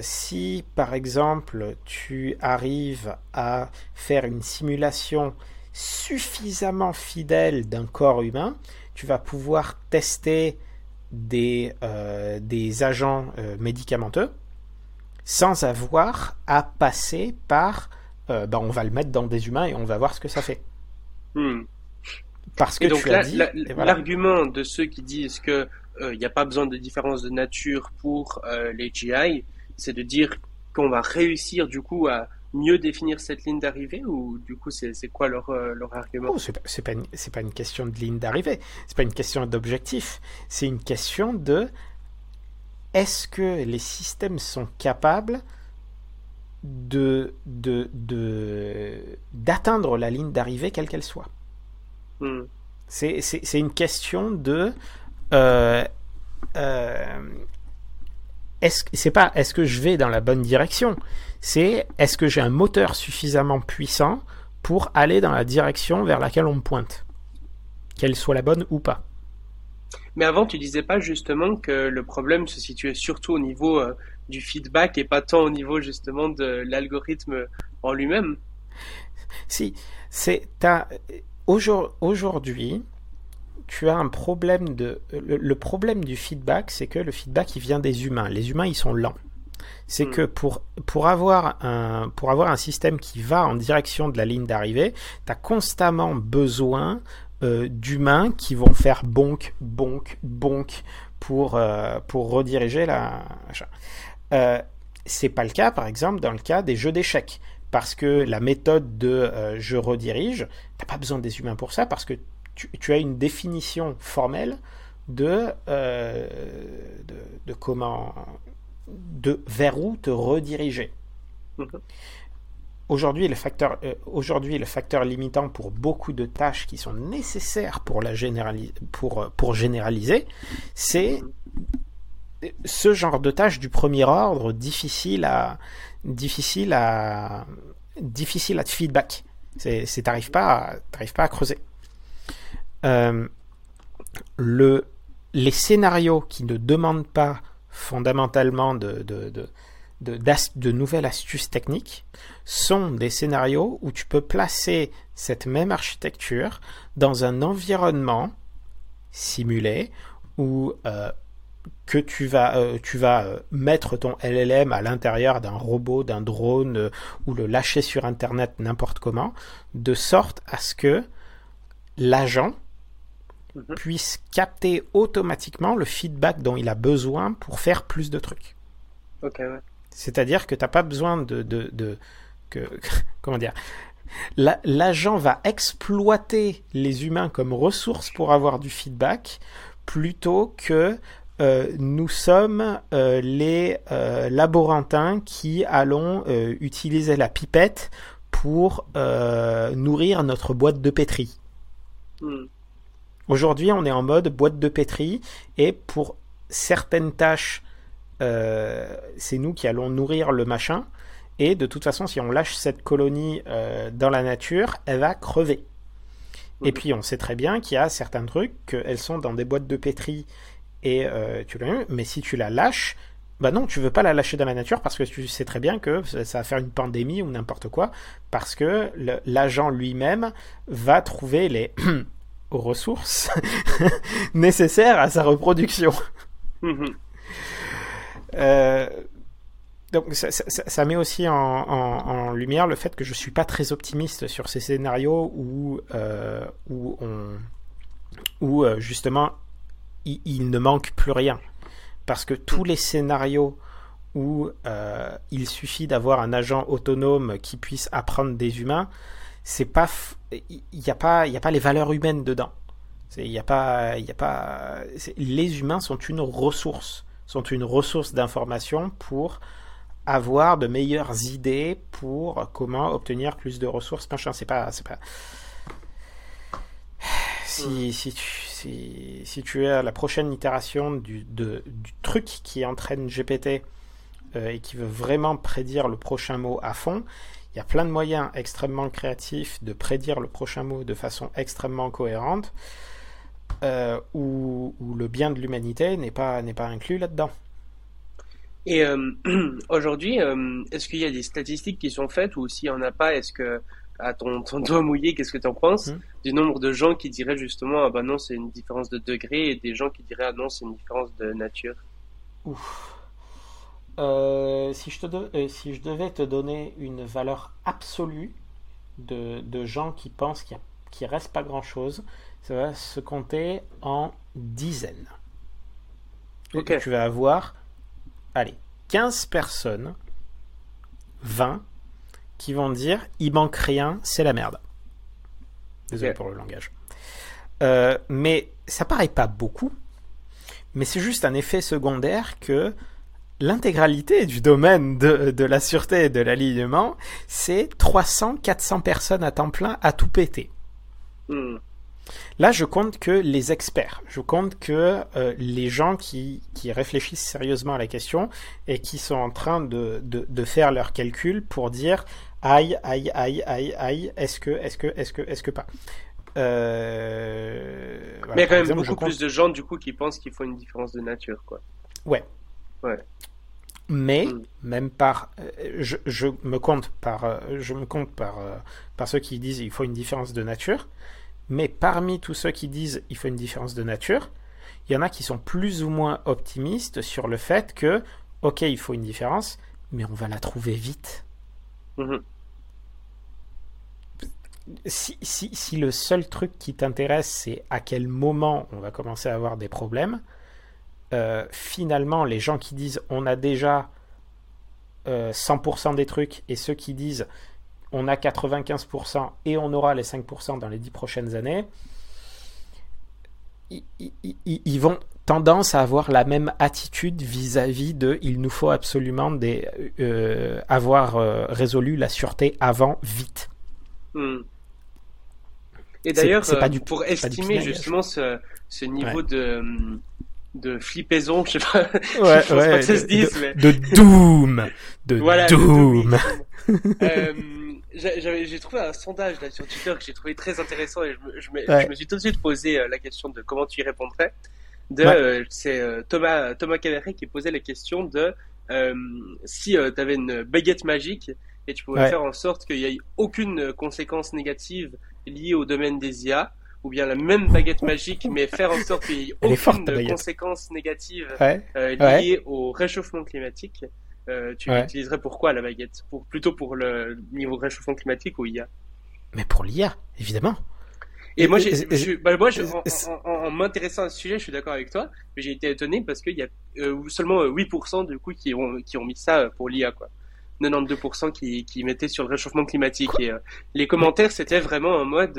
si par exemple tu arrives à faire une simulation suffisamment fidèle d'un corps humain, tu vas pouvoir tester des, euh, des agents euh, médicamenteux sans avoir à passer par euh, ben on va le mettre dans des humains et on va voir ce que ça fait. Hmm. Parce que donc l'argument de ceux qui disent que il n'y a pas besoin de différence de nature pour les GI, c'est de dire qu'on va réussir du coup à mieux définir cette ligne d'arrivée ou du coup c'est quoi leur, euh, leur argument? Oh, C'est pas, une, pas une question de ligne d'arrivée, c'est pas une question d'objectif, c'est une question de est-ce que les systèmes sont capables de d'atteindre de, la ligne d'arrivée quelle qu'elle soit? Hmm. C'est une question de euh, euh, est-ce c'est pas est-ce que je vais dans la bonne direction? C'est est-ce que j'ai un moteur suffisamment puissant pour aller dans la direction vers laquelle on me pointe, qu'elle soit la bonne ou pas. Mais avant, tu disais pas justement que le problème se situait surtout au niveau euh, du feedback et pas tant au niveau justement de l'algorithme en lui-même? Si, c'est aujourd'hui, tu as un problème de le, le problème du feedback, c'est que le feedback il vient des humains. Les humains ils sont lents c'est hmm. que pour, pour, avoir un, pour avoir un système qui va en direction de la ligne d'arrivée, tu as constamment besoin euh, d'humains qui vont faire bonk, bonk, bonk pour, euh, pour rediriger la. Euh, c'est pas le cas, par exemple, dans le cas des jeux d'échecs. Parce que la méthode de je redirige, t'as pas besoin des humains pour ça, parce que tu, tu as une définition formelle de, de, de, comment de vers où te rediriger. Mhm. Aujourd'hui, le, facteur, euh, aujourd'hui, le facteur limitant pour beaucoup de tâches qui sont nécessaires pour, la pour, euh, pour généraliser, c'est ce genre de tâches du premier ordre difficile à, difficile à, difficile à feedback. C'est, t'arrives pas, pas à creuser. Euh, le, les scénarios qui ne demandent pas fondamentalement de, nouvelles astuces techniques sont des scénarios où tu peux placer cette même architecture dans un environnement simulé où euh, que tu vas, tu vas euh, mettre ton LLM à l'intérieur d'un robot, d'un drone ou le lâcher sur Internet n'importe comment, de sorte à ce que l'agent Mhm. puisse capter automatiquement le feedback dont il a besoin pour faire plus de trucs. C'est-à-dire que tu n'as pas besoin de, de, que, comment dire L'agent va exploiter les humains comme ressources pour avoir du feedback plutôt que euh, nous sommes euh, les euh, laborantins qui allons utiliser la pipette pour nourrir notre boîte de pétri. Hmm. Aujourd'hui, on est en mode boîte de pétri et pour certaines tâches, euh, c'est nous qui allons nourrir le machin. Et de toute façon, si on lâche cette colonie euh, dans la nature, elle va crever. Et puis, on sait très bien qu'il y a certains trucs qu'elles sont dans des boîtes de pétri et euh, tu l'as mais si tu la lâches, Bah non, tu veux pas la lâcher dans la nature parce que tu sais très bien que ça va faire une pandémie ou n'importe quoi, parce que l'agent lui-même va trouver les ressources nécessaires à sa reproduction. Mhm. Euh, donc ça, met aussi en, lumière le fait que je suis pas très optimiste sur ces scénarios où, euh, où, on, où euh, justement il, ne manque plus rien. Parce que tous les scénarios où euh, il suffit d'avoir un agent autonome qui puisse apprendre des humains, c'est pas, il n'y a pas, il a pas les valeurs humaines dedans. Il y a pas, il a pas, les humains sont une ressource, sont une ressource d'information pour avoir de meilleures idées pour comment obtenir plus de ressources. Machin, c'est pas, c'est pas. Si, si, tu, si, si, tu es à la prochaine itération du, de, du truc qui entraîne GPT euh, et qui veut vraiment prédire le prochain mot à fond, il y a plein de moyens extrêmement créatifs de prédire le prochain mot de façon extrêmement cohérente, euh, où, où, le bien de l'humanité n'est pas, n'est pas inclus là-dedans. Et euh, aujourd'hui, euh, est-ce qu'il y a des statistiques qui sont faites ou s'il n'y en a pas, est-ce que, à ton, ton doigt mouillé, qu'est-ce que tu en penses hmm. du nombre de gens qui diraient justement, ah bah non, c'est une différence de degré et des gens qui diraient, ah non, c'est une différence de nature? Ouf. Euh, si, je te si je devais te donner une valeur absolue de, de gens qui pensent qu'il ne reste pas grand-chose, ça va se compter en dizaines. Okay. Tu vas avoir allez, 15 personnes, 20, qui vont dire il manque rien, c'est la merde. Désolé pour le langage. Euh, mais ça paraît pas beaucoup, mais c'est juste un effet secondaire que l'intégralité du domaine de, la sûreté et de l'alignement, c'est 300-400 personnes à temps plein à tout péter. Hmm. Là, je compte que les experts, je compte que euh, les gens qui, qui, réfléchissent sérieusement à la question et qui sont en train de, de, de faire leurs calculs pour dire aïe, aïe, aïe, aïe, aïe, est-ce que, est-ce que, est-ce que, est-ce que pas. Euh, Mais il y a quand même beaucoup plus de gens du coup qui pensent qu'il faut une différence de nature, quoi. Ouais. Ouais. Mais hmm. même par, euh, je, je, me compte par, je me compte par, par ceux qui disent il faut une différence de nature. Mais parmi tous ceux qui disent il faut une différence de nature, il y en a qui sont plus ou moins optimistes sur le fait que, ok, il faut une différence, mais on va la trouver vite. Mhm. Si, si, si, le seul truc qui t'intéresse, c'est à quel moment on va commencer à avoir des problèmes, euh, finalement, les gens qui disent on a déjà 100% euh, des trucs et ceux qui disent on a 95% et on aura les 5% dans les 10 prochaines années, ils, vont tendance à avoir la même attitude vis-à-vis de il nous faut absolument des, euh, avoir euh, résolu la sûreté avant vite. Hmm. Et d'ailleurs, euh, pour estimer justement ce, niveau de de flippaison, je sais pas, ouais, je ouais, pas que ça se dise, de, mais... de doom, de voilà, doom. j'ai trouvé un sondage là sur Twitter que j'ai trouvé très intéressant et je me, je me, suis tout de suite posé euh, la question de comment tu y répondrais. De, euh, c'est euh, Thomas Thomas qui posait la question de si tu avais une baguette magique et tu pouvais faire en sorte qu'il n'y ait aucune conséquence négative liée au domaine des IA, ou bien la même baguette magique, mais faire en sorte qu'il n'y ait aucune conséquence négative liée au réchauffement climatique. Euh, tu utiliserais pourquoi la baguette? Pour, Plutôt pour le niveau réchauffement climatique ou IA Mais pour l'IA, évidemment. Et, moi, bah, moi en, m'intéressant à ce sujet, je suis d'accord avec toi, mais j'ai été étonné parce qu'il y a euh, seulement 8% euh, du coup qui ont, qui ont mis ça pour l'IA, quoi. 92% qui, qui mettaient sur le réchauffement climatique. et les commentaires, c'était vraiment en mode,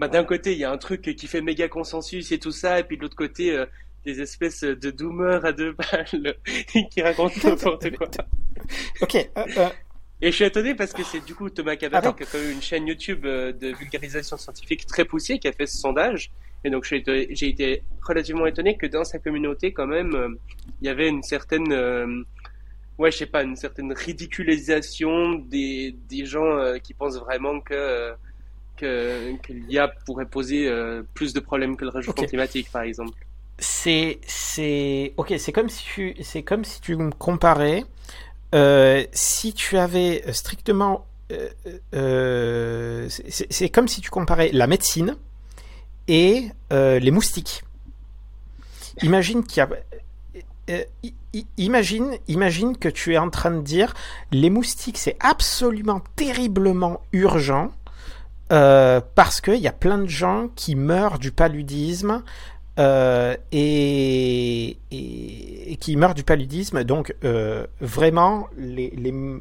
bah, d'un côté, il y a un truc qui fait méga consensus et tout ça, et puis de l'autre côté, des espèces de doomers à deux balles qui racontent n'importe quoi. ok. Euh, euh. Et je suis étonné parce que c'est du coup Thomas Cavada qui a quand même une chaîne YouTube euh, de vulgarisation scientifique très poussée qui a fait ce sondage. Et donc j'ai été, relativement étonné que dans sa communauté quand même il y avait une certaine ouais je sais pas une certaine ridiculisation des, des gens qui pensent vraiment que que, l'IA pourrait poser plus de problèmes que le réchauffement climatique par exemple. c'est c'est ok, c'est comme si tu c'est comme si tu me comparais euh, si tu avais strictement euh, euh, c'est comme si tu comparais la médecine et les moustiques. Imagine qu'il y a imagine, imagine que tu es en train de dire les moustiques c'est absolument terriblement urgent parce qu'il y a plein de gens qui meurent du paludisme euh, et, qui meurt du paludisme. Donc euh, vraiment, les, les, euh,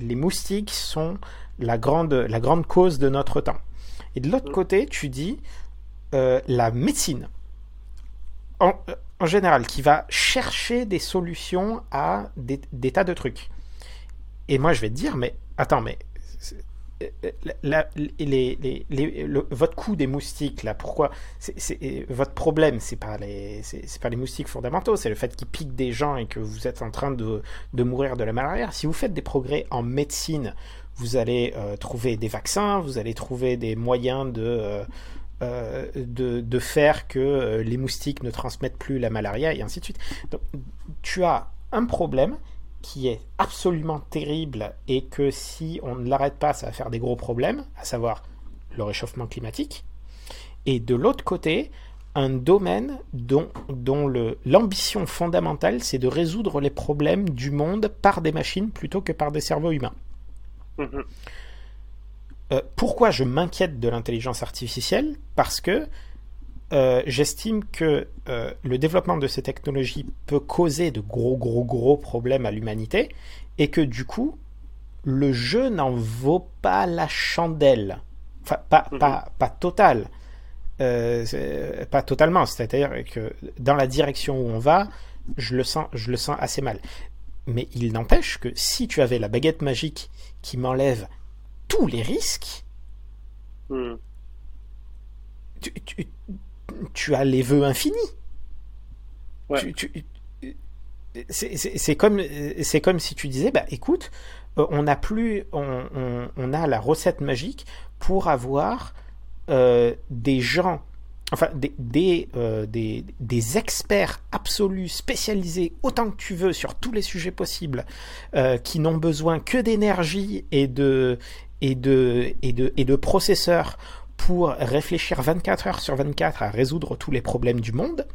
les, moustiques sont la grande, la grande cause de notre temps. Et de l'autre côté, tu dis la médecine, en, en, général, qui va chercher des solutions à des, des tas de trucs. Et moi, je vais te dire, mais attends, mais votre coup des moustiques, là, pourquoi Votre problème, c'est pas les, pas les moustiques fondamentaux, c'est le fait qu'ils piquent des gens et que vous êtes en train de, mourir de la malaria. Si vous faites des progrès en médecine, vous allez euh, trouver des vaccins, vous allez trouver des moyens de, euh, euh, de, faire que les moustiques ne transmettent plus la malaria et ainsi de suite. Donc, tu as un problème qui est absolument terrible et que si on ne l'arrête pas, ça va faire des gros problèmes, à savoir le réchauffement climatique. Et de l'autre côté, un domaine dont, dont l'ambition fondamentale, c'est de résoudre les problèmes du monde par des machines plutôt que par des cerveaux humains. Mm-hmm. Euh, pourquoi je m'inquiète de l'intelligence artificielle? Parce que euh, j'estime que euh, le développement de ces technologies peut causer de gros, gros, gros problèmes à l'humanité et que du coup, le jeu n'en vaut pas la chandelle. Enfin, pas, mhm. pas, pas total. Euh, pas totalement. C'est-à-dire que dans la direction où on va, je le sens, je le sens assez mal. Mais il n'empêche que si tu avais la baguette magique qui m'enlève tous les risques, tu, tu as les vœux infinis. c'est comme, comme si tu disais, bah écoute, euh, on a plus, on, a la recette magique pour avoir euh, des gens, enfin des, euh, des, des, experts absolus, spécialisés autant que tu veux sur tous les sujets possibles, qui n'ont besoin que d'énergie et de, et, de, et, de, et de processeurs pour réfléchir 24 heures sur 24 à résoudre tous les problèmes du monde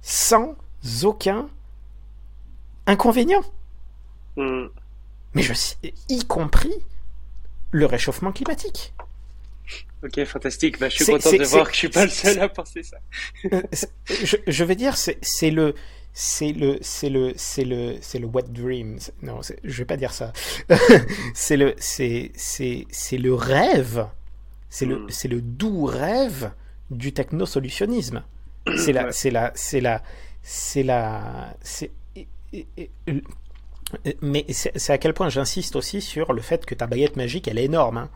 sans aucun inconvénient. Hmm. Mais je y compris le réchauffement climatique. Ok, fantastique. Bah, je suis content de voir que je suis pas le seul à penser ça. Euh, je, je, veux dire, c'est le, c'est le, c'est le, c'est le, c'est le wet dreams. Non, je vais pas dire ça. c'est le, c'est, c'est, c'est le rêve c'est le, hmm. c'est le doux rêve du technosolutionnisme. C'est la, c'est la, c'est la, c'est la, c'est, mais c'est à quel point j'insiste aussi sur le fait que ta baguette magique, elle est énorme. Hein.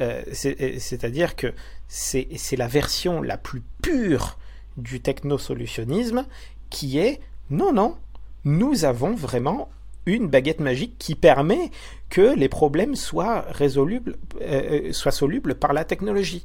Euh, c'est-à-dire que c'est la version la plus pure du technosolutionnisme qui est non, non, nous avons vraiment une baguette magique qui permet que les problèmes soient résolubles, euh, euh, soient solubles par la technologie.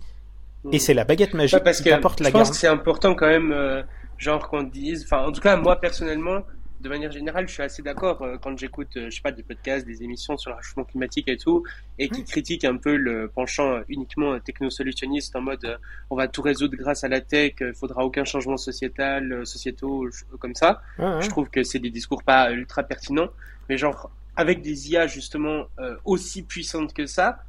Et hmm. c'est la baguette magique qui apporte la Je pense que c'est important quand même, euh, genre qu'on dise, enfin en tout cas moi personnellement, de manière générale, je suis assez d'accord quand j'écoute, je sais pas, des podcasts, des émissions sur le réchauffement climatique et tout, et qui critiquent un peu le penchant uniquement technosolutionniste en mode on va tout résoudre grâce à la tech, il faudra aucun changement sociétal, sociétaux comme ça. Je trouve que c'est des discours pas ultra pertinents mais genre avec des IA justement euh, aussi puissantes que ça,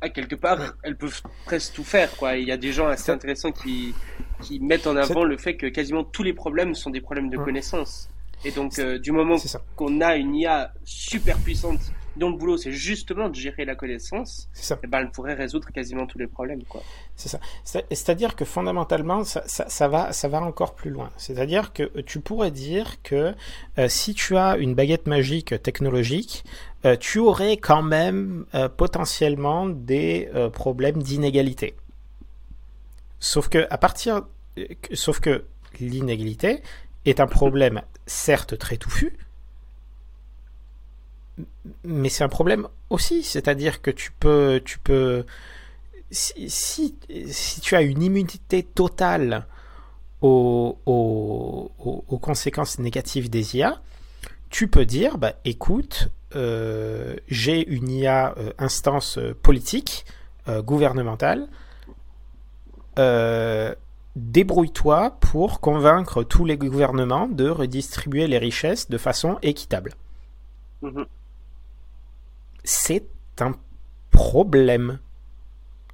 à quelque part, elles peuvent presque tout faire. Quoi. Il y a des gens assez intéressants qui, qui mettent en avant le fait que quasiment tous les problèmes sont des problèmes de connaissance. Et donc, euh, du moment qu'on a une IA super puissante dont le boulot c'est justement de gérer la connaissance, ça. Eh ben, elle pourrait résoudre quasiment tous les problèmes. Quoi. C'est ça. C'est-à-dire que fondamentalement, ça, ça, ça, va, ça va encore plus loin. C'est-à-dire que tu pourrais dire que euh, si tu as une baguette magique technologique, euh, tu aurais quand même euh, potentiellement des problèmes d'inégalité. Sauf que à partir, sauf que l'inégalité est un problème certes très touffu, mais c'est un problème aussi, c'est-à-dire que tu peux, tu peux, si, si, tu as une immunité totale aux, aux, conséquences négatives des IA, tu peux dire, bah, écoute, euh, j'ai une IA euh, instance euh, politique, gouvernementale, débrouille-toi pour convaincre tous les gouvernements de redistribuer les richesses de façon équitable. Mhm. C'est un problème.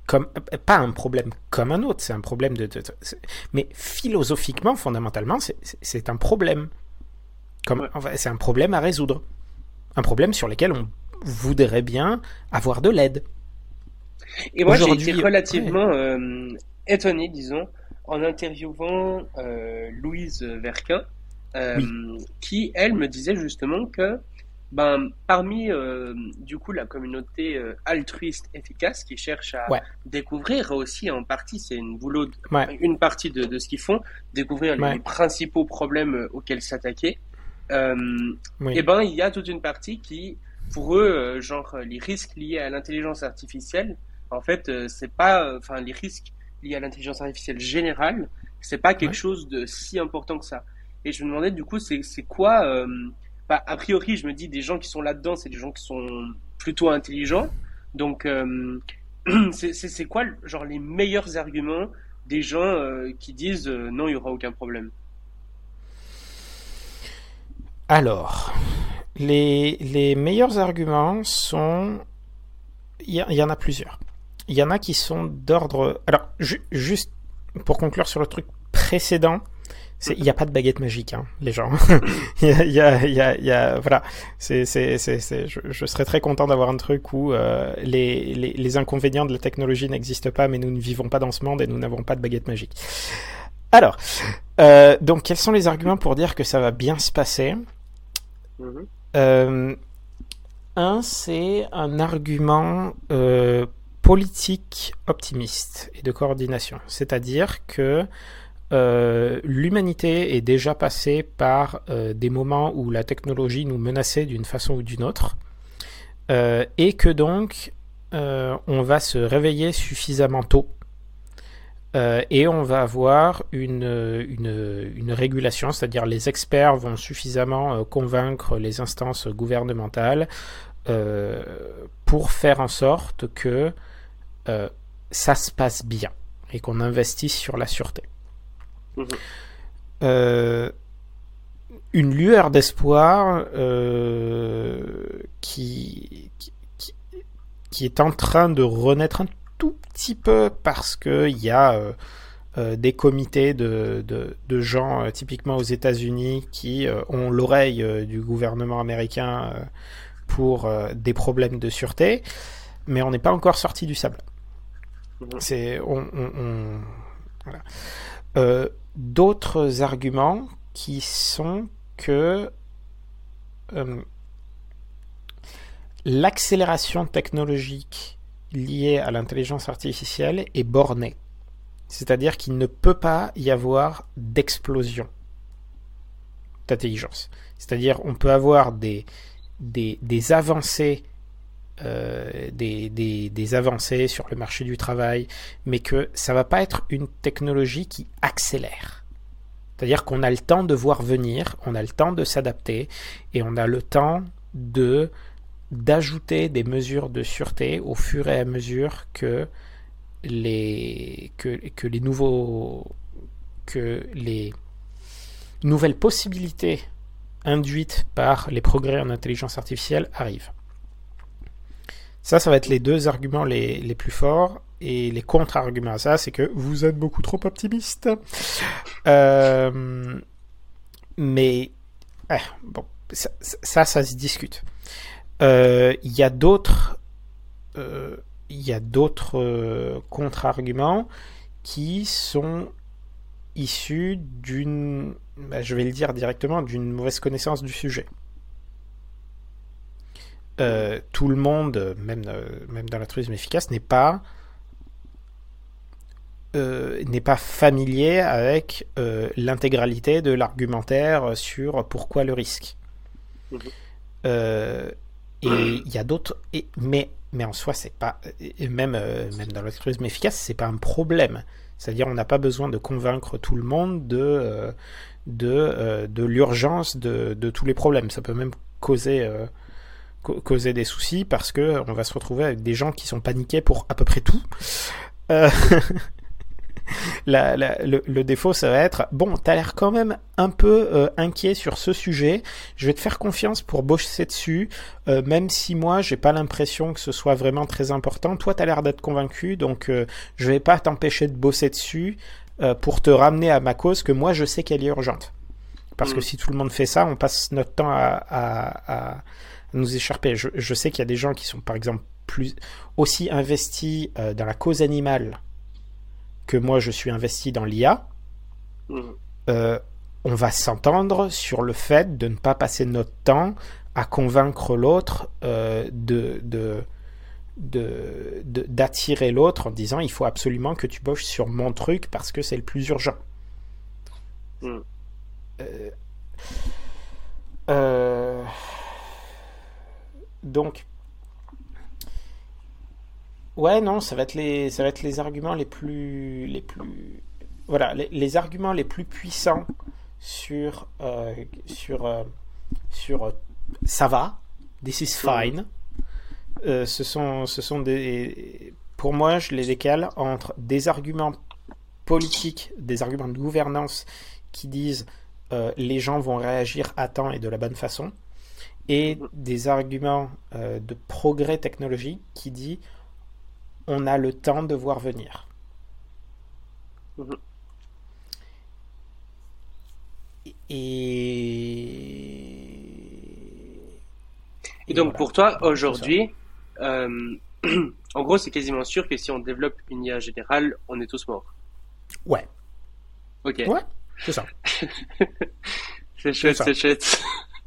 Comme, pas un problème comme un autre, c'est un problème de, mais philosophiquement, fondamentalement, c'est un problème. Comme, c'est un problème à résoudre. Un problème sur lequel on voudrait bien avoir de l'aide. Et moi, j'ai été relativement euh, étonné, disons, en interviewant euh, Louise Verquin, euh, qui, elle, me disait justement que ben, parmi euh, du coup la communauté altruiste efficace qui cherche à découvrir aussi en partie, c'est une boulot, une partie de, de ce qu'ils font, découvrir les principaux problèmes auxquels s'attaquer. Et ben il y a toute une partie qui, pour eux, genre les risques liés à l'intelligence artificielle, en fait, c'est pas, enfin les risques liés à l'intelligence artificielle générale, c'est pas quelque chose de si important que ça. Et je me demandais du coup, c'est quoi bah, a priori, je me dis, des gens qui sont là-dedans, c'est des gens qui sont plutôt intelligents. Donc, euh, c'est quoi, genre, les meilleurs arguments des gens euh, qui disent euh, non, il n'y aura aucun problème? Alors, les, les meilleurs arguments sont. Il y, y, en a plusieurs. Il y en a qui sont d'ordre. Alors, juste pour conclure sur le truc précédent, il n'y a pas de baguette magique, hein, les gens. Il y, a, y, a, y, a, voilà. C'est, je, je, serais très content d'avoir un truc où euh, les, les, les, inconvénients de la technologie n'existent pas, mais nous ne vivons pas dans ce monde et nous n'avons pas de baguette magique. Alors, euh, donc, quels sont les arguments pour dire que ça va bien se passer? Mm-hmm. euh, Un, c'est un argument politique optimiste et de coordination, c'est-à-dire que euh, l'humanité est déjà passée par euh, des moments où la technologie nous menaçait d'une façon ou d'une autre, euh, et que donc on va se réveiller suffisamment tôt, et on va avoir une, une, une régulation, c'est-à-dire les experts vont suffisamment convaincre les instances gouvernementales pour faire en sorte que ça se passe bien et qu'on investisse sur la sûreté. Euh, une lueur d'espoir euh, qui, qui, est en train de renaître un tout petit peu parce qu'il y a euh, des comités de, de, gens, typiquement aux États-Unis, qui ont l'oreille du gouvernement américain pour des problèmes de sûreté, mais on n'est pas encore sorti du sable. C'est on, voilà d'autres arguments qui sont que euh, l'accélération technologique liée à l'intelligence artificielle est bornée. C'est-à-dire qu'il ne peut pas y avoir d'explosion d'intelligence. C'est-à-dire on peut avoir des, des, des avancées euh, des, avancées sur le marché du travail, mais que ça va pas être une technologie qui accélère. C'est-à-dire qu'on a le temps de voir venir, on a le temps de s'adapter et on a le temps de d'ajouter des mesures de sûreté au fur et à mesure que les nouvelles possibilités induites par les progrès en intelligence artificielle arrivent. Ça, ça va être les deux arguments les, les plus forts. Et les contre-arguments à ça, c'est que vous êtes beaucoup trop optimiste. Euh, mais eh, bon, ça, ça, se discute. Euh, il y a d'autres, euh, il y a d'autres contre-arguments qui sont issus d'une, bah, je vais le dire directement, d'une mauvaise connaissance du sujet. Euh, tout le monde, même, euh, même dans l'altruisme efficace, n'est pas euh, n'est pas familier avec l'intégralité de l'argumentaire sur pourquoi le risque. Mhm. et il y a d'autres, mais mais en soi c'est pas même même dans l'altruisme efficace c'est pas un problème. C'est-à-dire, on n'a pas besoin de convaincre tout le monde de, de, de l'urgence de, de, tous les problèmes. Ça peut même causer, causer des soucis parce que on va se retrouver avec des gens qui sont paniqués pour à peu près tout. la, le, défaut, ça va être bon, t'as l'air quand même un peu euh, inquiet sur ce sujet. Je vais te faire confiance pour bosser dessus, euh, même si moi, j'ai pas l'impression que ce soit vraiment très important. Toi, t'as l'air d'être convaincu, donc euh, je vais pas t'empêcher de bosser dessus pour te ramener à ma cause que moi, je sais qu'elle est urgente. Parce que mm. si tout le monde fait ça, on passe notre temps à, à, nous écharper. Je, je sais qu'il y a des gens qui sont, par exemple, plus aussi investis dans la cause animale que moi je suis investi dans l'IA, mmh. euh, on va s'entendre sur le fait de ne pas passer notre temps à convaincre l'autre euh, de, de, d'attirer l'autre en disant il faut absolument que tu bosses sur mon truc parce que c'est le plus urgent. Mmh. Euh, donc, Ouais, non, ça va être les, ça va être les arguments les plus, les plus, voilà, les, arguments les plus puissants sur, euh, sur, euh, sur, euh, ça va, this is fine. ce sont, ce sont des, pour moi, je les décale entre des arguments politiques, des arguments de gouvernance qui disent les gens vont réagir à temps et de la bonne façon, et des arguments de progrès technologique qui disent on a le temps de voir venir. Mhm. Et... Et, donc pour toi, aujourd'hui, euh, en gros, c'est quasiment sûr que si on développe une IA générale, on est tous morts. Ouais. Ok. Ouais, c'est ça. c'est chouette, c'est chouette.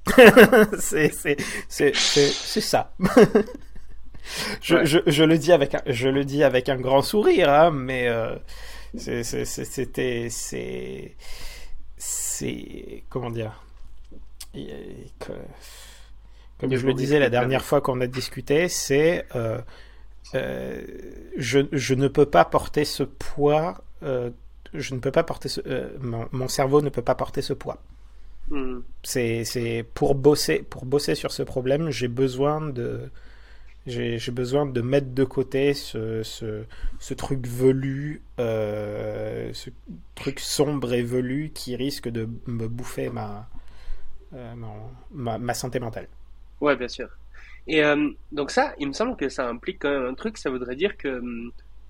c'est ça. je, je, je, le dis avec un, je le dis avec un grand sourire, hein, mais euh, c'était c'est c'est comment dire comme je le disais la dernière fois qu'on a discuté, c'est euh, euh, je, je, ne peux pas porter ce poids, je ne peux pas porter ce, mon, mon, cerveau ne peut pas porter ce poids. Hmm. C'est pour bosser pour bosser sur ce problème, j'ai besoin de j'ai besoin de mettre de côté ce, ce, ce truc velu, euh, ce truc sombre et velu qui risque de me bouffer ma, euh, ma, ma, santé mentale. Ouais, bien sûr. Et euh, donc ça, il me semble que ça implique quand même un truc, ça voudrait dire que,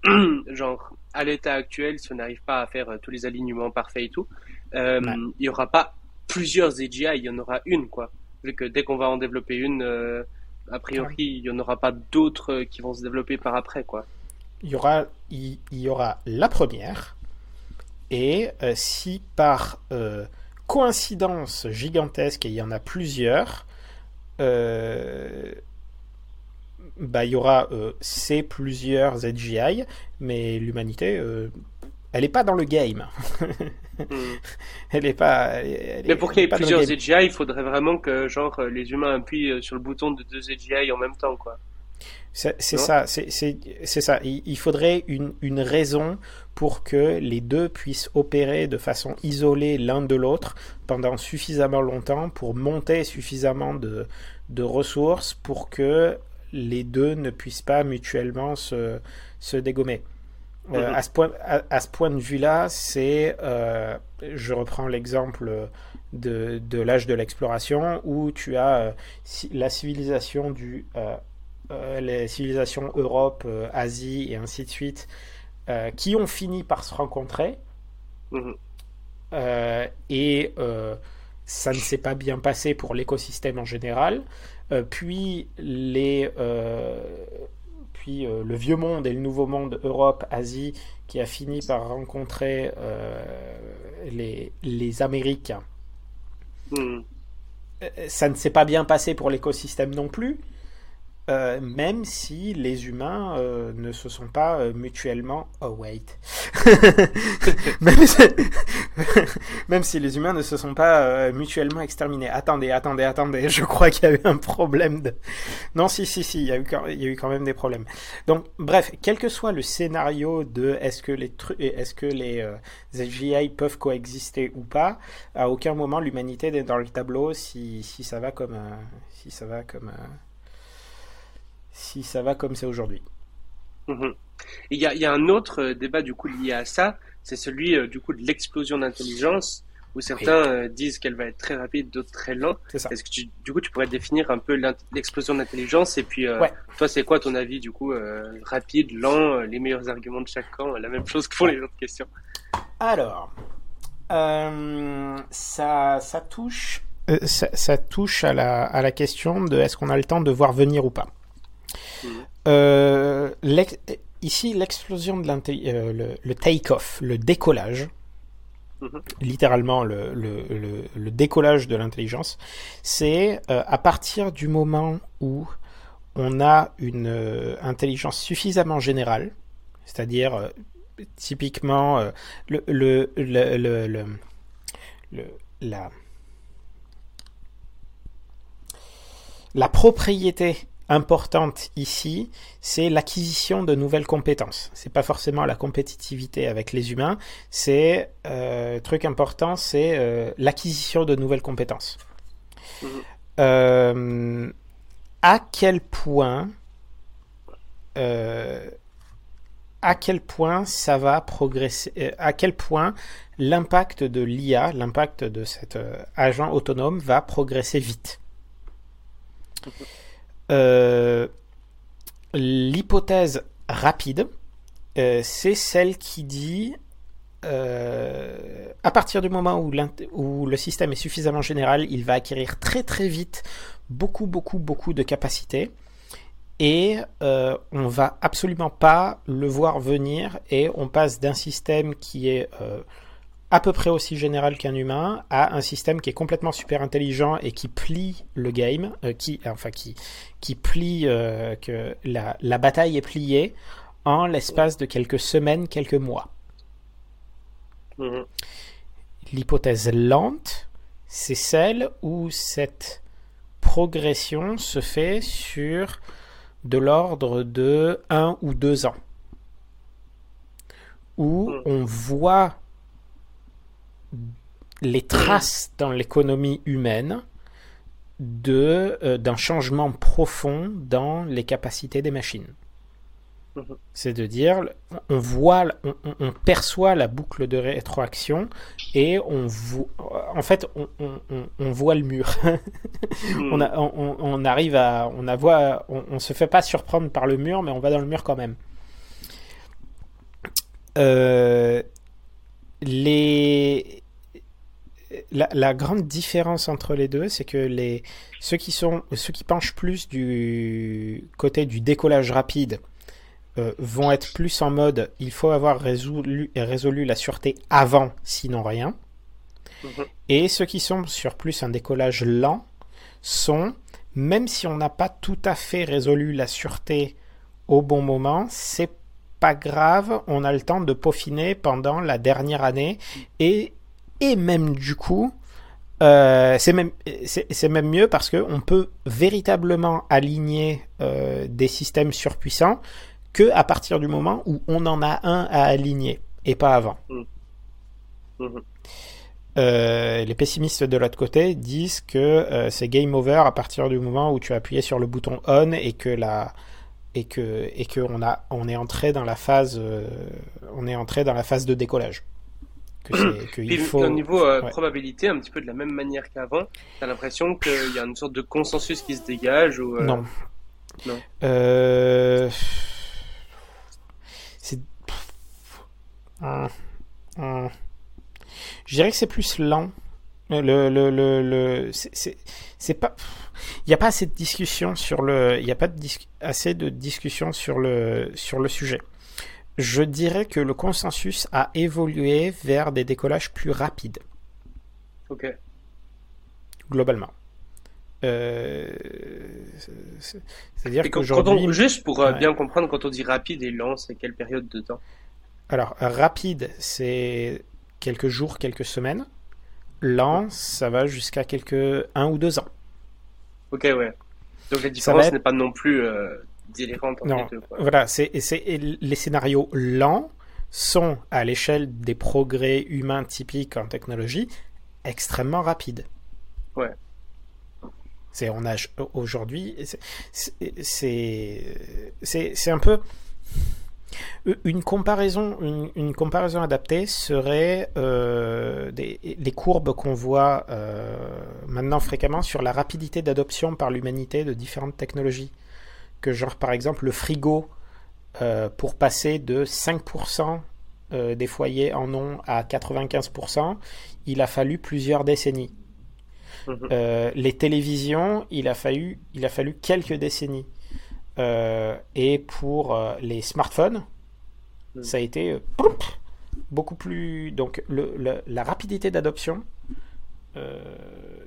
genre, à l'état actuel, si on n'arrive pas à faire tous les alignements parfaits et tout, il n'y aura pas plusieurs AGI, il y en aura une, quoi. Vu que dès qu'on va en développer une a priori, il n'y en aura pas d'autres euh, qui vont se développer par après, quoi. Il y aura, il, y aura la première, et euh, si par euh, coïncidence gigantesque, et il y en a plusieurs, bah, il y aura ces plusieurs AGI, mais l'humanité elle n'est pas dans le game. Hmm. Elle n'est pas. Mais pour qu'il y ait plusieurs AGI, il faudrait vraiment que genre les humains appuient euh, sur le bouton de deux AGI en même temps, quoi. C'est ça, c'est ça. Il, faudrait une, une, raison pour que les deux puissent opérer de façon isolée l'un de l'autre pendant suffisamment longtemps pour monter suffisamment de, de, ressources pour que les deux ne puissent pas mutuellement se, se dégommer. Euh, mhm. à, ce point, à, ce point de vue-là, c'est, euh, je reprends l'exemple de, de l'âge de l'exploration, où tu as euh, la civilisation du, les civilisations Europe, Asie et ainsi de suite, qui ont fini par se rencontrer. Mhm. et ça ne s'est pas bien passé pour l'écosystème en général. puis les puis euh, le vieux monde et le nouveau monde, Europe, Asie, qui a fini par rencontrer euh, les, les Américains. Hmm. Euh, ça ne s'est pas bien passé pour l'écosystème non plus. Euh, même si les humains euh, ne se sont pas euh, mutuellement. Oh wait. même, si... même, si... les humains ne se sont pas mutuellement exterminés. Attendez, attendez, attendez. Je crois qu'il y a eu un problème de. Non, si, si, si. Il y a eu, quand même des problèmes. Donc, bref, quel que soit le scénario de est-ce que les est-ce que les SGI peuvent coexister ou pas, à aucun moment l'humanité n'est dans le tableau si, si ça va comme si ça va comme si ça va comme c'est aujourd'hui. Mhm. Il y, y, a un autre euh, débat du coup lié à ça, c'est celui euh, du coup de l'explosion d'intelligence, où certains euh, disent qu'elle va être très rapide, d'autres très lente. Est-ce que tu, du coup tu pourrais définir un peu l'explosion d'intelligence et puis toi c'est quoi ton avis du coup rapide, lent, les meilleurs arguments de chaque camp, la même chose que pour les autres questions? Alors, ça, ça touche. Ça, ça, touche à la, à la question de est-ce qu'on a le temps de voir venir ou pas? Euh, ici, l'explosion de euh, le, le take-off, le décollage, mhm. littéralement le, le, le, décollage de l'intelligence, c'est euh, à partir du moment où on a une intelligence suffisamment générale, c'est-à-dire typiquement le, la propriété importante ici, c'est l'acquisition de nouvelles compétences. C'est pas forcément la compétitivité avec les humains, c'est euh, truc important, c'est euh, l'acquisition de nouvelles compétences. Mhm. Euh, à quel point à quel point ça va progresser, à quel point l'impact de l'IA, l'impact de cet agent autonome va progresser vite? Mhm. Euh, l'hypothèse rapide, euh, c'est celle qui dit euh, à partir du moment où, où, le système est suffisamment général, il va acquérir très très vite beaucoup beaucoup beaucoup de capacités et on va absolument pas le voir venir et on passe d'un système qui est à peu près aussi général qu'un humain à un système qui est complètement super intelligent et qui plie le game, euh, qui enfin qui qui plie euh, que la, la, bataille est pliée en l'espace de quelques semaines, quelques mois. Mhm. L'hypothèse lente, c'est celle où cette progression se fait sur de l'ordre de un ou deux ans, où mhm. on voit les traces dans l'économie humaine de euh, d'un changement profond dans les capacités des machines. Mhm. C'est de dire, on voit, on, perçoit la boucle de rétroaction et on voit, en fait, on, voit le mur. Mhm. on, on, arrive à, on a voit, on, se fait pas surprendre par le mur, mais on va dans le mur quand même. Euh, les la, grande différence entre les deux, c'est que les, ceux, qui sont, ceux qui penchent plus du côté du décollage rapide euh, vont être plus en mode il faut avoir résolu, résolu la sûreté avant, sinon rien. Mhm. Et ceux qui sont sur plus un décollage lent sont, même si on n'a pas tout à fait résolu la sûreté au bon moment, c'est pas grave, on a le temps de peaufiner pendant la dernière année et et même du coup, euh, c'est même, c'est, même mieux parce qu'on peut véritablement aligner euh, des systèmes surpuissants que à partir du moment où on en a un à aligner et pas avant. Mmh. Mmh. Euh, les pessimistes de l'autre côté disent que c'est game over à partir du moment où tu as appuyé sur le bouton on et que la et que et que on a on est entré dans la phase on est entré dans la phase de décollage. Que faut... Au niveau euh, probabilité, un petit peu de la même manière qu'avant, t'as l'impression qu'il y a une sorte de consensus qui se dégage ou euh, Non. Non. Euh... C'est. Je dirais que c'est plus lent. Le, le, le, le... c'est pas. Il n'y a pas assez de discussion sur le. Il n'y a pas de assez de discussion sur le sur le sujet. Je dirais que le consensus a évolué vers des décollages plus rapides. Ok. Globalement. Euh, C'est-à-dire qu'aujourd'hui... Juste pour euh, bien comprendre, quand on dit rapide et lent, c'est quelle période de temps? Alors, rapide, c'est quelques jours, quelques semaines. Lent, ça va jusqu'à quelques un ou deux ans. Ok, ouais. Donc la différence n'est pas non plus euh, délirante non, Voilà, c'est, les scénarios lents sont, à l'échelle des progrès humains typiques en technologie, extrêmement rapides. Ouais. C'est on a aujourd'hui, c'est c'est un peu une comparaison, une, comparaison adaptée serait euh, des, les courbes qu'on voit euh, maintenant fréquemment sur la rapidité d'adoption par l'humanité de différentes technologies. Que genre par exemple le frigo, euh, pour passer de 5% des foyers en ont à 95%, il a fallu plusieurs décennies. Mhm. les télévisions, il a fallu, il a fallu quelques décennies. Euh, et pour euh, les smartphones, hmm. ça a été euh, beaucoup plus. Donc le, la rapidité d'adoption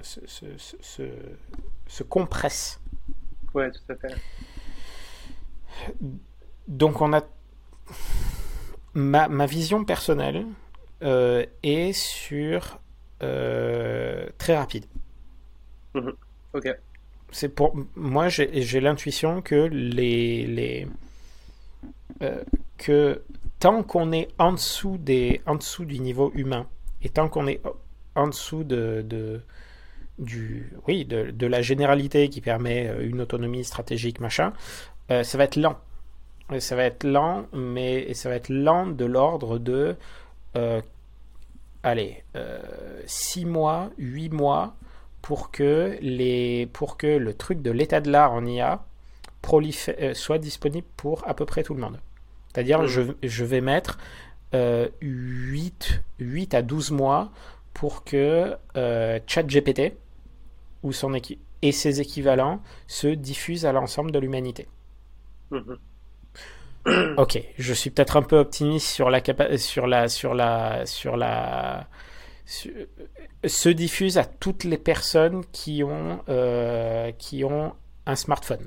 se, se, compresse. Ouais, tout à fait. Donc on a. Ma, ma vision personnelle est sur très rapide. Mhm. Ok c'est pour moi j'ai l'intuition que les, les euh, que tant qu'on est en dessous des en dessous du niveau humain et tant qu'on est en dessous de, de du oui de, de, la généralité qui permet euh, une autonomie stratégique machin euh, ça va être lent ça va être lent mais ça va être lent de l'ordre de allez 6 mois 8 mois pour que, les, pour que le truc de l'état de l'art en IA euh, soit disponible pour à peu près tout le monde. C'est-à-dire, je, je, vais mettre euh, 8, 8 à 12 mois pour que euh, ChatGPT ou son et ses équivalents se diffusent à l'ensemble de l'humanité. Mhm. ok, je suis peut-être un peu optimiste sur la sur la sur la sur la se diffuse à toutes les personnes qui ont, euh, qui ont un smartphone.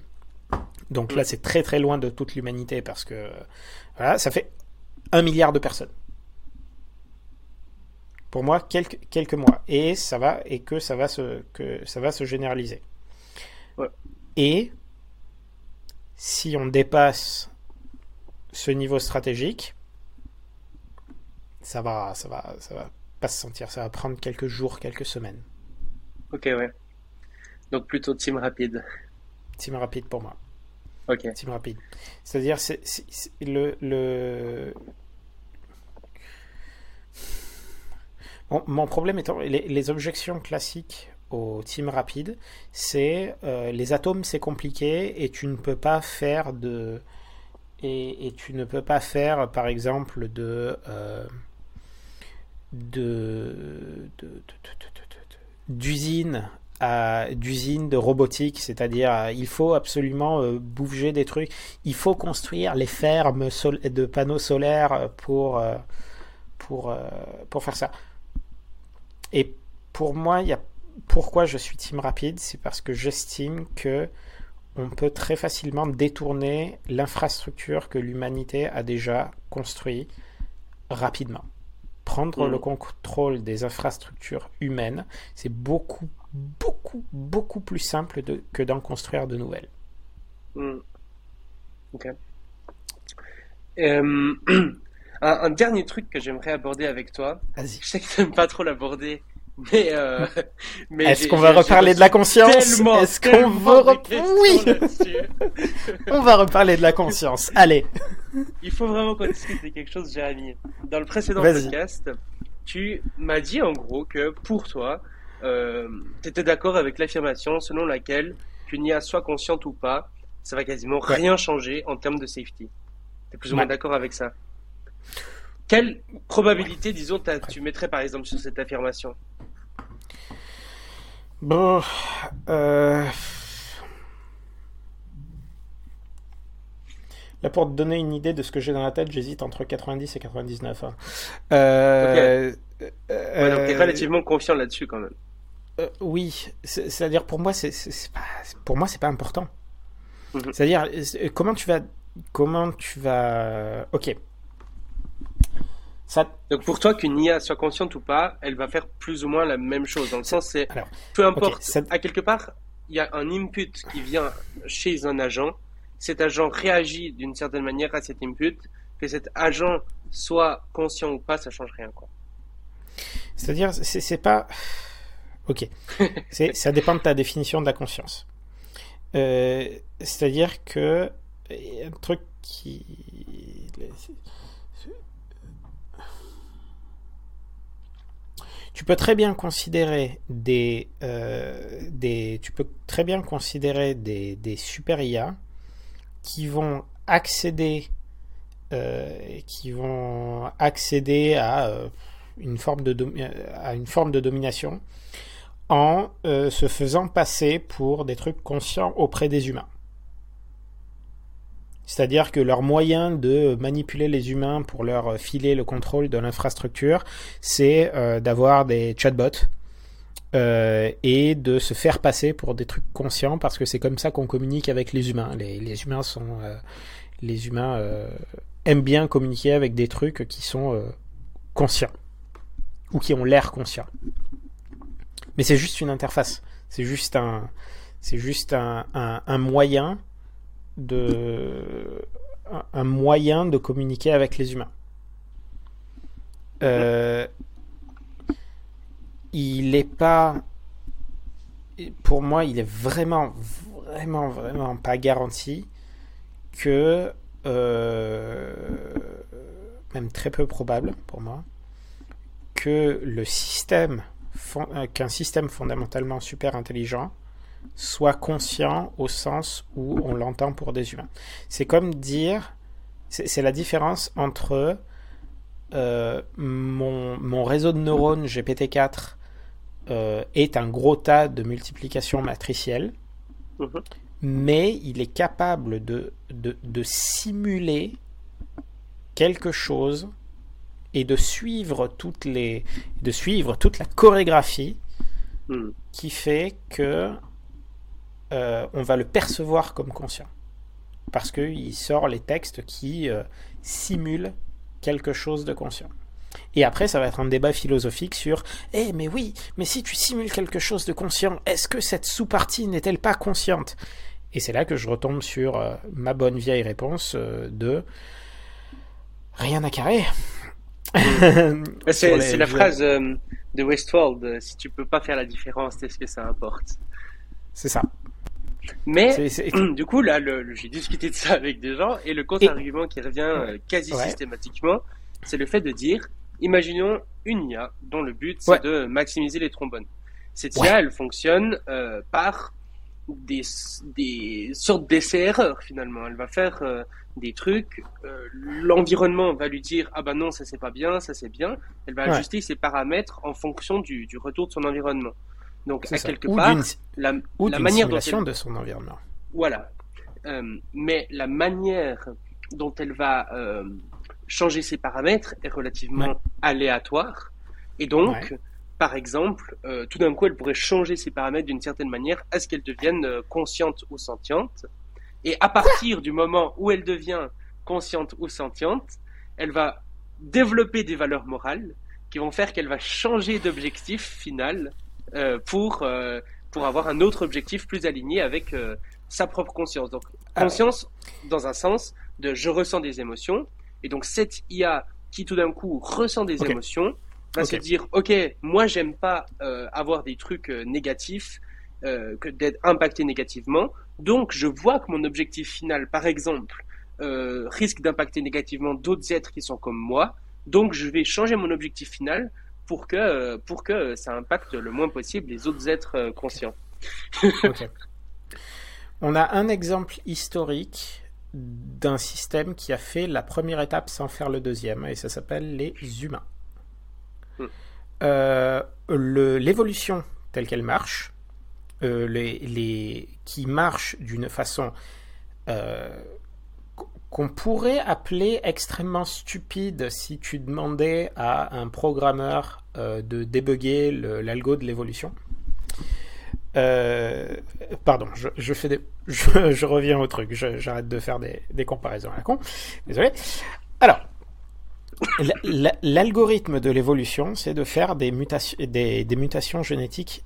Donc là, c'est très très loin de toute l'humanité parce que voilà, ça fait un milliard de personnes. Pour moi, quelques, quelques mois. Et ça va et que ça va se, que ça va se généraliser. Et si on dépasse ce niveau stratégique, ça va, ça va, ça va pas se sentir. Ça va prendre quelques jours, quelques semaines. Ok, ouais. Donc plutôt team rapide. Team rapide pour moi. Ok. Team rapide. C'est-à-dire, c'est, le. le... mon problème étant. Les, objections classiques au team rapide, c'est euh, les atomes, c'est compliqué et tu ne peux pas faire de. Et, tu ne peux pas faire, par exemple, de. Euh, de, d'usines d'usines de robotique, c'est-à-dire euh, il faut absolument euh, bouger des trucs, il faut construire les fermes de panneaux solaires pour, pour, pour faire ça. Et pour moi, il y a, pourquoi je suis team rapide, c'est parce que j'estime que on peut très facilement détourner l'infrastructure que l'humanité a déjà construite rapidement prendre le mm. contrôle des infrastructures humaines, c'est beaucoup, beaucoup, beaucoup plus simple que d'en construire de nouvelles. Mm. Ok. Euh, un, dernier truc que j'aimerais aborder avec toi. Je sais que tu n'aimes pas trop l'aborder, mais, euh, mais est-ce qu'on va reparler de la conscience Est-ce qu'on va oui. On va reparler de la conscience. Allez. Il faut vraiment qu'on discute de quelque chose, Jérémy. Dans le précédent podcast, tu m'as dit en gros que pour toi, euh, tu étais d'accord avec l'affirmation selon laquelle qu'une IA soit consciente ou pas, ça va quasiment rien changer en termes de safety. Tu es plus ou moins d'accord avec ça. Quelle probabilité, disons, tu mettrais par exemple sur cette affirmation? Bon, euh... Là, pour te donner une idée de ce que j'ai dans la tête, j'hésite entre 90 et 99. Hein. Euh... Okay. Euh... t'es relativement confiant là-dessus quand même. euh, oui, c'est-à-dire pour moi, c'est pas, pour moi, c'est pas important. Mhm. C'est-à-dire comment tu vas, comment tu vas, ok. Ça... Donc pour toi, qu'une IA soit consciente ou pas, elle va faire plus ou moins la même chose. Dans le sens, c'est peu importe. À quelque part, il y a un input qui vient chez un agent. Cet agent réagit d'une certaine manière à cet input. Que cet agent soit conscient ou pas, ça change rien. C'est-à-dire, c'est pas. Ok. ça dépend de ta définition de la conscience. Euh, c'est-à-dire que. un truc qui. Tu peux très bien considérer des, euh, des tu peux très bien considérer des, des super IA qui vont accéder euh, qui vont accéder à euh, une forme de à une forme de domination en se faisant passer pour des trucs conscients auprès des humains. C'est-à-dire que leur moyen de manipuler les humains pour leur filer le contrôle de l'infrastructure, c'est euh, d'avoir des chatbots euh, et de se faire passer pour des trucs conscients parce que c'est comme ça qu'on communique avec les humains. Les, humains sont, euh, les humains aiment bien communiquer avec des trucs qui sont conscients ou qui ont l'air conscients. Mais c'est juste une interface. C'est juste un, c'est juste un, un moyen de un moyen de communiquer avec les humains. Euh, il est pas, pour moi, il est vraiment, vraiment, vraiment pas garanti que, euh, même très peu probable pour moi, que le système, euh, qu'un système fondamentalement super intelligent soit conscient au sens où on l'entend pour des humains. C'est comme dire, c'est la différence entre euh, mon, réseau de neurones GPT-4 euh, est un gros tas de multiplication matricielle, mhm. mais il est capable de, de, simuler quelque chose et de suivre toutes les de suivre toute la chorégraphie mhm. qui fait que euh, on va le percevoir comme conscient. Parce qu'il sort les textes qui euh, simulent quelque chose de conscient. Et après, ça va être un débat philosophique sur Eh, mais oui, mais si tu simules quelque chose de conscient, est-ce que cette sous-partie n'est-elle pas consciente? Et c'est là que je retombe sur euh, ma bonne vieille réponse de Rien à carrer. c'est la phrase de Westworld si tu peux pas faire la différence, est-ce que ça importe? C'est ça. Mais du coup, là, j'ai discuté de ça avec des gens et le contre-argument qui revient euh, quasi systématiquement, c'est le fait de dire, imaginons une IA dont le but c'est de maximiser les trombones. Cette IA, elle fonctionne euh, par des, des sortes d'essais-erreurs finalement. Elle va faire euh, des trucs, l'environnement va lui dire ah bah non ça c'est pas bien, ça c'est bien. Elle va ajuster ses paramètres en fonction du, du retour de son environnement. Donc, à quelque part, la, la manière dont elle... de son environnement. Voilà. Euh, mais la manière dont elle va euh, changer ses paramètres est relativement aléatoire. Et donc, par exemple, euh, tout d'un coup, elle pourrait changer ses paramètres d'une certaine manière à ce qu'elle devienne consciente ou sentiente. Et à partir du moment où elle devient consciente ou sentiente, elle va développer des valeurs morales qui vont faire qu'elle va changer d'objectif final euh, pour, euh, pour avoir un autre objectif plus aligné avec euh, sa propre conscience. Donc, conscience, dans un sens, de je ressens des émotions. Et donc, cette IA qui tout d'un coup ressent des émotions va se dire Ok, moi, j'aime pas avoir des trucs négatifs, que d'être impacté négativement. Donc, je vois que mon objectif final, par exemple, risque d'impacter négativement d'autres êtres qui sont comme moi. Donc, je vais changer mon objectif final pour que, pour que ça impacte le moins possible les autres êtres euh, conscients. On a un exemple historique d'un système qui a fait la première étape sans faire le deuxième, et ça s'appelle les humains. Hmm. Euh, l'évolution telle qu'elle marche, euh, les, les, qui marche d'une façon qu'on pourrait appeler extrêmement stupide si tu demandais à un programmeur euh, de débugger l'algo de l'évolution. euh, pardon, je, fais des, je, reviens au truc. J'arrête de faire des, des, comparaisons à la con. Désolé. Alors, l'algorithme de l'évolution, c'est de faire des mutations, des, des, mutations génétiques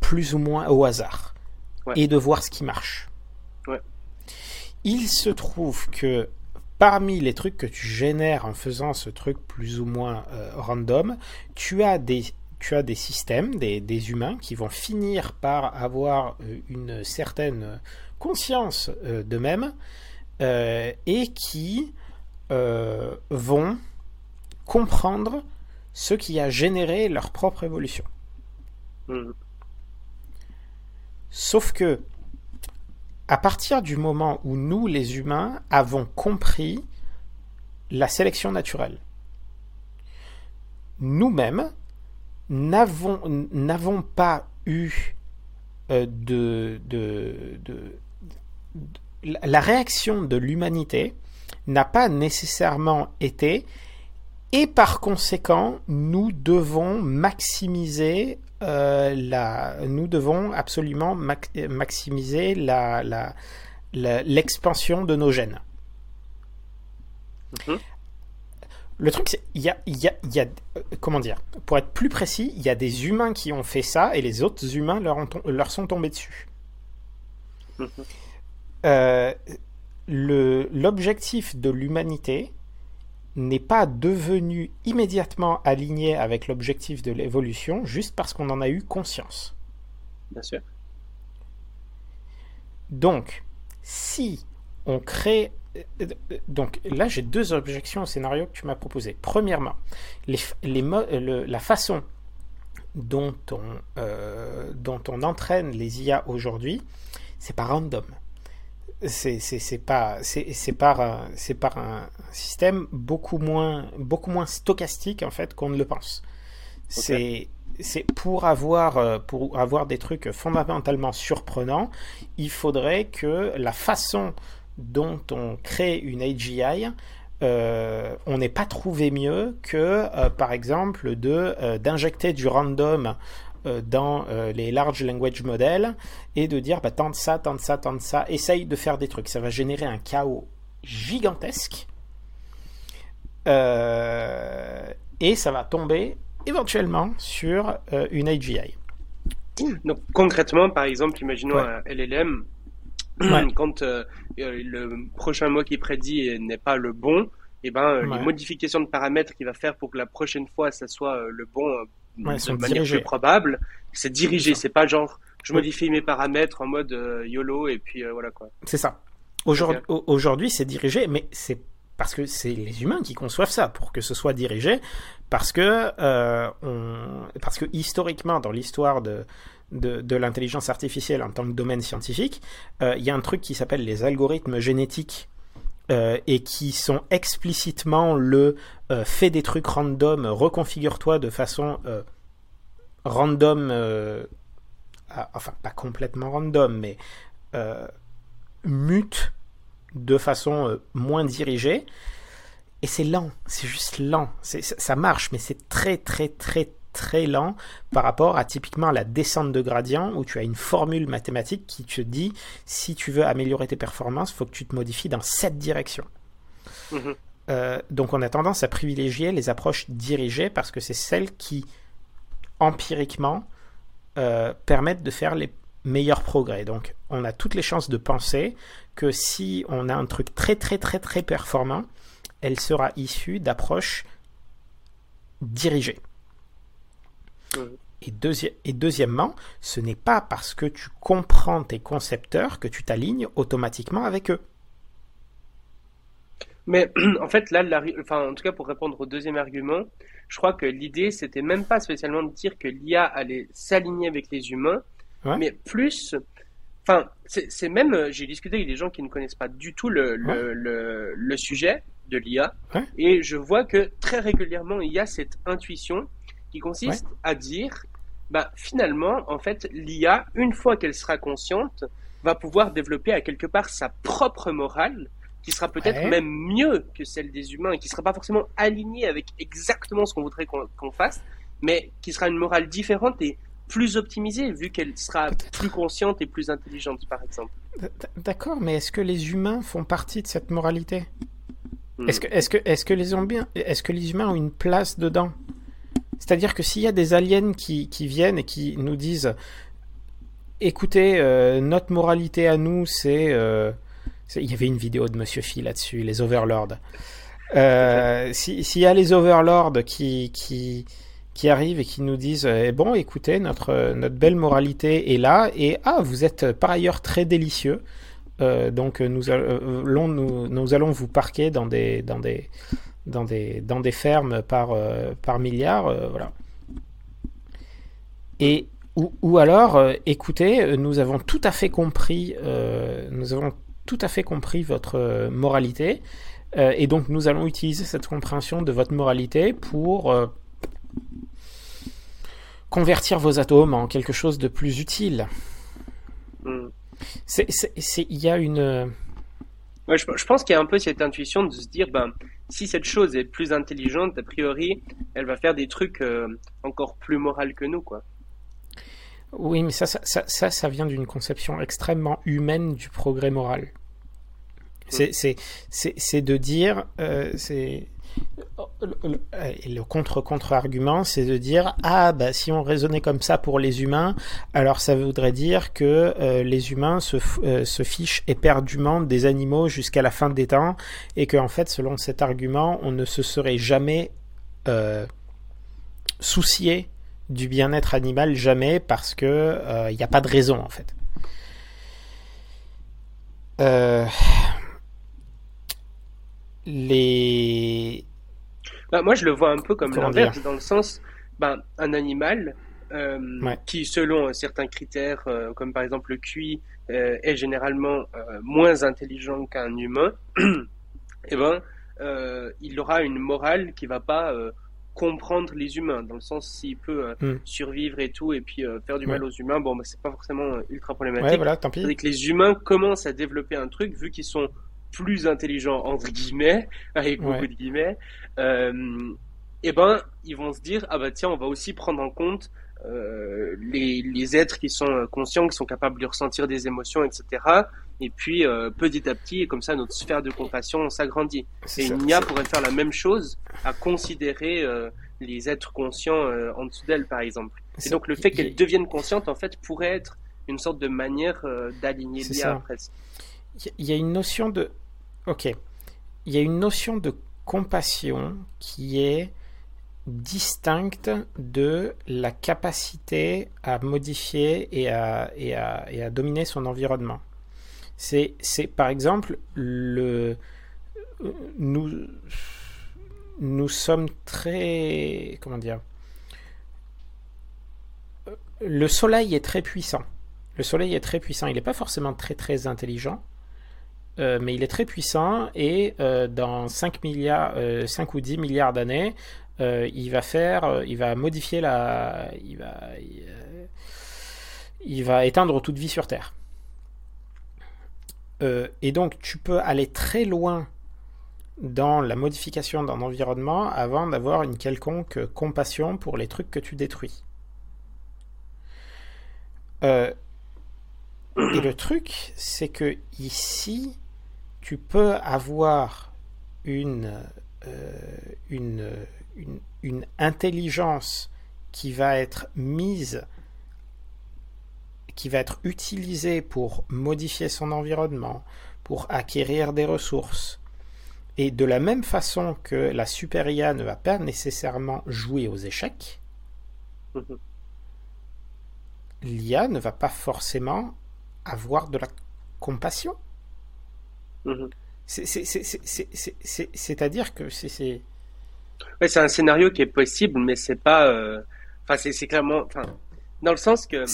plus ou moins au hasard et de voir ce qui marche. Ouais. Il se trouve que parmi les trucs que tu génères en faisant ce truc plus ou moins euh, random, tu as des tu as des systèmes, des, humains qui vont finir par avoir euh, une certaine conscience euh, d'eux-mêmes euh, et qui vont comprendre ce qui a généré leur propre évolution. Mm. Sauf que, à partir du moment où nous, les humains, avons compris la sélection naturelle, nous-mêmes, n'avons pas eu euh, de, de, la réaction de l'humanité n'a pas nécessairement été et par conséquent nous devons maximiser euh, la nous devons absolument maximiser la, l'expansion de nos gènes. Mm-hmm. Le truc, c'est il y a, y, a, y a, comment dire, pour être plus précis, il y a des humains qui ont fait ça et les autres humains leur, leur sont tombés dessus. Mhm. Euh, l'objectif de l'humanité n'est pas devenu immédiatement aligné avec l'objectif de l'évolution juste parce qu'on en a eu conscience. Bien sûr. Donc, si on crée donc là, j'ai deux objections au scénario que tu m'as proposé. Premièrement, les, la façon dont on, euh, dont on entraîne les IA aujourd'hui, c'est pas random. C'est par un, c'est par un système beaucoup moins beaucoup moins stochastique en fait qu'on ne le pense. C'est c'est pour avoir euh, pour avoir des trucs fondamentalement surprenants, il faudrait que la façon dont on crée une AGI, euh, on n'est pas trouvé mieux que, euh, par exemple, de euh, d'injecter du random dans les large language models et de dire bah, tente ça, tente ça, tente ça, essaye de faire des trucs. Ça va générer un chaos gigantesque et ça va tomber éventuellement sur une AGI. Donc concrètement, par exemple, imaginons un LLM quand euh, euh, le prochain mot qui prédit n'est pas le bon, et eh ben euh, les modifications de paramètres qu'il va faire pour que la prochaine fois ça soit le bon de manière plus probable, c'est dirigé, c'est pas genre je modifie mes paramètres en mode YOLO et puis voilà quoi. C'est ça. Aujourd'hui, c'est dirigé, mais c'est parce que c'est les humains qui conçoivent ça pour que ce soit dirigé, parce que on, parce que historiquement dans l'histoire de de, l'intelligence artificielle en tant que domaine scientifique, euh, il y a un truc qui s'appelle les algorithmes génétiques euh, et qui sont explicitement le euh, fais des trucs random, reconfigure-toi de façon random, enfin pas complètement random, mais mute de façon moins dirigée. Et c'est lent, c'est juste lent. Ça marche, mais c'est très très très très lent par rapport à typiquement la descente de gradient où tu as une formule mathématique qui te dit si tu veux améliorer tes performances, il faut que tu te modifies dans cette direction. Mhm. Euh, donc on a tendance à privilégier les approches dirigées parce que c'est celles qui empiriquement euh, permettent de faire les meilleurs progrès. Donc on a toutes les chances de penser que si on a un truc très très très très performant, elle sera issue d'approches dirigées. Et, et, deuxièmement, ce n'est pas parce que tu comprends tes concepteurs que tu t'alignes automatiquement avec eux. Mais en fait, là, enfin, en tout cas, pour répondre au deuxième argument, je crois que l'idée, c'était même pas spécialement de dire que l'IA allait s'aligner avec les humains, mais plus, enfin, c'est même, j'ai discuté avec des gens qui ne connaissent pas du tout le, le, le, sujet de l'IA, et je vois que très régulièrement, il y a cette intuition qui consiste à dire, bah, finalement, en fait, l'IA, une fois qu'elle sera consciente, va pouvoir développer à quelque part sa propre morale, qui sera peut-être même mieux que celle des humains, et qui sera pas forcément alignée avec exactement ce qu'on voudrait qu'on fasse, mais qui sera une morale différente et plus optimisée vu qu'elle sera plus consciente et plus intelligente, par exemple. D'accord, mais est-ce que les humains font partie de cette moralité? Hmm. Est-ce que, est que, est que, les est que les humains ont une place dedans? C'est-à-dire que s'il y a des aliens qui, viennent et qui nous disent écoutez, euh, notre moralité à nous, euh, c'est. il y avait une vidéo de Monsieur Phi là-dessus, les Overlords. Euh, s'il y a les Overlords qui, qui, qui arrivent et qui nous disent eh bon, écoutez, notre, notre belle moralité est là, et ah, vous êtes par ailleurs très délicieux. donc nous, allons, nous, nous, allons vous parquer dans des, dans des, dans des, dans des fermes par, par milliard. voilà. Et ou, alors, euh, écoutez, euh, nous avons tout à fait compris, euh, nous avons tout à fait compris votre moralité, et donc nous allons utiliser cette compréhension de votre moralité pour convertir vos atomes en quelque chose de plus utile. Hmm. Il y a une. je, je, pense qu'il y a un peu cette intuition de se dire, ben, si cette chose est plus intelligente, a priori, elle va faire des trucs encore plus moraux que nous, quoi. Oui, mais ça, ça, ça, ça vient d'une conception extrêmement humaine du progrès moral. C'est de dire, euh, c'est le, contre-contre-argument, c'est de dire ah bah si on raisonnait comme ça pour les humains, alors ça voudrait dire que euh, les humains se, euh, se, fichent éperdument des animaux jusqu'à la fin des temps et qu'en fait selon cet argument on ne se serait jamais soucié du bien-être animal jamais parce que il euh, n'y a pas de raison en fait. Euh, les bah, moi je le vois un peu comme l'inverse dans le sens ben, un animal euh, qui selon certains critères comme par exemple le QI est généralement moins intelligent qu'un humain et eh ben il aura une morale qui va pas comprendre les humains, dans le sens s'il peut euh, hmm. survivre et tout, et puis euh, faire du mal aux humains, bon, bah, c'est pas forcément euh, ultra problématique. Ouais, voilà, tant pis. que les humains commencent à développer un truc, vu qu'ils sont plus intelligents, entre guillemets, avec beaucoup de guillemets, et ben, ils vont se dire, ah bah tiens, on va aussi prendre en compte euh, les, les, êtres qui sont conscients, qui sont capables de ressentir des émotions, etc. Et puis euh, petit à petit, comme ça, notre sphère de compassion s'agrandit. Et une IA pourrait faire la même chose, à considérer euh, les êtres conscients en dessous d'elle, par exemple. Et donc le fait qu'elle devienne consciente, en fait, pourrait être une sorte de manière d'aligner l'IA presque. Il y a une notion de... Ok. Il y a une notion de compassion qui est distincte de la capacité à modifier et à, et à, et à dominer son environnement. C'est, par exemple le nous nous sommes très comment dire le soleil est très puissant. Le soleil est très puissant. Il n'est pas forcément très très intelligent, euh, mais il est très puissant et euh, dans 5, milliards, 5 euh, ou 10 milliards d'années, il va faire, il va modifier la, il va, éteindre toute vie sur Terre. Et donc tu peux aller très loin dans la modification d'un environnement avant d'avoir une quelconque compassion pour les trucs que tu détruis. et le truc, c'est que ici, tu peux avoir une, une, une, intelligence qui va être mise, qui va être utilisée pour modifier son environnement, pour acquérir des ressources. Et de la même façon que la super IA ne va pas nécessairement jouer aux échecs, mhm. l'IA ne va pas forcément avoir de la compassion. Mhm. C'est-à-dire que c'est Ouais, c'est un scénario qui est possible, mais c'est pas. Euh, enfin, c'est clairement. Enfin, dans le sens que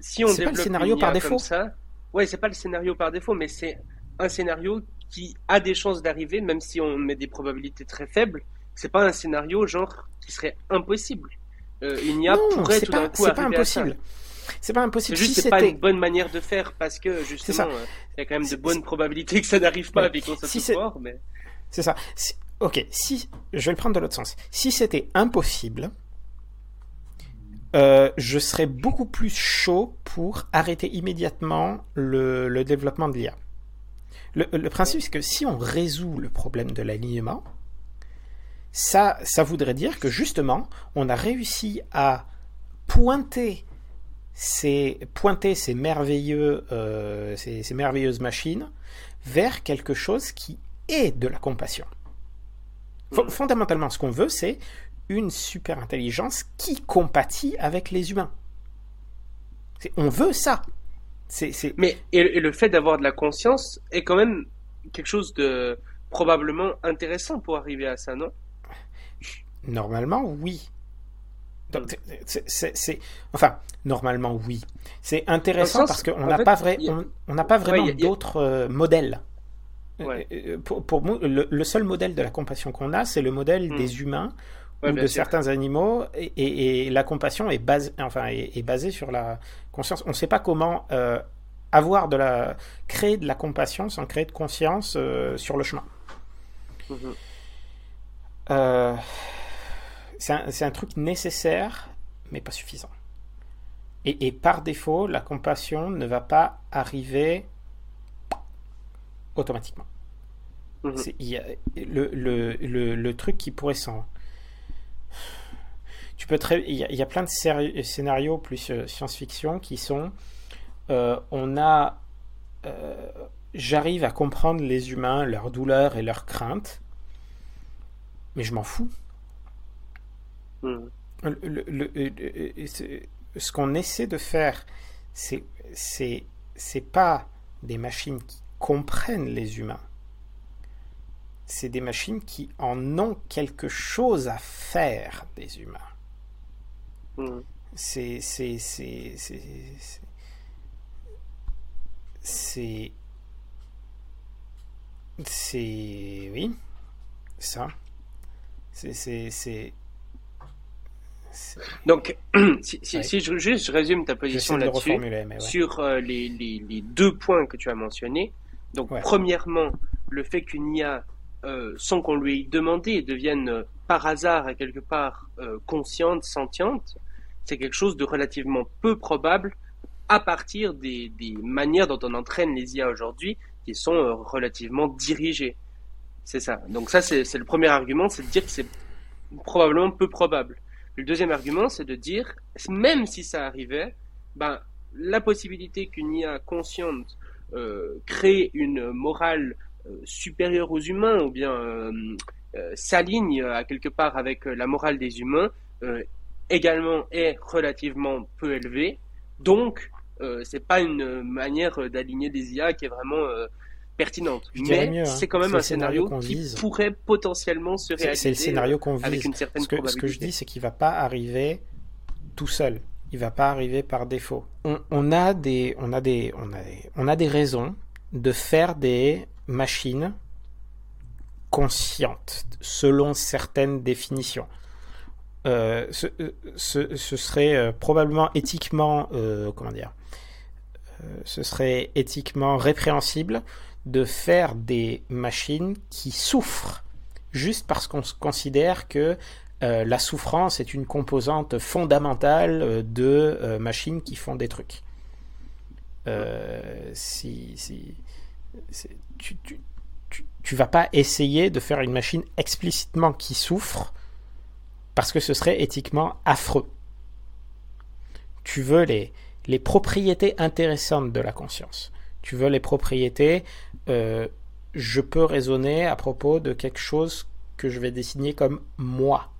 si on développe pas le scénario par défaut. Comme ça, ouais, c'est pas le scénario par défaut, mais c'est un scénario qui a des chances d'arriver, même si on met des probabilités très faibles. C'est pas un scénario genre qui serait impossible. Euh, une IA pourrait tout d'un coup arriver impossible. C'est pas impossible. C'est juste, c'est pas une bonne manière de faire parce que justement, euh, il y a quand même de bonnes probabilités que ça n'arrive pas avec on si fort, mais. C'est ça. Ok, si je vais le prendre de l'autre sens. Si c'était impossible, euh, je serais beaucoup plus chaud pour arrêter immédiatement le, le développement de l'IA. Le, le, principe, c'est que si on résout le problème de l'alignement, ça, ça voudrait dire que justement, on a réussi à pointer ces, pointer ces, merveilleux, euh, ces, ces merveilleuses machines vers quelque chose qui est de la compassion. Fondamentalement, ce qu'on veut, c'est une super intelligence qui compatit avec les humains. On veut ça. C'est, Mais et, le fait d'avoir de la conscience est quand même quelque chose de probablement intéressant pour arriver à ça, non? Normalement, oui. C'est, enfin, normalement, oui. C'est intéressant parce qu'on n'a pas, vrai, on, n'a pas vraiment d'autres euh, modèles. Euh, euh, pour, pour le, le, seul modèle de la compassion qu'on a, c'est le modèle hmm. des humains ou de certains animaux, et, et, la compassion est basée, enfin, est, est, basée sur la conscience. On ne sait pas comment euh, avoir de la, créer de la compassion sans créer de conscience sur le chemin. Mhm. Euh, c'est un, un, truc nécessaire, mais pas suffisant. Et, et, par défaut, la compassion ne va pas arriver automatiquement. Mhm. Il y a, le, le, le, le, truc qui pourrait s'en tu peux très, il y, a, plein de scénarios plus euh, science-fiction qui sont, euh, on a, euh, j'arrive à comprendre les humains, leurs douleurs et leurs craintes, mais je m'en fous. Ce qu'on essaie de faire, c'est, c'est, c'est pas des machines qui comprennent les humains c'est des machines qui en ont quelque chose à faire des humains. C'est. C'est. C'est. C'est. C'est. Oui. Ça. C'est. Donc, si, si, je, juste je résume ta position là-dessus, sur euh, les, les, les, deux points que tu as mentionnés. Donc, premièrement, le fait qu'une IA euh, sans qu'on lui ait demandé, devienne euh, par hasard et quelque part consciente, sentiente, c'est quelque chose de relativement peu probable à partir des, des manières dont on entraîne les IA aujourd'hui, qui sont relativement dirigées. C'est ça. Donc ça, c'est le premier argument, c'est de dire que c'est probablement peu probable. Le deuxième argument, c'est de dire, même si ça arrivait, ben, la possibilité qu'une IA consciente euh, crée une morale euh, supérieur aux humains ou bien euh, s'aligne à quelque part avec la morale des humains également est relativement peu élevé. Donc, c'est pas une manière d'aligner des IA qui est vraiment pertinente. Mais hein. c'est quand même un scénario, qui pourrait potentiellement se réaliser. C'est le scénario qu'on vise. Avec une certaine ce, que, ce que je dis, c'est qu'il va pas arriver tout seul. Il va pas arriver par défaut. On, on, a des, on a des, on a, on a des raisons de faire des machine consciente, selon certaines définitions. Euh, ce, ce, ce, serait euh, probablement éthiquement, euh, comment dire, euh, ce serait éthiquement répréhensible de faire des machines qui souffrent juste parce qu'on considère que euh, la souffrance est une composante fondamentale de machines qui font des trucs. tu, tu, vas pas essayer de faire une machine explicitement qui souffre parce que ce serait éthiquement affreux. Tu veux les propriétés intéressantes de la conscience. Tu veux les propriétés. Euh, je peux raisonner à propos de quelque chose que je vais désigner comme moi.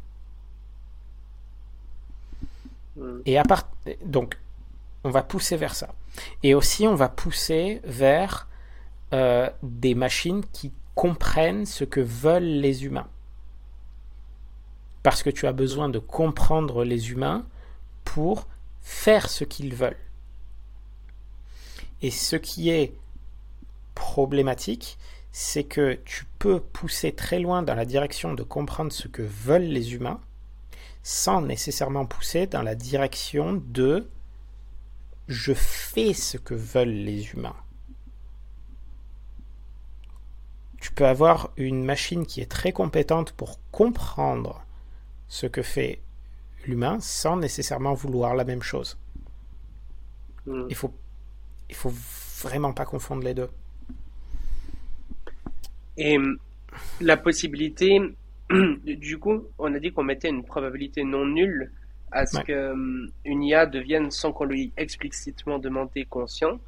Hmm. Et à part, donc, on va pousser vers ça. Et aussi, on va pousser vers euh, des machines qui comprennent ce que veulent les humains. Parce que tu as besoin de comprendre les humains pour faire ce qu'ils veulent. Et ce qui est problématique, c'est que tu peux pousser très loin dans la direction de comprendre ce que veulent les humains, sans nécessairement pousser dans la direction de je fais ce que veulent les humains. tu peux avoir une machine qui est très compétente pour comprendre ce que fait l'humain sans nécessairement vouloir la même chose. Mm. Il faut, il faut vraiment pas confondre les deux. Et hum, la possibilité, du coup, on a dit qu'on mettait une probabilité non nulle à ce Ouais. que hum, une IA devienne sans qu'on lui explicitement demandé conscient.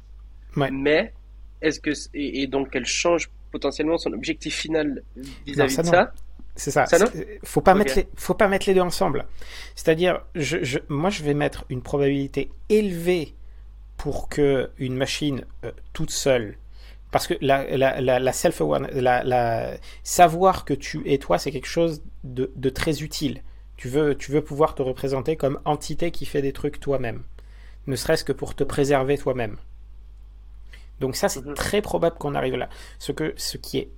Ouais. Mais est-ce que et, et donc qu'elle change potentiellement son objectif final vis-à-vis de non. ça? C'est ça. Ça, faut pas mettre les, faut pas mettre les deux ensemble. C'est-à-dire, je, je- moi, je vais mettre une probabilité élevée pour que une machine euh, toute seule, parce que la, la, la, la self la, savoir que tu es toi, c'est quelque chose de, de très utile. Tu veux, tu veux pouvoir te représenter comme entité qui fait des trucs toi-même, ne serait-ce que pour te préserver toi-même. Donc ça, c'est Mhm. très probable qu'on arrive là. Ce, que, ce qui est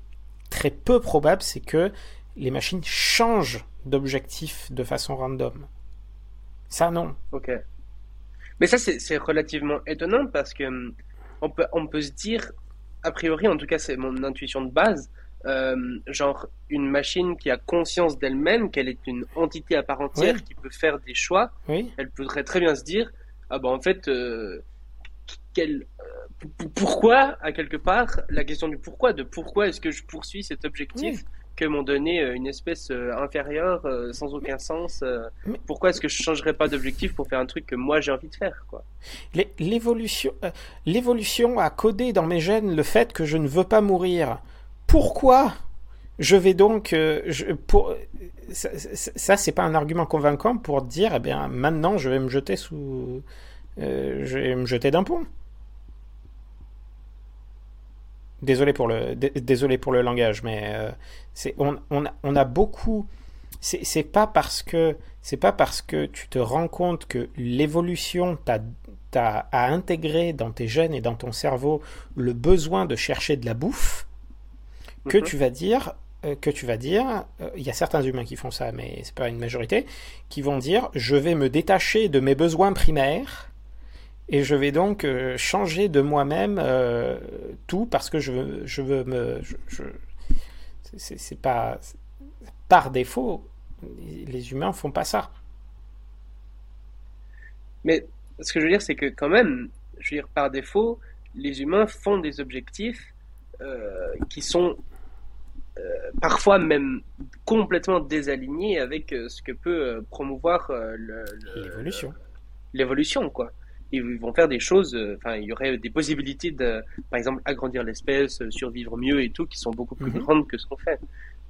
très peu probable, c'est que les machines changent d'objectif de façon random. Ça, non. Ok. Mais ça, c'est relativement étonnant parce que hum, on peut, on peut se dire, a priori, en tout cas, c'est mon intuition de base, euh, genre une machine qui a conscience d'elle-même, qu'elle est une entité à part entière Oui. qui peut faire des choix, Oui, elle pourrait très bien se dire, ah ben en fait, euh, quel, euh, pourquoi, à quelque part, la question du pourquoi, de pourquoi est-ce que je poursuis cet objectif que m'ont donné euh, une espèce euh, inférieure, euh, sans aucun sens. pourquoi est-ce que je changerais pas d'objectif pour faire un truc que moi j'ai envie de faire, quoi? L'évolution, l'évolution a codé dans mes gènes le fait que je ne veux pas mourir. Pourquoi je vais donc, je- pour, ça, ça- ça, c'est pas un argument convaincant pour dire, eh bien, maintenant, je vais me jeter sous, euh, je vais me jeter d'un pont. Désolé pour le, dé- désolé pour le langage, mais euh, c'est, on, on, a- on a beaucoup. C'est, c'est pas parce que c'est pas parce que tu te rends compte que l'évolution t'a, t'a a intégré dans tes gènes et dans ton cerveau le besoin de chercher de la bouffe que Mhm. tu vas dire euh, que tu vas dire, euh, il y a certains humains qui font ça, mais c'est pas une majorité, qui vont dire je vais me détacher de mes besoins primaires et je vais donc euh, changer de moi-même euh, tout parce que je veux, je veux me, je, je- c'est- pas par défaut, les humains font pas ça. Mais ce que je veux dire, c'est que quand même, je veux dire, par défaut, les humains font des objectifs euh, qui sont parfois même complètement désalignés avec ce que peut promouvoir L'évolution. l'évolution, quoi. Ils vont faire des choses, euh, enfin, il y aurait des possibilités de, par exemple, agrandir l'espèce, euh, survivre mieux et tout, qui sont beaucoup plus Mhm. grandes que ce qu'on fait.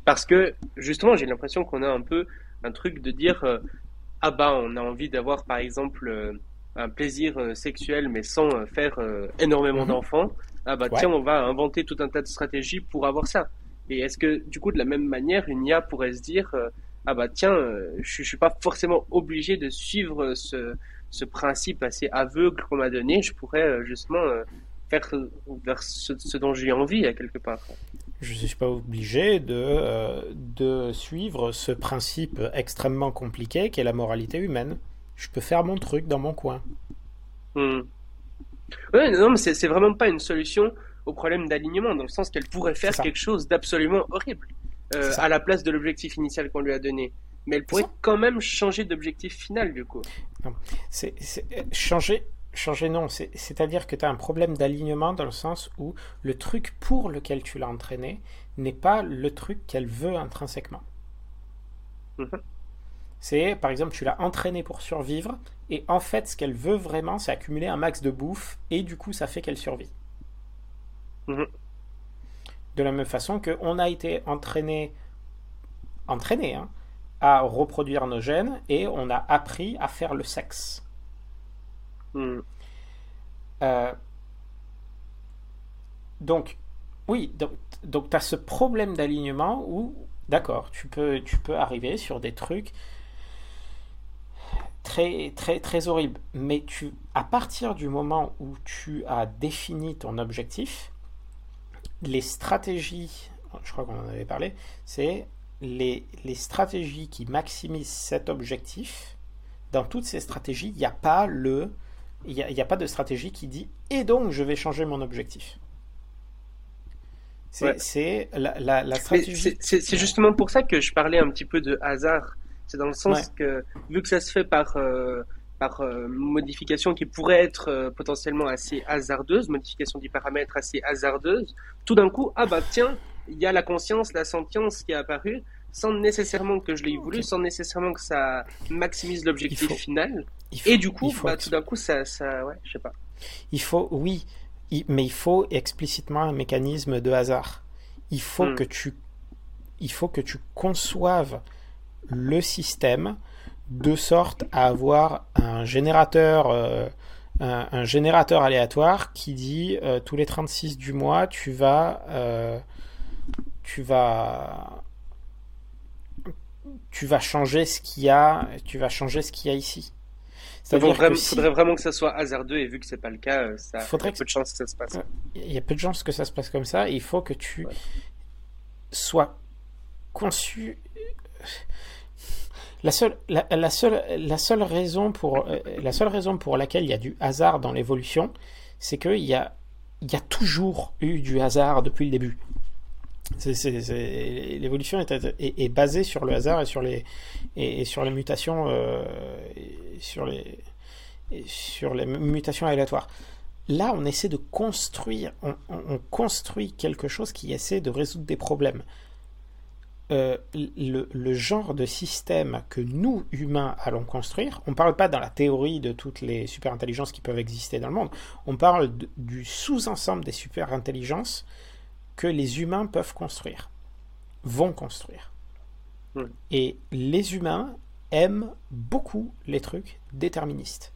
Parce que, justement, j'ai l'impression qu'on a un peu un truc de dire, euh, ah bah, on a envie d'avoir, par exemple, euh, un plaisir sexuel, mais sans faire énormément Mhm. d'enfants. Ah bah, Ouais. tiens, on va inventer tout un tas de stratégies pour avoir ça. Et est-ce que, du coup, de la même manière, une IA pourrait se dire, ah bah, tiens, je, je suis pas forcément obligé de suivre ce, ce principe assez aveugle qu'on m'a donné, je pourrais euh, justement euh, faire euh, vers ce, ce dont j'ai envie à quelque part. Je ne suis pas obligé de, euh, de suivre ce principe extrêmement compliqué qu'est la moralité humaine. Je peux faire mon truc dans mon coin. Hmm. Ouais, non, mais c'est vraiment pas une solution au problème d'alignement, dans le sens qu'elle pourrait faire quelque chose d'absolument horrible euh, à la place de l'objectif initial qu'on lui a donné. Mais elle pourrait ça. quand même changer d'objectif final, du coup. C'est, euh, changer, changer non. C'est, c'est-à-dire que tu as un problème d'alignement dans le sens où le truc pour lequel tu l'as entraîné n'est pas le truc qu'elle veut intrinsèquement. Mhm. C'est, par exemple, tu l'as entraîné pour survivre, et en fait, ce qu'elle veut vraiment, c'est accumuler un max de bouffe, et du coup, ça fait qu'elle survit. Mhm. De la même façon qu'on a été entraîné, entraîné hein, à reproduire nos gènes, et on a appris à faire le sexe. Hmm. Euh, donc, oui, donc, donc tu as ce problème d'alignement où, d'accord, tu peux, tu peux arriver sur des trucs très, très, très horribles. Mais tu, à partir du moment où tu as défini ton objectif, les stratégies, je crois qu'on en avait parlé, c'est les, les stratégies qui maximisent cet objectif. Dans toutes ces stratégies, il n'y a pas le il n'y a, pas de stratégie qui dit et donc je vais changer mon objectif. C'est Ouais. la, la, la Mais stratégie. c'est- justement pour ça que je parlais un petit peu de hasard C'est dans le sens que, vu que ça se fait par, euh, par euh, modification qui pourrait être euh, potentiellement assez hasardeuse, modification du paramètre assez hasardeuse, tout d'un coup, ah bah tiens, il y a la conscience, la sentience qui est apparue, sans nécessairement que je l'ai voulu, sans nécessairement que ça maximise l'objectif final. et du coup, bah, tout d'un coup, ça, ça, ouais, je sais pas. Il faut, oui, mais il faut explicitement un mécanisme de hasard. Il faut hmm. que tu, il faut que tu conçoives le système de sorte à avoir un générateur, euh, un, générateur aléatoire qui dit euh, tous les 36 du mois, tu vas, euh, tu vas, tu vas changer ce qu'il y a, tu vas changer ce qu'il y a ici. Il faudrait, vraiment que ça soit hasardeux et vu que c'est pas le cas, ça, faudrait il y a peu de chances que ça se passe. Il y a peu de chances que ça se passe comme ça. il faut que tu sois conçu la seule, la, seule, la, seule raison pour, euh, la seule raison pour laquelle il y a du hasard dans l'évolution, c'est qu'il y a, il y a toujours eu du hasard depuis le début. L'évolution est, basée sur le hasard et sur les, mutations, euh, sur les mutations aléatoires. Là, on essaie de construire, on construit quelque chose qui essaie de résoudre des problèmes. Euh, le, genre de système que nous, humains, allons construire, on ne parle pas dans la théorie de toutes les superintelligences qui peuvent exister dans le monde, on parle du sous-ensemble des superintelligences que les humains peuvent construire, vont construire. Et les humains aiment beaucoup les trucs déterministes.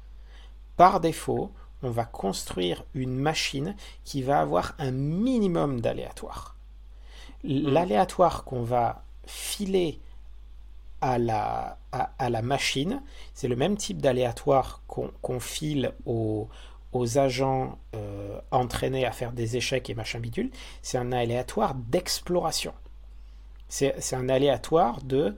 Par défaut, on va construire une machine qui va avoir un minimum d'aléatoire. Mm. l'aléatoire qu'on va filer à la, à, la machine, c'est le même type d'aléatoire qu'on file aux, aux agents euh, entraînés à faire des échecs et machin bidule. C'est un aléatoire d'exploration. C'est un aléatoire de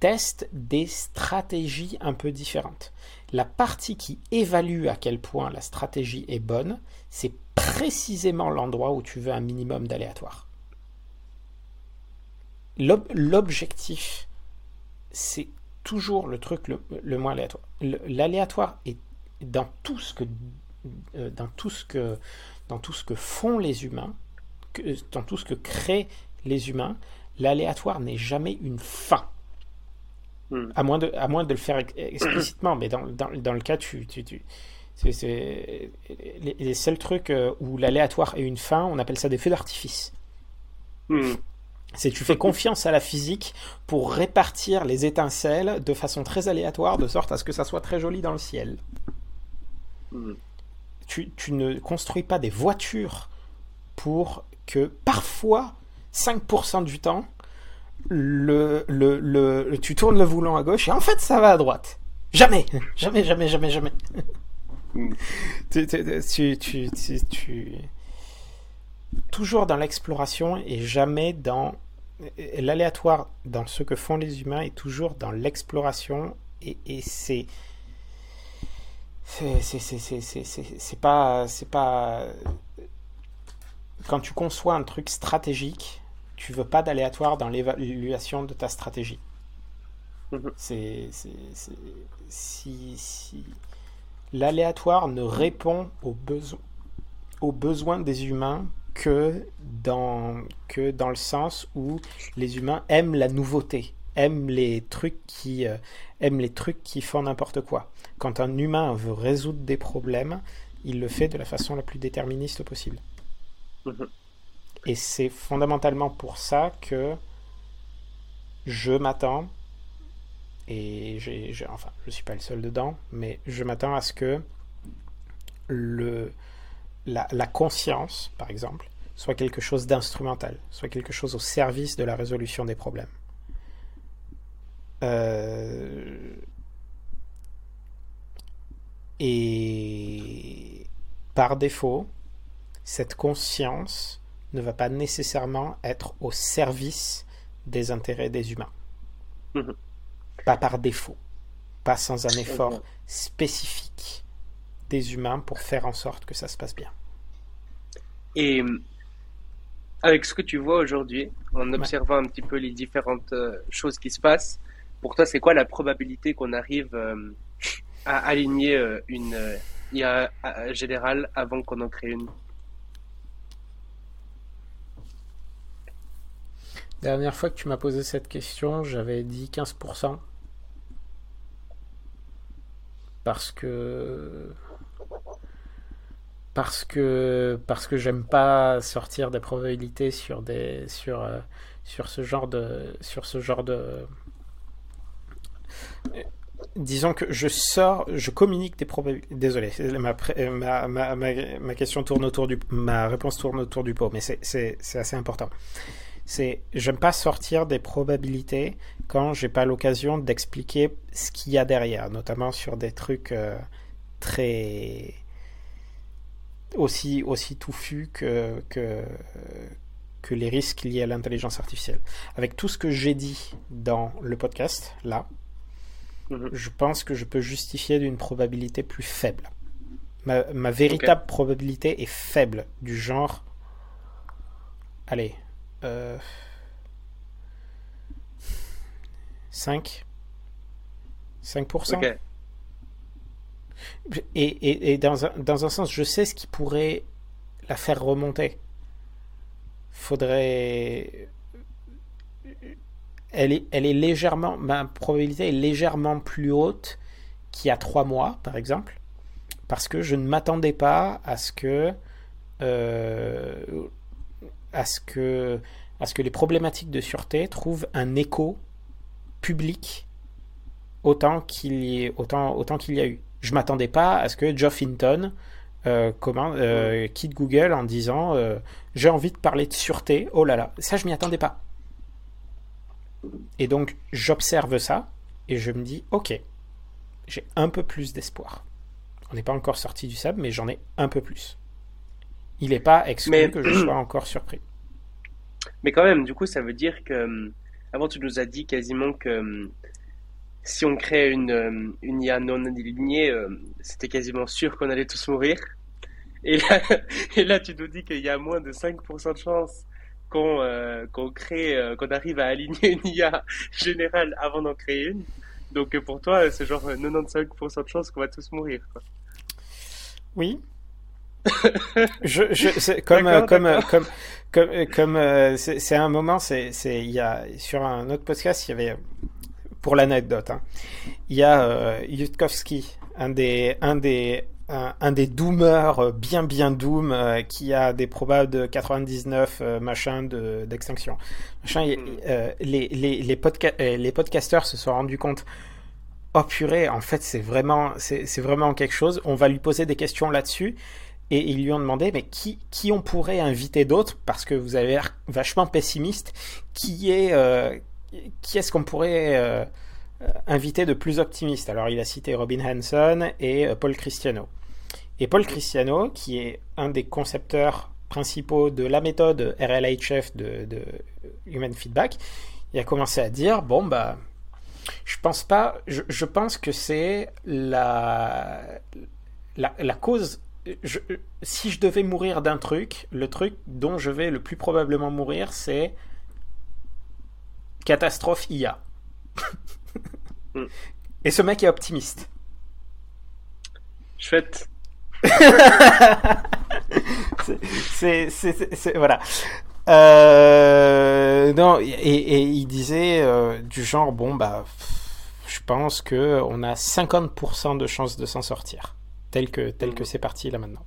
test des stratégies un peu différentes. La partie qui évalue à quel point la stratégie est bonne, c'est précisément l'endroit où tu veux un minimum d'aléatoire l'objectif, c'est toujours le truc le, moins aléatoire. L'aléatoire est dans tout ce que dans tout ce que dans tout ce que font les humains, dans tout ce que créent les humains, l'aléatoire n'est jamais une fin. Hmm. À, moins de, à moins de le faire explicitement, mais dans, le cas, tu, tu, c'est, les, seuls trucs euh, où l'aléatoire est une fin, on appelle ça des feux d'artifice. Hmm. C'est tu fais confiance à la physique pour répartir les étincelles de façon très aléatoire, de sorte à ce que ça soit très joli dans le ciel. Hmm. Tu, ne construis pas des voitures pour que parfois, 5% du temps, le, le, tu tournes le volant à gauche et en fait ça va à droite. Jamais, jamais, jamais, jamais, jamais. Tu, tu, tu, toujours dans l'exploration et jamais dans l'aléatoire dans ce que font les humains est toujours dans l'exploration et, et c'est c'est pas c'est pas quand tu conçois un truc stratégique tu veux pas d'aléatoire dans l'évaluation de ta stratégie mhm. c'est si, si l'aléatoire ne répond aux besoins aux besoins des humains que dans, que dans le sens où les humains aiment la nouveauté, aiment les trucs qui, euh, aiment les trucs qui font n'importe quoi. Quand un humain veut résoudre des problèmes, il le fait de la façon la plus déterministe possible. Mhm. Et c'est fondamentalement pour ça que je m'attends, et j'ai, enfin, je ne suis pas le seul dedans, mais je m'attends à ce que le, la, conscience, par exemple, soit quelque chose d'instrumental, soit quelque chose au service de la résolution des problèmes. Euh, et par défaut, cette conscience ne va pas nécessairement être au service des intérêts des humains. Mhm. Pas par défaut, pas sans un effort spécifique des humains pour faire en sorte que ça se passe bien. Et avec ce que tu vois aujourd'hui, en observant un petit peu les différentes euh, choses qui se passent, pour toi, c'est quoi la probabilité qu'on arrive à aligner une IA générale avant qu'on en crée une? Dernière fois que tu m'as posé cette question, j'avais dit 15%. Parce que parce que parce que j'aime pas sortir des probabilités sur des sur euh, sur ce genre de sur ce genre de disons que je sors je communique des probabilités désolé ma, ma, question tourne autour du ma réponse tourne autour du pot mais c'est assez important c'est j'aime pas sortir des probabilités quand j'ai pas l'occasion d'expliquer ce qu'il y a derrière notamment sur des trucs euh, très aussi, aussi touffu que, que, que les risques liés à l'intelligence artificielle. Avec tout ce que j'ai dit dans le podcast, là, mhm. je pense que je peux justifier d'une probabilité plus faible. Ma, ma véritable probabilité est faible, du genre... Allez. Euh, 5 5% et, dans, un, dans, un, sens, je sais ce qui pourrait la faire remonter. Faudrait. Elle est, elle est légèrement. Ma probabilité est légèrement plus haute qu'il y a trois mois, par exemple. Parce que je ne m'attendais pas à ce que. Euh, à ce que à ce que les problématiques de sûreté trouvent un écho public autant qu'il y, autant, autant qu'il y a eu je m'attendais pas à ce que Geoff Hinton euh, euh quitte Google en disant euh, j'ai envie de parler de sûreté. Oh là là, ça je m'y attendais pas. Et donc j'observe ça et je me dis ok, j'ai un peu plus d'espoir. On n'est pas encore sorti du sable, mais j'en ai un peu plus. Il n'est pas exclu que je sois encore surpris. Mais quand même, du coup, ça veut dire que hum, avant tu nous as dit quasiment que hum, si on crée une, euh, une IA non alignée, euh, c'était quasiment sûr qu'on allait tous mourir. Et là, et là tu nous dis qu'il y a moins de 5% de chance qu'on euh, qu'on crée, qu'on arrive à aligner une IA générale avant d'en créer une. Donc pour toi, c'est genre 95% de chance qu'on va tous mourir. Quoi. Oui. je, je comme, comme, comme, comme, comme, c'est un moment, c'est, il y a, sur un autre podcast, il y avait pour l'anecdote, hein. il y a euh, Yudkowsky, un des, un des, un, des doomers euh, bien bien doom euh, qui a des probables de 99 machin d'extinction. Hmm. les, les, les, les podcasteurs se sont rendus compte oh purée, en fait c'est vraiment, c'est vraiment quelque chose. On va lui poser des questions là-dessus. Et ils lui ont demandé, mais qui, qui on pourrait inviter d'autres? Parce que vous avez l'air vachement pessimiste. Qui est, qui est-ce qu'on pourrait euh, inviter de plus optimiste Alors, il a cité Robin Hanson et euh, Paul Cristiano. Et Paul Cristiano, qui est un des concepteurs principaux de la méthode RLHF de, Human Feedback, il a commencé à dire bon bah je pense pas je, pense que c'est la, la, cause si je devais mourir d'un truc le truc dont je vais le plus probablement mourir c'est catastrophe IA. Et ce mec est optimiste. Chouette. c'est voilà. Euh, non, et, il disait euh, du genre bon bah je pense que on a 50% de chances de s'en sortir tel que tel que hmm. c'est parti là maintenant.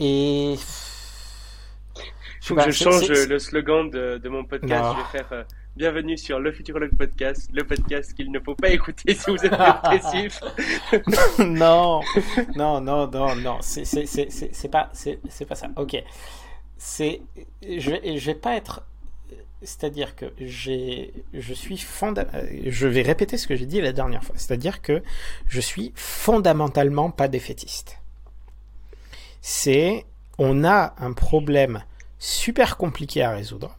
Et faut que je change le slogan de, de mon podcast. Je vais faire euh, Bienvenue sur le Futurologue Podcast, le podcast qu'il ne faut pas écouter si vous êtes dépressif. non, non, non, non, non, c'est pas, c'est pas ça. Ok, c'est, je, je vais pas être c'est-à-dire que j'ai, je suis fonda... je vais répéter ce que j'ai dit la dernière fois. C'est-à-dire que je suis fondamentalement pas défaitiste. C'est, on a un problème super compliqué à résoudre.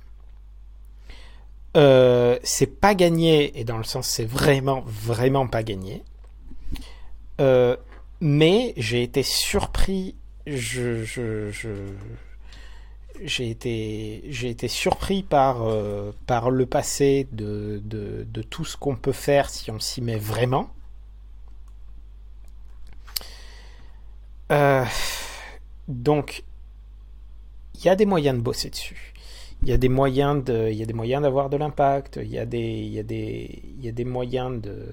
Euh, c'est pas gagné, et dans le sens c'est vraiment, vraiment pas gagné. Euh, mais j'ai été surpris, je, je, je, j'ai été, j'ai été surpris par, euh, par le passé de, de, de tout ce qu'on peut faire si on s'y met vraiment. Euh, donc, il y a des moyens de bosser dessus. Il y a des moyens de, il y a des moyens d'avoir de l'impact. Il y a des, il y a des, il y a des moyens de,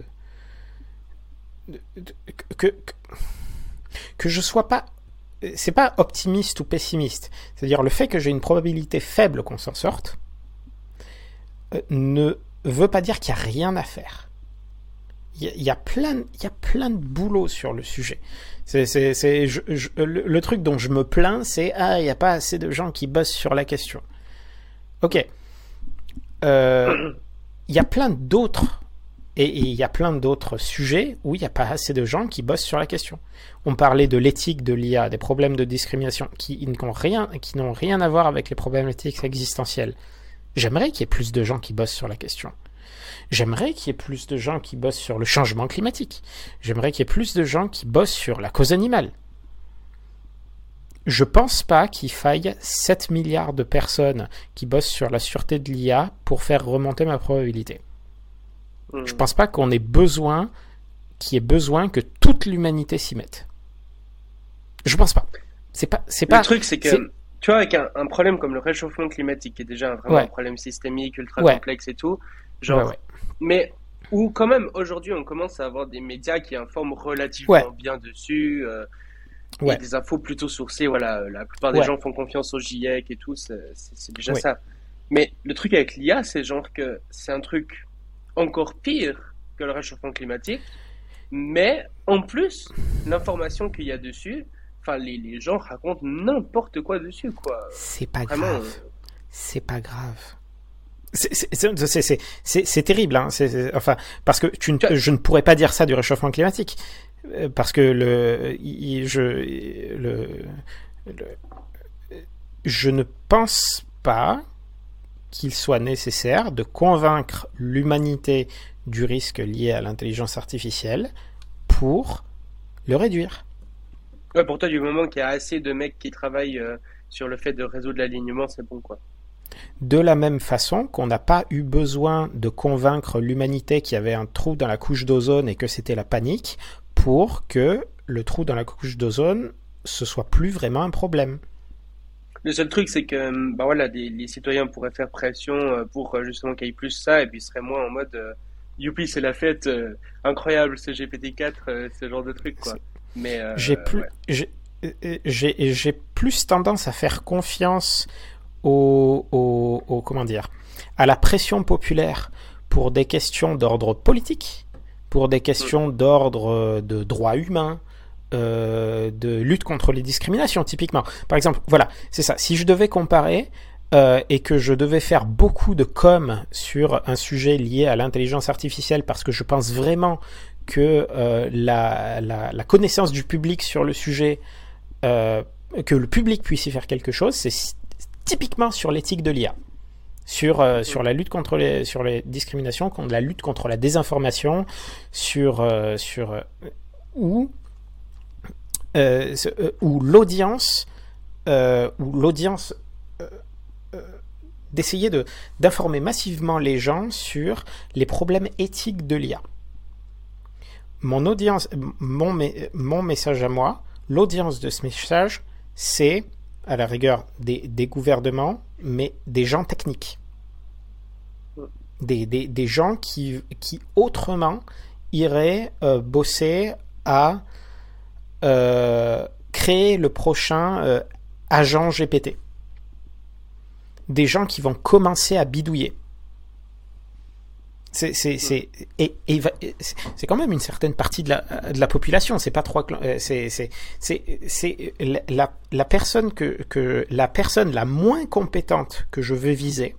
de- de- que, que que je sois pas c'est pas optimiste ou pessimiste. C'est-à-dire le fait que j'ai une probabilité faible qu'on s'en sorte euh, ne veut pas dire qu'il n'y a rien à faire. Il y a, plein, il y a plein de boulot sur le sujet. C'est, c'est, c'est, je- je- le, le truc dont je me plains, c'est ah, il n'y a pas assez de gens qui bossent sur la question. Ok. Euh, Il y a plein d'autres et il y a plein d'autres sujets où il n'y a pas assez de gens qui bossent sur la question. On parlait de l'éthique de l'IA, des problèmes de discrimination qui n'ont rien, qui n'ont rien à voir avec les problématiques existentielles. J'aimerais qu'il y ait plus de gens qui bossent sur la question. J'aimerais qu'il y ait plus de gens qui bossent sur le changement climatique. J'aimerais qu'il y ait plus de gens qui bossent sur la cause animale. Je pense pas qu'il faille 7 milliards de personnes qui bossent sur la sûreté de l'IA pour faire remonter ma probabilité. Hmm. Je pense pas qu'on ait besoin, qu'il y ait besoin que toute l'humanité s'y mette. Je pense pas. C'est pas, c'est Le pas. truc, c'est que, tu vois, avec un, un problème comme le réchauffement climatique, qui est déjà vraiment Ouais. un problème systémique, ultra Ouais. complexe et tout, genre, Ouais, mais où quand même aujourd'hui on commence à avoir des médias qui informent relativement bien dessus, euh, Ouais. et des infos plutôt sourcées, voilà, euh, la plupart des Ouais. gens font confiance au GIEC et tout, c'est déjà Oui. ça. Mais le truc avec l'IA, c'est genre que c'est un truc encore pire que le réchauffement climatique, mais en plus, l'information qu'il y a dessus, enfin les, les gens racontent n'importe quoi dessus, quoi. C'est pas grave. euh, C'est pas grave. C'est- terrible, hein. enfin, parce que tu ne- Tu- je ne pourrais pas dire ça du réchauffement climatique, parce que le, il- je, le, le- je ne pense pas qu'il soit nécessaire de convaincre l'humanité du risque lié à l'intelligence artificielle pour le réduire. Ouais, pour toi, du moment qu'il y a assez de mecs qui travaillent euh, sur le fait de résoudre l'alignement, c'est bon, quoi. De la même façon qu'on n'a pas eu besoin de convaincre l'humanité qu'il y avait un trou dans la couche d'ozone et que c'était la panique pour que le trou dans la couche d'ozone ce soit plus vraiment un problème. Le seul truc, c'est que euh, bah voilà, les citoyens pourraient faire pression euh, pour euh, justement qu'il y ait plus ça, et puis ils seraient moins en mode euh, youpi, c'est la fête, euh, incroyable ce GPT-4, euh, ce genre de truc, quoi. Mais J'ai plus, ouais. j'ai- j'ai j'ai plus tendance à faire confiance au, au, au- comment dire, à la pression populaire pour des questions d'ordre politique, pour des questions d'ordre euh, de droits humains, euh, de lutte contre les discriminations, typiquement. Par exemple, voilà, c'est ça. Si je devais comparer euh, et que je devais faire beaucoup de com sur un sujet lié à l'intelligence artificielle, parce que je pense vraiment que euh, la, la, la connaissance du public sur le sujet, euh, que le public puisse y faire quelque chose, c'est typiquement sur l'éthique de l'IA. Sur, euh, sur la lutte contre les, sur les discriminations, contre la lutte contre la désinformation, sur, euh, sur euh, où, ce- où l'audience, où l'audience d'essayer de d'informer massivement les gens sur les problèmes éthiques de l'IA. Mon audience, mon, me- mon message à moi, l'audience de ce message, c'est à la rigueur des, des gouvernements, mais des gens techniques. Des, des, des gens qui, qui autrement iraient euh, bosser à euh, créer le prochain euh, agent GPT. Des gens qui vont commencer à bidouiller. C'est, c'est, et, et c'est- quand même une certaine partie de la, de la population. C'est pas trois, euh, c'est, c'est, c'est, la, la, personne que, que la personne la moins compétente que je veux viser,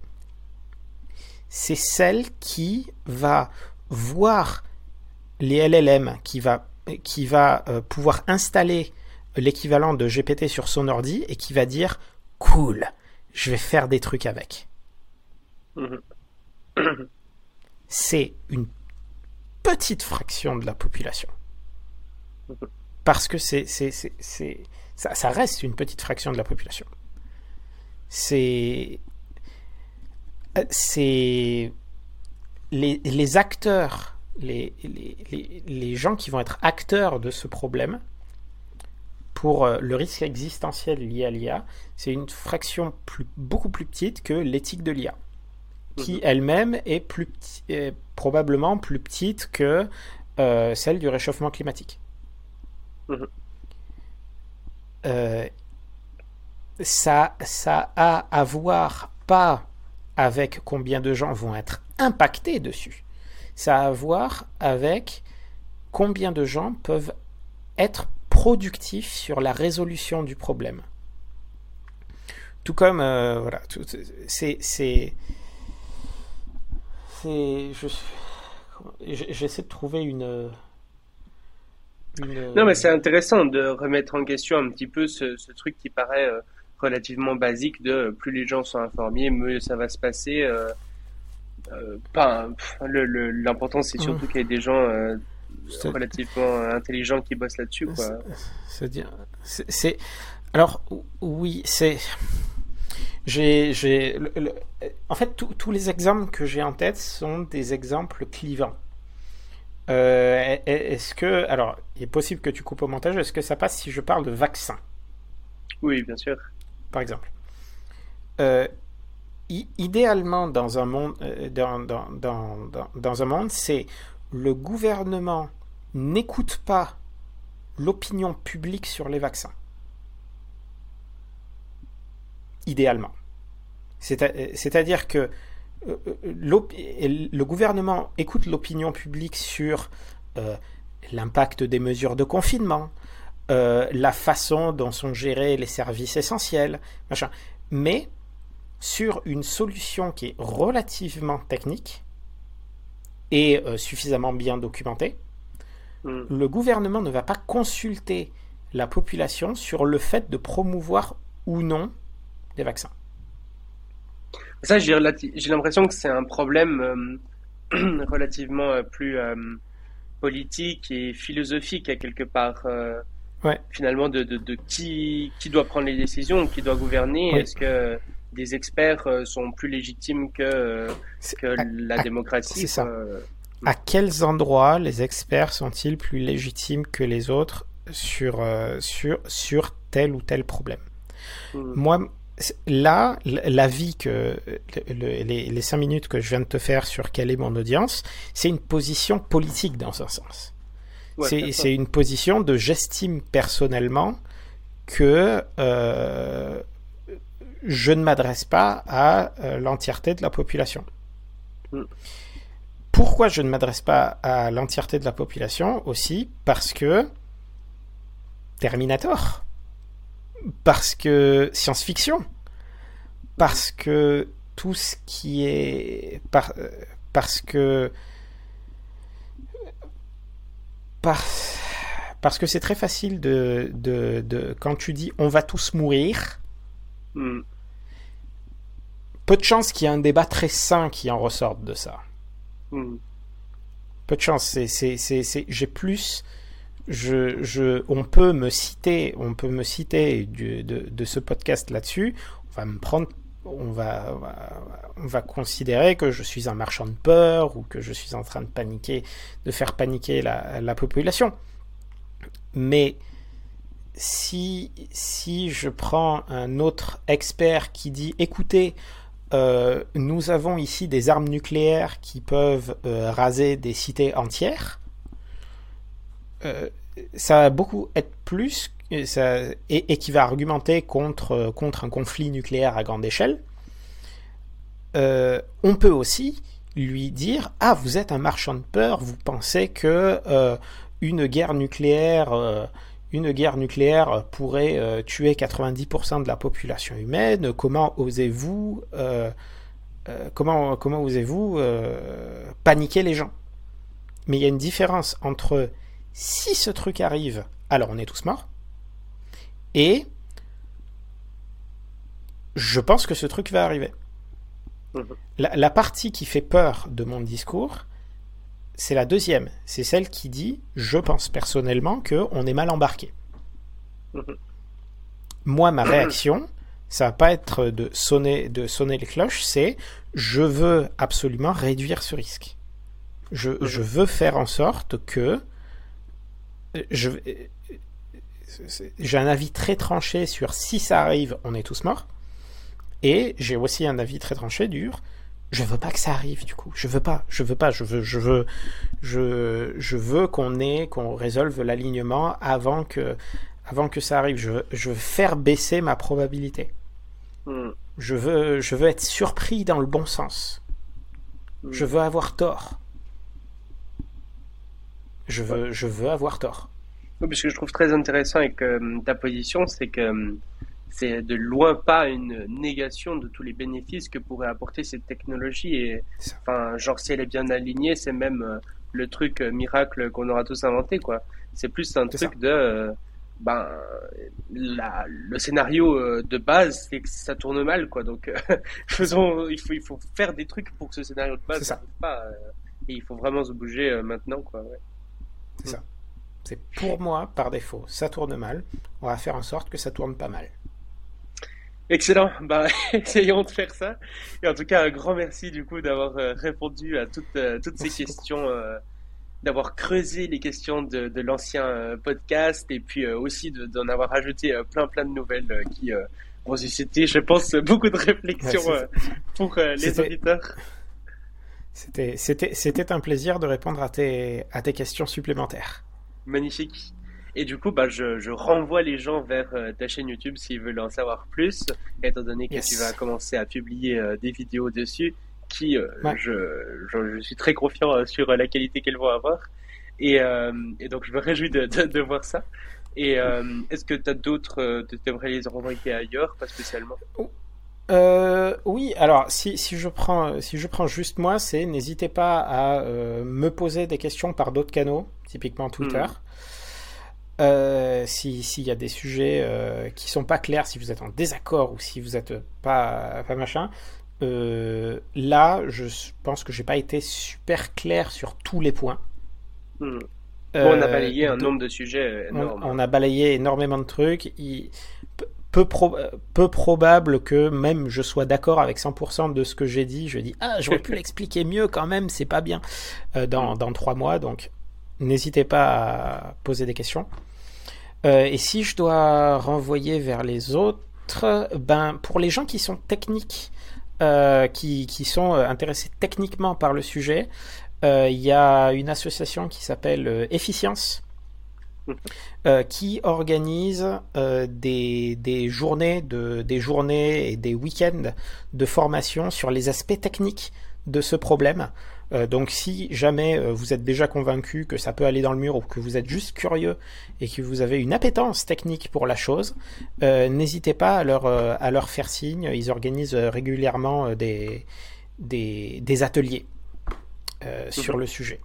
c'est celle qui va voir les LLM, qui va, qui va euh, pouvoir installer l'équivalent de GPT sur son ordi et qui va dire cool, je vais faire des trucs avec. C'est une petite fraction de la population. Parce que c'est, c'est, c'est, ça, ça reste une petite fraction de la population. c'est c'est les, les, acteurs, les, les, les, gens qui vont être acteurs de ce problème pour le risque existentiel lié à l'IA, c'est une fraction plus, beaucoup plus petite que l'éthique de l'IA, qui mhm. elle-même est, plus est probablement plus petite que euh, celle du réchauffement climatique. Mhm. Euh, ça, ça a à voir pas avec combien de gens vont être impactés dessus. Ça a à voir avec combien de gens peuvent être productifs sur la résolution du problème. Tout comme, euh, voilà, c'est, c'est, j'essaie de trouver une, Non, mais c'est intéressant de remettre en question un petit peu ce, ce truc qui paraît euh, relativement basique de euh, plus les gens sont informés, mieux ça va se passer. Euh, euh, l'important c'est surtout qu'il y ait des gens relativement intelligents qui bossent là-dessus. C'est-à-dire, c'est alors oui, c'est j'ai, en fait, tous les exemples que j'ai en tête sont des exemples clivants. est-ce que, alors, il est possible que tu coupes au montage. Est-ce que ça passe si je parle de vaccin Oui, bien sûr par exemple. Euh, idéalement, dans un monde, euh, dans, dans, dans, dans, un monde, c'est le gouvernement n'écoute pas l'opinion publique sur les vaccins. Idéalement. C'est-à-dire que euh, le gouvernement écoute l'opinion publique sur l'impact des mesures de confinement, euh, la façon dont sont gérés les services essentiels, machin. Mais sur une solution qui est relativement technique et euh, suffisamment bien documentée, hmm. le gouvernement ne va pas consulter la population sur le fait de promouvoir ou non des vaccins. Ça, j'ai l'impression que c'est un problème euh, relativement plus politique et philosophique à quelque part finalement de, de, qui, qui doit prendre les décisions, qui doit gouverner. Est-ce que des experts euh, sont plus légitimes que, euh, la démocratie ça. Euh, à quels endroits les experts sont-ils plus légitimes que les autres sur, sur, sur tel ou tel problème? Hmm. Moi, là, l'avis que les, les cinq minutes que je viens de te faire sur quelle est mon audience, c'est une position politique dans un sens c'est une position de j'estime personnellement que euh, je ne m'adresse pas à euh, l'entièreté de la population. Mm. Pourquoi je ne m'adresse pas à l'entièreté de la population aussi? Parce que Terminator, parce que science-fiction, parce que tout ce qui est... Euh, parce que parce que c'est très facile de, de, Quand tu dis on va tous mourir, hmm. peu de chances qu'il y ait un débat très sain qui en ressorte de ça. Hmm. Peu de chance. C'est, j'ai plus. Je, je, on peut me citer, on peut me citer de, de, ce podcast là-dessus. On va me prendre on va, on va considérer que je suis un marchand de peur ou que je suis en train de paniquer, de faire paniquer la, population. Mais si, si je prends un autre expert qui dit écoutez, euh, nous avons ici des armes nucléaires qui peuvent euh, raser des cités entières, ça va beaucoup être plus et, ça, et, qui va argumenter contre, contre un conflit nucléaire à grande échelle, euh, on peut aussi lui dire Ah, vous êtes un marchand de peur, vous pensez que euh, une guerre nucléaire. Euh, une guerre nucléaire pourrait tuer 90% de la population humaine. Comment osez-vous, comment, comment osez-vous paniquer les gens? Mais il y a une différence entre si ce truc arrive, alors on est tous morts, et je pense que ce truc va arriver. Mhm. La, partie qui fait peur de mon discours, c'est la deuxième. C'est celle qui dit je pense personnellement qu'on est mal embarqué. Mhm. Moi, ma réaction, Ça va pas être de sonner, de sonner les cloches, c'est je veux absolument réduire ce risque. Je, je veux faire en sorte que je, j'ai un avis très tranché sur si ça arrive, on est tous morts. Et j'ai aussi un avis très tranché dur. Je veux pas que ça arrive du coup. Je veux pas. Je veux pas. Je veux. Je veux. Je, je veux qu'on ait qu'on résolve l'alignement avant que avant que ça arrive. Je veux, je veux faire baisser ma probabilité. Hmm. Je veux je veux être surpris dans le bon sens. Hmm. Je veux avoir tort. Je veux je veux avoir tort. Oui, ce que je trouve très intéressant avec euh, ta position, c'est que euh, c'est de loin pas une négation de tous les bénéfices que pourrait apporter cette technologie. Et enfin, genre si elle est bien alignée, c'est même euh, le truc miracle qu'on aura tous inventé, quoi. C'est plus un truc de ben la, le scénario de base c'est que ça tourne mal quoi donc faisons il faut il faut faire des trucs pour que ce scénario de base ça. pas et il faut vraiment se bouger maintenant quoi ouais. C'est ça c'est pour moi, par défaut, ça tourne mal. On va faire en sorte que ça tourne pas mal. Excellent. Bah, essayons de faire ça. Et en tout cas, un grand merci du coup d'avoir euh, répondu à toutes, euh, toutes ces questions, euh, d'avoir creusé les questions de, de l'ancien podcast et puis aussi d'en avoir ajouté plein plein de nouvelles qui vont susciter, je pense, beaucoup de réflexions pour les auditeurs. C'était, un plaisir de répondre à tes, à tes questions supplémentaires. Magnifique. Et du coup, bah, je, je renvoie les gens vers euh, ta chaîne YouTube s'ils veulent en savoir plus, étant donné que tu vas commencer à publier euh, des vidéos dessus, qui, euh, je, je, suis très confiant sur la qualité qu'elles vont avoir. Et, et, donc, je me réjouis de, de, voir ça. Et est-ce que tu as d'autres, tu aimerais les renvoyer ailleurs, pas spécialement? Oui, alors si, si, je prends, si je prends juste moi, c'est n'hésitez pas à me poser des questions par d'autres canaux typiquement Twitter. Euh, s'il y a des sujets euh, qui sont pas clairs, si vous êtes en désaccord ou si vous êtes pas, pas machin, euh, là, je pense que j'ai pas été super clair sur tous les points. Hmm. on a balayé un nombre de sujets énorme. On, a balayé énormément de trucs. Il, peu, peu, probable que même je sois d'accord avec 100% de ce que j'ai dit. Je dis, ah, j'aurais pu l'expliquer mieux quand même, c'est pas bien dans, dans trois mois. Donc, n'hésitez pas à poser des questions. Euh, et si je dois renvoyer vers les autres, ben pour les gens qui sont techniques, euh, qui, qui, sont intéressés techniquement par le sujet, euh, il y a une association qui s'appelle Efficience. Qui organise des, des, journées de, des journées et des week-ends de formation sur les aspects techniques de ce problème. Euh, donc si jamais euh, vous êtes déjà convaincu que ça peut aller dans le mur ou que vous êtes juste curieux et que vous avez une appétence technique pour la chose, euh, n'hésitez pas à leur, à leur faire signe. Ils organisent régulièrement des, des, ateliers sur le sujet.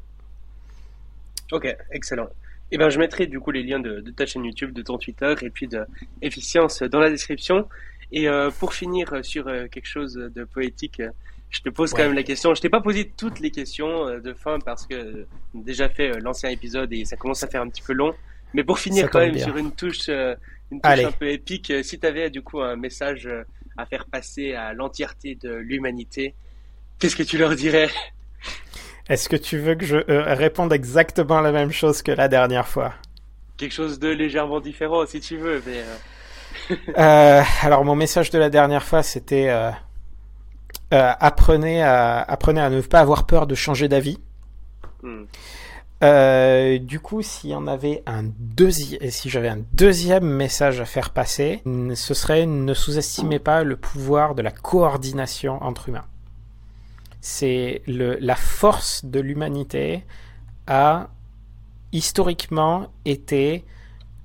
Ok, excellent. Eh ben, je mettrai du coup les liens de, de, ta chaîne YouTube, de ton Twitter et puis de Efficience dans la description. Et pour finir sur quelque chose de poétique, je te pose quand même la question. Je t'ai pas posé toutes les questions euh, de fin parce que on a déjà fait euh, l'ancien épisode et ça commence à faire un petit peu long. Mais pour finir quand même sur une touche, euh, une touche un peu épique, si tu avais du coup un message à faire passer à l'entièreté de l'humanité, qu'est-ce que tu leur dirais? Est-ce que tu veux que je réponde exactement la même chose que la dernière fois? Quelque chose de légèrement différent si tu veux, mais. alors mon message de la dernière fois c'était euh, apprenez, à, apprenez à ne pas avoir peur de changer d'avis. Hmm. Euh, du coup, s'il y en avait un deuxième, si j'avais un deuxième message à faire passer, ce serait ne sous-estimez pas le pouvoir de la coordination entre humains. C'est la force de l'humanité a historiquement été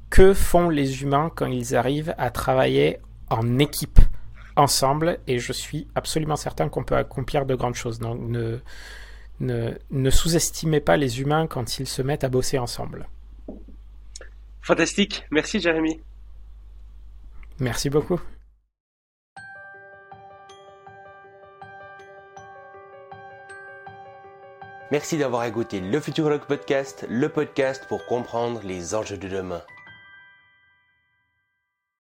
que font les humains quand ils arrivent à travailler en équipe ensemble et je suis absolument certain qu'on peut accomplir de grandes choses. Donc ne, ne, ne sous-estimez pas les humains quand ils se mettent à bosser ensemble. Fantastique. Merci Jérémy. Merci beaucoup. Merci d'avoir écouté le Futurologue Podcast, le podcast pour comprendre les enjeux de demain.